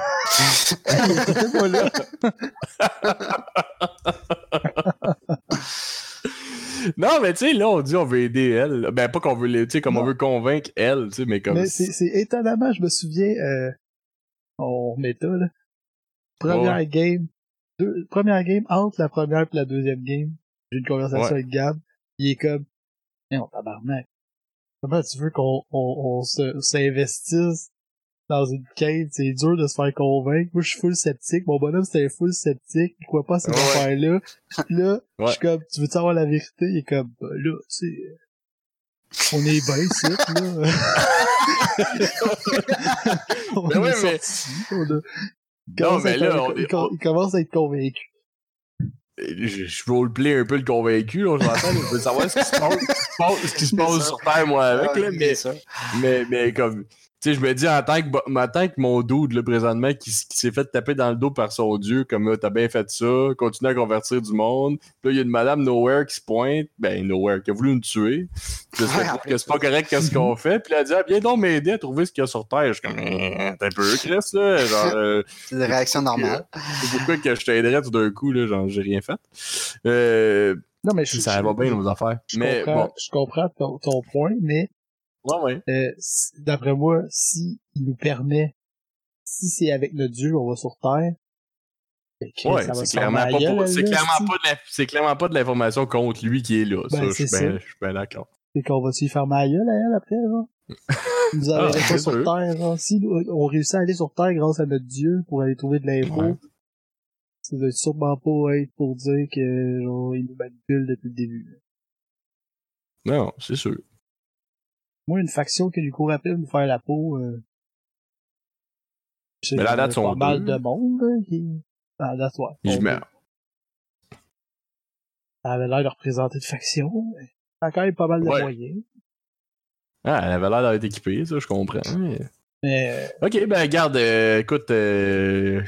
Non, mais tu sais, là, on dit on veut aider elle. Ben, pas qu'on veut, les- tu sais, comme on veut convaincre elle, tu sais, mais comme. Mais c'est, c'est étonnamment, je me souviens, euh, on méta, là. Première Ouais. game, deux, première game, entre la première et la deuxième game, j'ai une conversation Ouais. avec Gab, il est comme, mais on tabarnak. Comment tu veux qu'on, on, on se, s'investisse dans une quête? C'est dur de se faire convaincre. Moi, je suis full sceptique. Mon bonhomme, c'était full sceptique. Il croit pas à ces Ouais. affaires-là. Puis là, je Ouais. suis comme, tu veux savoir la vérité? Il est comme, bah, là, tu sais, euh, on est bien ici, là. [laughs] [laughs] on ouais, est mais- sortis, on a- il Non, commence à mais être- là, on il commence à être convaincu. Je, je roleplay un peu le convaincu, là, je m'entends, je veux savoir ce qui se passe, ce qui se passe- sur Terre, moi, avec, Ah, là, oui, mais, mais, mais comme, sais, je me dis, en tant que, en tant que mon dude, là, présentement, qui, s'est fait taper dans le dos par son dieu, comme, là, t'as bien fait ça, continue à convertir du monde, puis là, il y a une madame Nowhere qui se pointe, ben, Nowhere, qui a voulu me tuer, je sais Ouais, que c'est pas correct qu'est-ce qu'on [laughs] fait, puis elle a dit, ah, viens donc m'aider à trouver ce qu'il y a sur Terre, je suis comme, Eh, t'es un peu, Chris, là, genre, [laughs] euh, C'est des réactions normales. c'est pourquoi que je t'aiderais tout d'un coup, là, genre, j'ai rien fait. Euh, Non, mais je, ça je- va bien, nos affaires. je Mais comprends, bon, je comprends ton, ton point, mais ouais, ouais. euh, d'après moi, si il nous permet, si c'est avec notre dieu, on va sur Terre, ben, Ouais, ça va c'est se faire clairement, c'est clairement, si. pas de la- c'est clairement pas de l'information contre lui qui est là. Ben, ça, je c'est suis bien, d'accord. Et qu'on va s'y faire ma gueule à elle après, genre. Il nous enverrait Ah, pas c'est sur sûr. Terre, genre. Si on réussit à aller sur Terre grâce à notre dieu pour aller trouver de l'info, Ouais. ça doit sûrement pas être pour dire que, genre, il nous manipule depuis le début. Non, c'est sûr. Moi, une faction qui lui court après pour nous faire la peau, euh... Mais la a date sont pas mal de monde, qui... La date, ouais. Je mets-. Ça avait l'air de représenter une faction, mais a quand même pas mal de Ouais. moyens. Ah, elle avait l'air d'être équipée, ça, je comprends. mais- Mais, euh, Ok, ben, garde, euh, écoute, euh,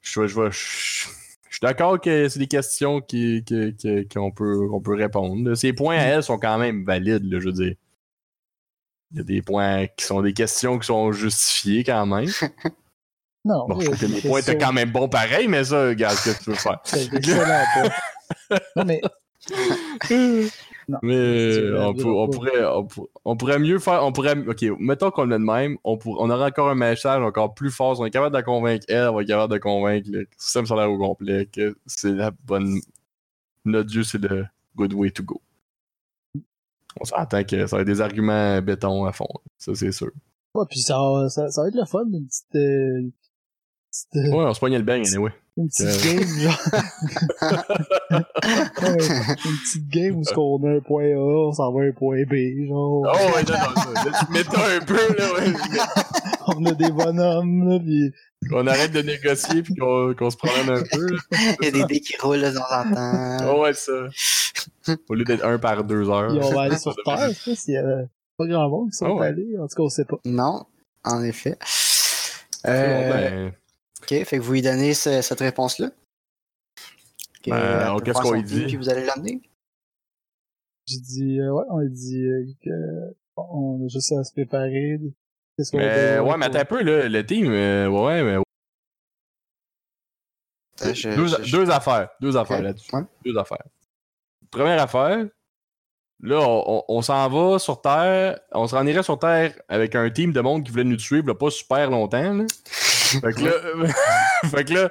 je je je je suis d'accord que c'est des questions qui, qui- qui- qu'on peut, qu'on peut répondre. Ces points à elle sont quand même valides, là, je veux dire. Il y a des points qui sont des questions qui sont justifiées quand même. [laughs] non. Bon, je trouve que mes c'est points étaient quand même bons pareil, mais ça, regarde, qu'est-ce que tu veux faire? C'est excellent. Non, mais, [laughs] Non. Mais euh, on, pourrait, on, pour- on pourrait mieux faire. On pourrait, ok, mettons qu'on l'a de même, on, pour, on aurait encore un message encore plus fort. Si on est capable de la convaincre elle, on être capable de convaincre le système solaire au complet que c'est la bonne. Notre Dieu, c'est le good way to go. On s'entend que ça va être des arguments béton à fond. Ça, c'est sûr. ouais, puis ça, ça, va être le fun, une petite, euh, petite, Ouais, on se poignait le bang, anyway. une petite Euh. game, genre. [laughs] Une petite game où ce qu'on a un point A, on s'en va à un point B, genre. Oh, ouais, non, non, là, tu m'étonnes un peu, là, ouais. [laughs] on a des bonhommes, là, pis qu'on arrête de négocier puis qu'on qu'on se promène un peu. Là. Il y a des dés qui roulent de temps en temps. Oh, ouais, ça. Au lieu d'être un par deux heures. puis on va aller sur Terre, je sais s'il y a pas grand monde qui sont Oh, ouais. allés. En tout cas, on sait pas. Non, en effet. Bon, Euh, ben, Ok, fait que vous lui donnez ce- cette réponse-là? Ben, peut qu'est-ce qu'on lui dit? Puis vous allez l'amener? J'ai dit, euh, ouais, on a dit euh, que on a juste à se préparer. Qu'est-ce qu'on ouais, mais attends un peu, là, le team, euh, ouais, mais Attends, je- deux, je- je- deux affaires. Deux affaires là-dessus. ouais. Deux affaires. Première affaire, là, on, on- on s'en va sur Terre. On se rend irait sur Terre avec un team de monde qui voulait nous suivre là, pas super longtemps. Là. Fait que là, [laughs] fait que là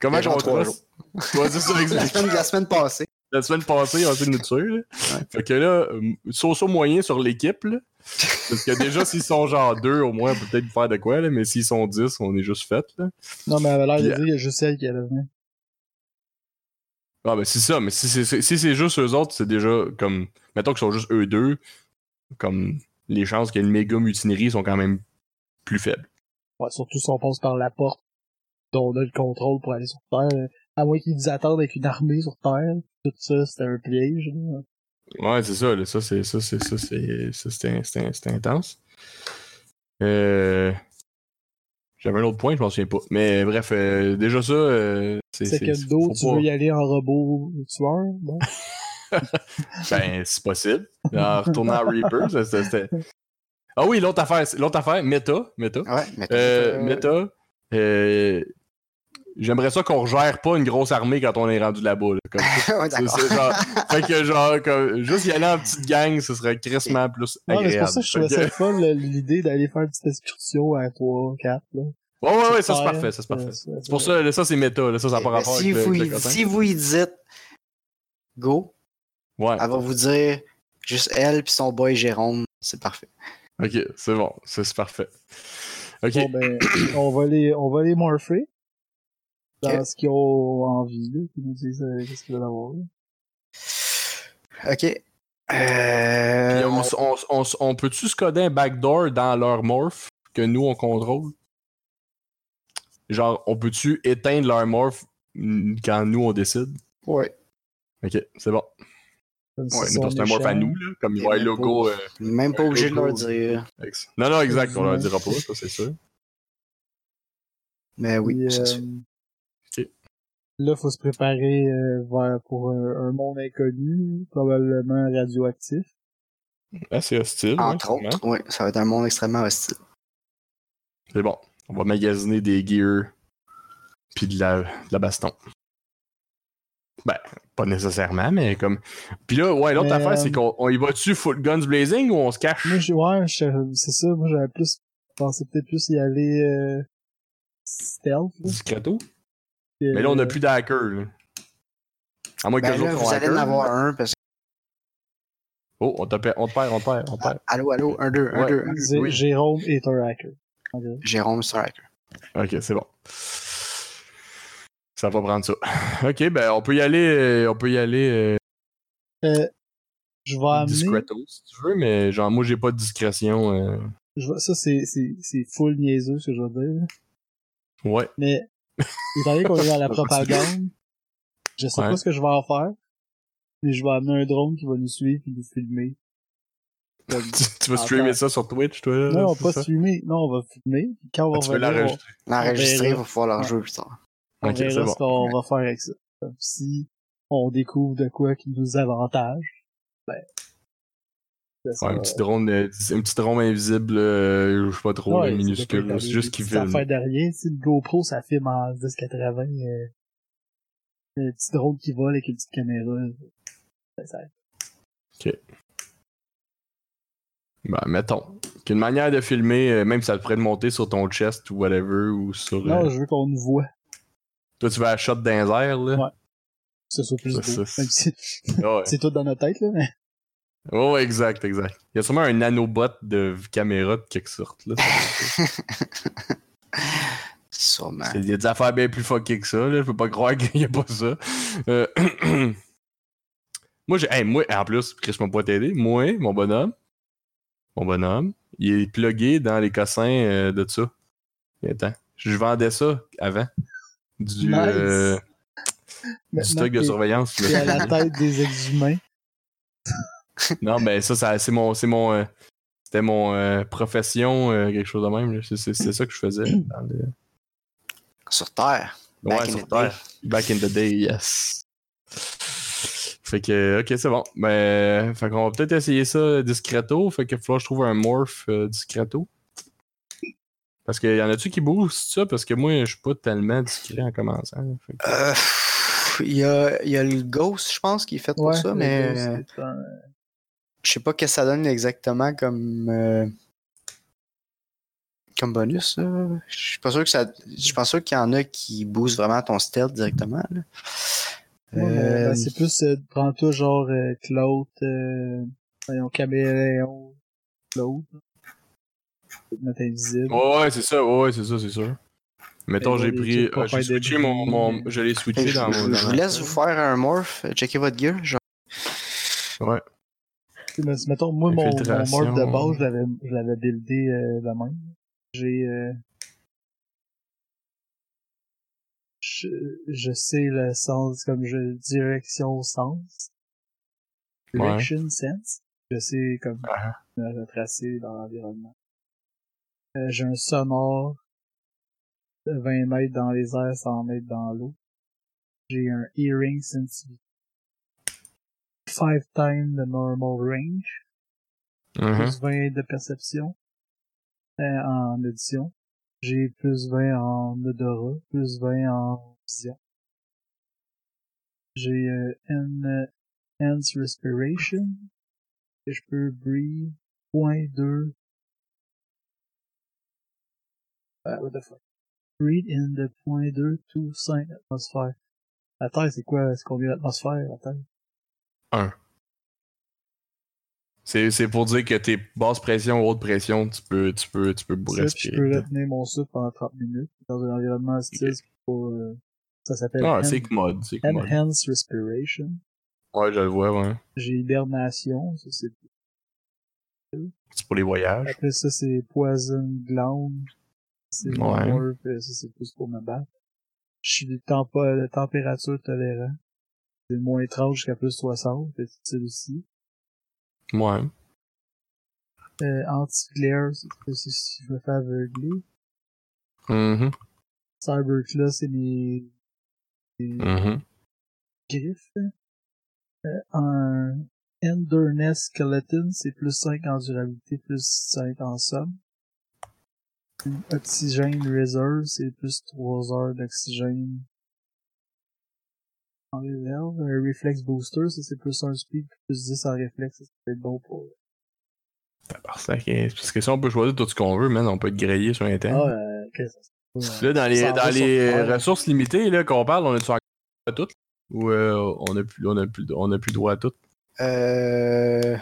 comment Il trois trace? Ouais, c'est ça, la, semaine, la semaine passée. La semaine passée, on a essayé de nous tuer. Là. Fait que là, euh, saut moyen sur l'équipe. là. Parce que déjà, s'ils sont genre deux, au moins, on peut peut-être faire de quoi, là, mais s'ils sont dix, on est juste fait. Là. Non, mais elle avait l'air de dire qu'il y a juste elle qui allait venir. Ah ben c'est ça, mais si c'est si c'est juste eux autres, c'est déjà comme. Mettons qu'ils sont juste eux deux, comme les chances qu'il y ait une méga mutinerie sont quand même plus faibles. Ouais, surtout si on passe par la porte dont on a le contrôle pour aller sur Terre. À moins qu'ils nous attendent avec une armée sur Terre. Tout ça, c'était un piège. là. Ouais, c'est ça, là, ça c'est ça, c'est ça, c'est c'était intense. Euh. J'avais un autre point, je m'en souviens pas. Mais bref, euh, déjà ça, euh, c'est. C'est que dos, faut tu pas- veux y aller en robot tueur. [laughs] Ben, c'est possible. En retournant à Reaper, c'était. Ah oui, l'autre affaire, l'autre affaire, Meta, Meta. Ouais, mais Euh, euh, Meta, euh, j'aimerais ça qu'on gère pas une grosse armée quand on est rendu là-bas. là, comme [laughs] ça. ouais, genre, fait que genre, comme, juste y aller en petite gang, ce serait crissement plus Ouais, mais c'est agréable. pour ça que je trouvais ça fun, l'idée d'aller faire une petite excursion à 3, 4, là. Ouais, ouais, ouais, ça c'est parfait, ça c'est parfait. C'est pour ça, là, ça c'est méta, là, ça ça n'a pas rapport si, avec vous, y- si vous y dites go, Ouais, elle va vous dire juste elle puis son boy Jérôme, c'est parfait. Ok, c'est bon, c'est parfait. Ok, Bon, ben, [clears throat] on va les, on va les morpher. Dans ce qu'ils ont envie, là. Qu'ils nous disent, euh, qu'est-ce qu'ils veulent avoir, là. Ok. Euh, on, peut-tu se coder un backdoor dans leur morph que nous on contrôle? Genre, on peut-tu éteindre leur morph quand nous on décide? Ouais. Ok, c'est bon. Ouais, mettons, c'est un morph à nous, là, comme il y même le logo. euh, Même pas obligé de leur dire. Non, non, exact, on leur dira pas, ça c'est sûr. Mais oui, Puis, c'est euh. Là, faut se préparer euh, vers, pour un, un monde inconnu, probablement radioactif. Assez hostile. ouais, Entre autres, oui, ça va être un monde extrêmement hostile. C'est bon. On va magasiner des gears puis de la, de la baston. Ben, pas nécessairement, mais comme. Puis là, ouais, l'autre Mais, affaire, euh, c'est qu'on on y va-tu full guns blazing ou on se cache? Moi, ouais, c'est ça, moi, j'avais plus, pensé peut-être plus y aller, euh, stealth. Discreto? Mais là, on a euh, plus d'hackers, là. À moins que Ben les là, vous allez en hackers. avoir un parce que. Oh, on te, perd, on te perd, on te perd, on te perd. Allô, allô, un, deux, un, Ouais. deux. un, deux. Zé- oui. Jérôme est un hacker. Jérôme. Ok, c'est bon. Ça va prendre ça. [laughs] Ok, ben, on peut y aller, euh, on peut y aller euh, Euh, je vais amener, discreto, si tu veux, mais genre, moi, j'ai pas de discrétion. euh, je vais- ça, c'est, c'est, c'est full niaiseux, ce que je veux dire. Ouais. Mais, étant donné qu'on est dans la [laughs] propagande, je sais Ouais. pas ce que je vais en faire, mais je vais amener un drone qui va nous suivre et nous filmer. Comme- [laughs] tu, tu vas Attends. streamer ça sur Twitch, toi? là, non, c'est pas ça? streamer, non, on va filmer. puis Quand on Ah, va tu veux revenir, on, l'enregistrer? L'enregistrer, il va leur Ouais. jouer plus tard. On Ok, verra bon. ce qu'on va faire avec ça. Comme si on découvre de quoi qui nous avantage, ben, ça sera- Ouais, un petit drone, euh, un petit drone invisible, euh, je sais pas trop, Ouais, ça minuscule, c'est juste qu'il filme. affaires de rien. Si le GoPro, ça filme en 1080, euh, un petit drone qui vole avec une petite caméra. Ça, ça- Ben, mettons. Qu'une manière de filmer, euh, même si ça te pourrait te monter sur ton chest ou whatever, ou sur. Non, euh, je veux qu'on nous voit. Toi, tu vas à shot dans les airs, là? Ouais. C'est ça plus Ça, beau. ça, Même si ouais. [laughs] c'est tout dans notre tête, là, mais. Oh, ouais, exact, exact. Il y a sûrement un nanobot de caméra de quelque sorte, là. [laughs] Sûrement. Il y a des affaires bien plus fuckées que ça, là. Je peux pas croire qu'il y a pas ça. Euh, [clears throat] moi, j'ai. Hey, moi, en plus, Chris m'a pas t'aider. Moi, mon bonhomme, mon bonhomme. Il est plugué dans les cossins euh, de ça. Attends. Je vendais ça avant. Du, Nice. euh, du stock de que surveillance. t'es à la tête des exhumains. [laughs] non, ben ça, ça c'est mon. C'est mon. euh, c'était mon euh, profession, euh, quelque chose de même. C'est- ça que je faisais. [clears throat] dans le- Sur Terre. Ouais, Back sur the day. Terre. Back in the day, yes. Fait que, ok, c'est bon. Ben, fait qu'on va peut-être essayer ça discreto. Fait qu'il va falloir que je trouve un morph euh, discreto. Parce qu'il y en a-tu qui boostent ça? Parce que moi, je suis pas tellement discret en commençant. Que- Euh, Il y, a, il y a le Ghost, je pense, qui est fait pour Ouais, ça, mais un- je sais pas qu'est-ce que ça donne exactement comme, euh, comme bonus. là. Je suis pas sûr que ça. Je suis pas sûr qu'il y en a qui boostent vraiment ton stealth directement. là. Ouais, mais, Euh, ben, c'est plus, euh, prends-toi genre euh, Claude, euh, voyons, caméléon, Claude. Invisible. Ouais, ouais, c'est ça, ouais, ouais, c'est ça, c'est sûr. Mettons, j'ai pris. euh, j'ai switché mon, mon. Je l'ai switché je, dans je- mon. je dans vous laisse vous faire un morph. Checkez votre gear. genre. Ouais. Mais, mettons, moi, mon, mon morph de base, je l'avais, je l'avais buildé euh, de même. J'ai, euh, je, je sais le sens, comme je, direction sens. Ouais. Direction sense. Je sais comme Ah. me retracer dans l'environnement. Euh, j'ai un sonore de 20 mètres dans les airs, 100 mètres dans l'eau. J'ai un earring sensitivity. 5 times the normal range. Mm -hmm. Plus 20 de perception euh, en audition. J'ai plus 20 en odorat, plus 20 en vision. J'ai euh, une euh, Enhanced Respiration, que je peux breathe Uh, what the fuck? Read in the point 2, 5 atmosphères. La Terre, c'est quoi? C'est combien d'atmosphères, la Terre? 1. C'est pour dire que t'es basse pression ou haute pression, tu peux, tu peux, tu peux respirer. Je peux retenir mon souffle pendant 30 minutes dans un environnement hostile pour, euh, ça s'appelle. Ah, c'est commode, c'est commode. Enhanced respiration. Ouais, je le vois, ouais. J'ai hibernation, ça c'est. C'est pour les voyages. Après ça, c'est poison gland, c'est Ouais. euh, ça c'est plus pour me battre. Je suis de température tolérant. C'est moins 30 jusqu'à plus 60, c'est utile aussi. Ouais. Euh, Anti-glare, c'est si je me fais aveugler. Mhm. Cyberclaw, c'est mes, mes Mhm. griffes. Euh, un Endurness Skeleton, c'est plus 5 en durabilité, plus 5 en somme. Oxygène Reserve, c'est plus 3 heures d'oxygène en réserve. Un Reflex Booster, ça c'est plus 1 speed, plus 10 en réflexe, ça peut être bon pour... Parfait. ok. Parce que si on peut choisir tout ce qu'on veut, man, on peut te griller sur Ah, Internet. euh, que c'est? Là, dans les, dans les sur ressources limitées là, qu'on parle, on a-tu encore à toutes? Ou euh, on a plus, on a plus, on a plus droit à toutes? Euh...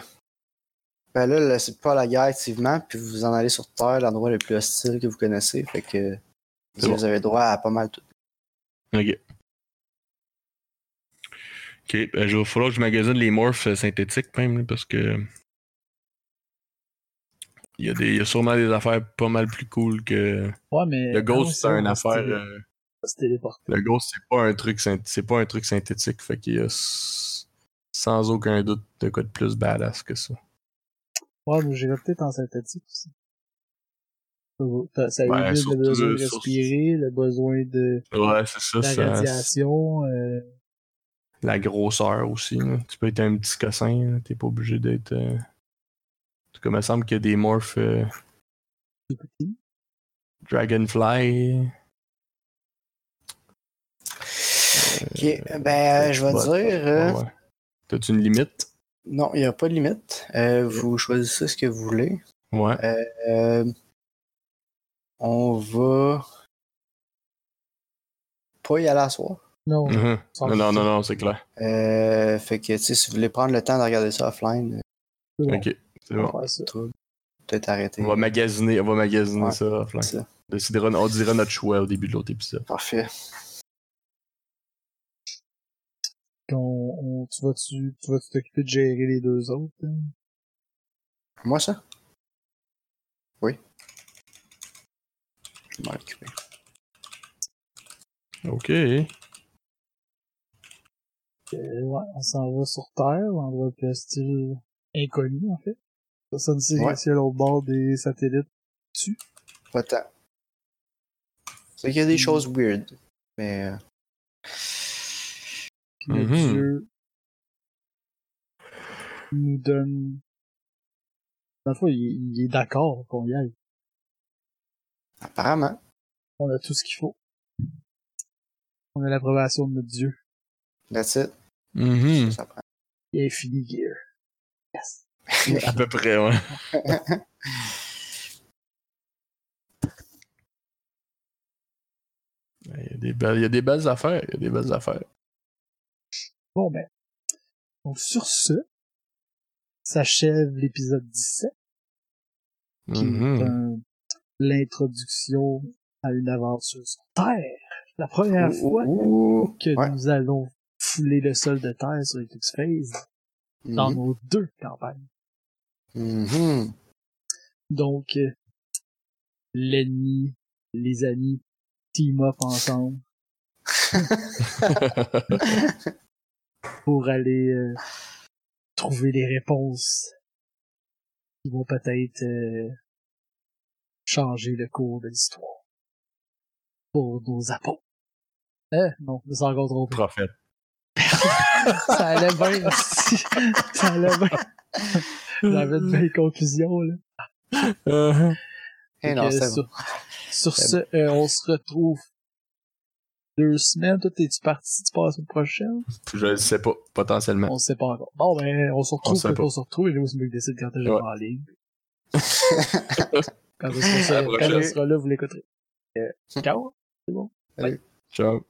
Ben là, là, c'est pas la guerre activement, puis vous en allez sur Terre, l'endroit le plus hostile que vous connaissez, fait que vous bon. avez droit à pas mal tout. Ok. Ok, ben, il va falloir que je magasine les morphs euh, synthétiques même, parce que. Il y, a des, il y a sûrement des affaires pas mal plus cool que. Ouais, mais... Le Ghost, c'est une affaire. euh. Le Ghost, c'est pas un truc c'est pas un truc synthétique. Fait qu'il y a sans aucun doute de quoi de plus badass que ça. Ouais, mais j'irais peut-être en synthétique aussi. Ça, ça évite surtout, le besoin de sur- respirer, le besoin de Ouais, c'est ça. la ça radiation. euh, la grosseur aussi. là. Tu peux être un petit cossin, t'es pas obligé d'être. euh, En tout cas, il me semble qu'il y a des morphs euh. Dragonfly. Ok, ben je vais dire... euh, ouais. T'as-tu une limite? Non, il n'y a pas de limite. Euh, vous choisissez ce que vous voulez. Ouais. Euh, on va pas y aller à soir. Non, Mhm. Non, non, non, non, c'est clair. Euh, fait que, tu sais, si vous voulez prendre le temps de regarder ça offline, euh, bon, Ok, c'est bon. peut-être arrêter. On va magasiner, on va magasiner Ouais, ça offline. ça. On dira notre choix au début de l'autre épisode. Parfait. On, on- tu vas-tu tu vas t'occuper de gérer les deux autres? hein? Moi, ça? Oui. Je vais m'en occuper. Ok. Euh, ouais, on s'en va sur Terre, l'endroit le style inconnu, en fait. Personne ne sait Ouais. si à l'autre bord des satellites dessus. Pas tant. C'est qu'il y a des Hmm. choses weird. Mais. Puis le Mhm. dieu nous donne... Dans le fond, il, il est d'accord qu'on y aille. apparemment. On a tout ce qu'il faut. On a l'approbation de notre dieu. That's it. Mhm. Ça prend. Il est fini gear. Yes. À peu près, [laughs] ouais. Il y, a des belles, il y a des belles affaires. Il y a des belles affaires. Bon ben. Donc sur ce, s'achève l'épisode 17, qui est Mhm. un- l'introduction à une aventure sur Terre. La première Ouh, fois ouh, ouh. que Ouais. nous allons fouler le sol de Terre sur Eclipse Phase dans Mhm. nos deux campagnes. Mhm. Donc, euh, l'ennemi, les amis, team up ensemble [laughs] [laughs] pour aller euh, trouver des réponses qui vont peut-être euh, changer le cours de l'histoire pour nos apôtres. Eh, non, je me suis encore trompé. Prophète. [laughs] Ça allait bien, aussi. ça allait bien. J'avais une belle conclusion, là. Uh-huh. Eh Fait non, sur, bon. sur ce, euh, on se retrouve deux semaines. Toi, t'es-tu parti? Tu passes la semaine prochaine? Je le sais pas, potentiellement. On sait pas encore. Bon, ben, on se retrouve On on se retrouve. Et là, c'est mieux que décide quand je Ouais. en ligne. [laughs] Quand ce sera, sera là, vous l'écouterez. Euh, ciao. C'est bon. Ciao.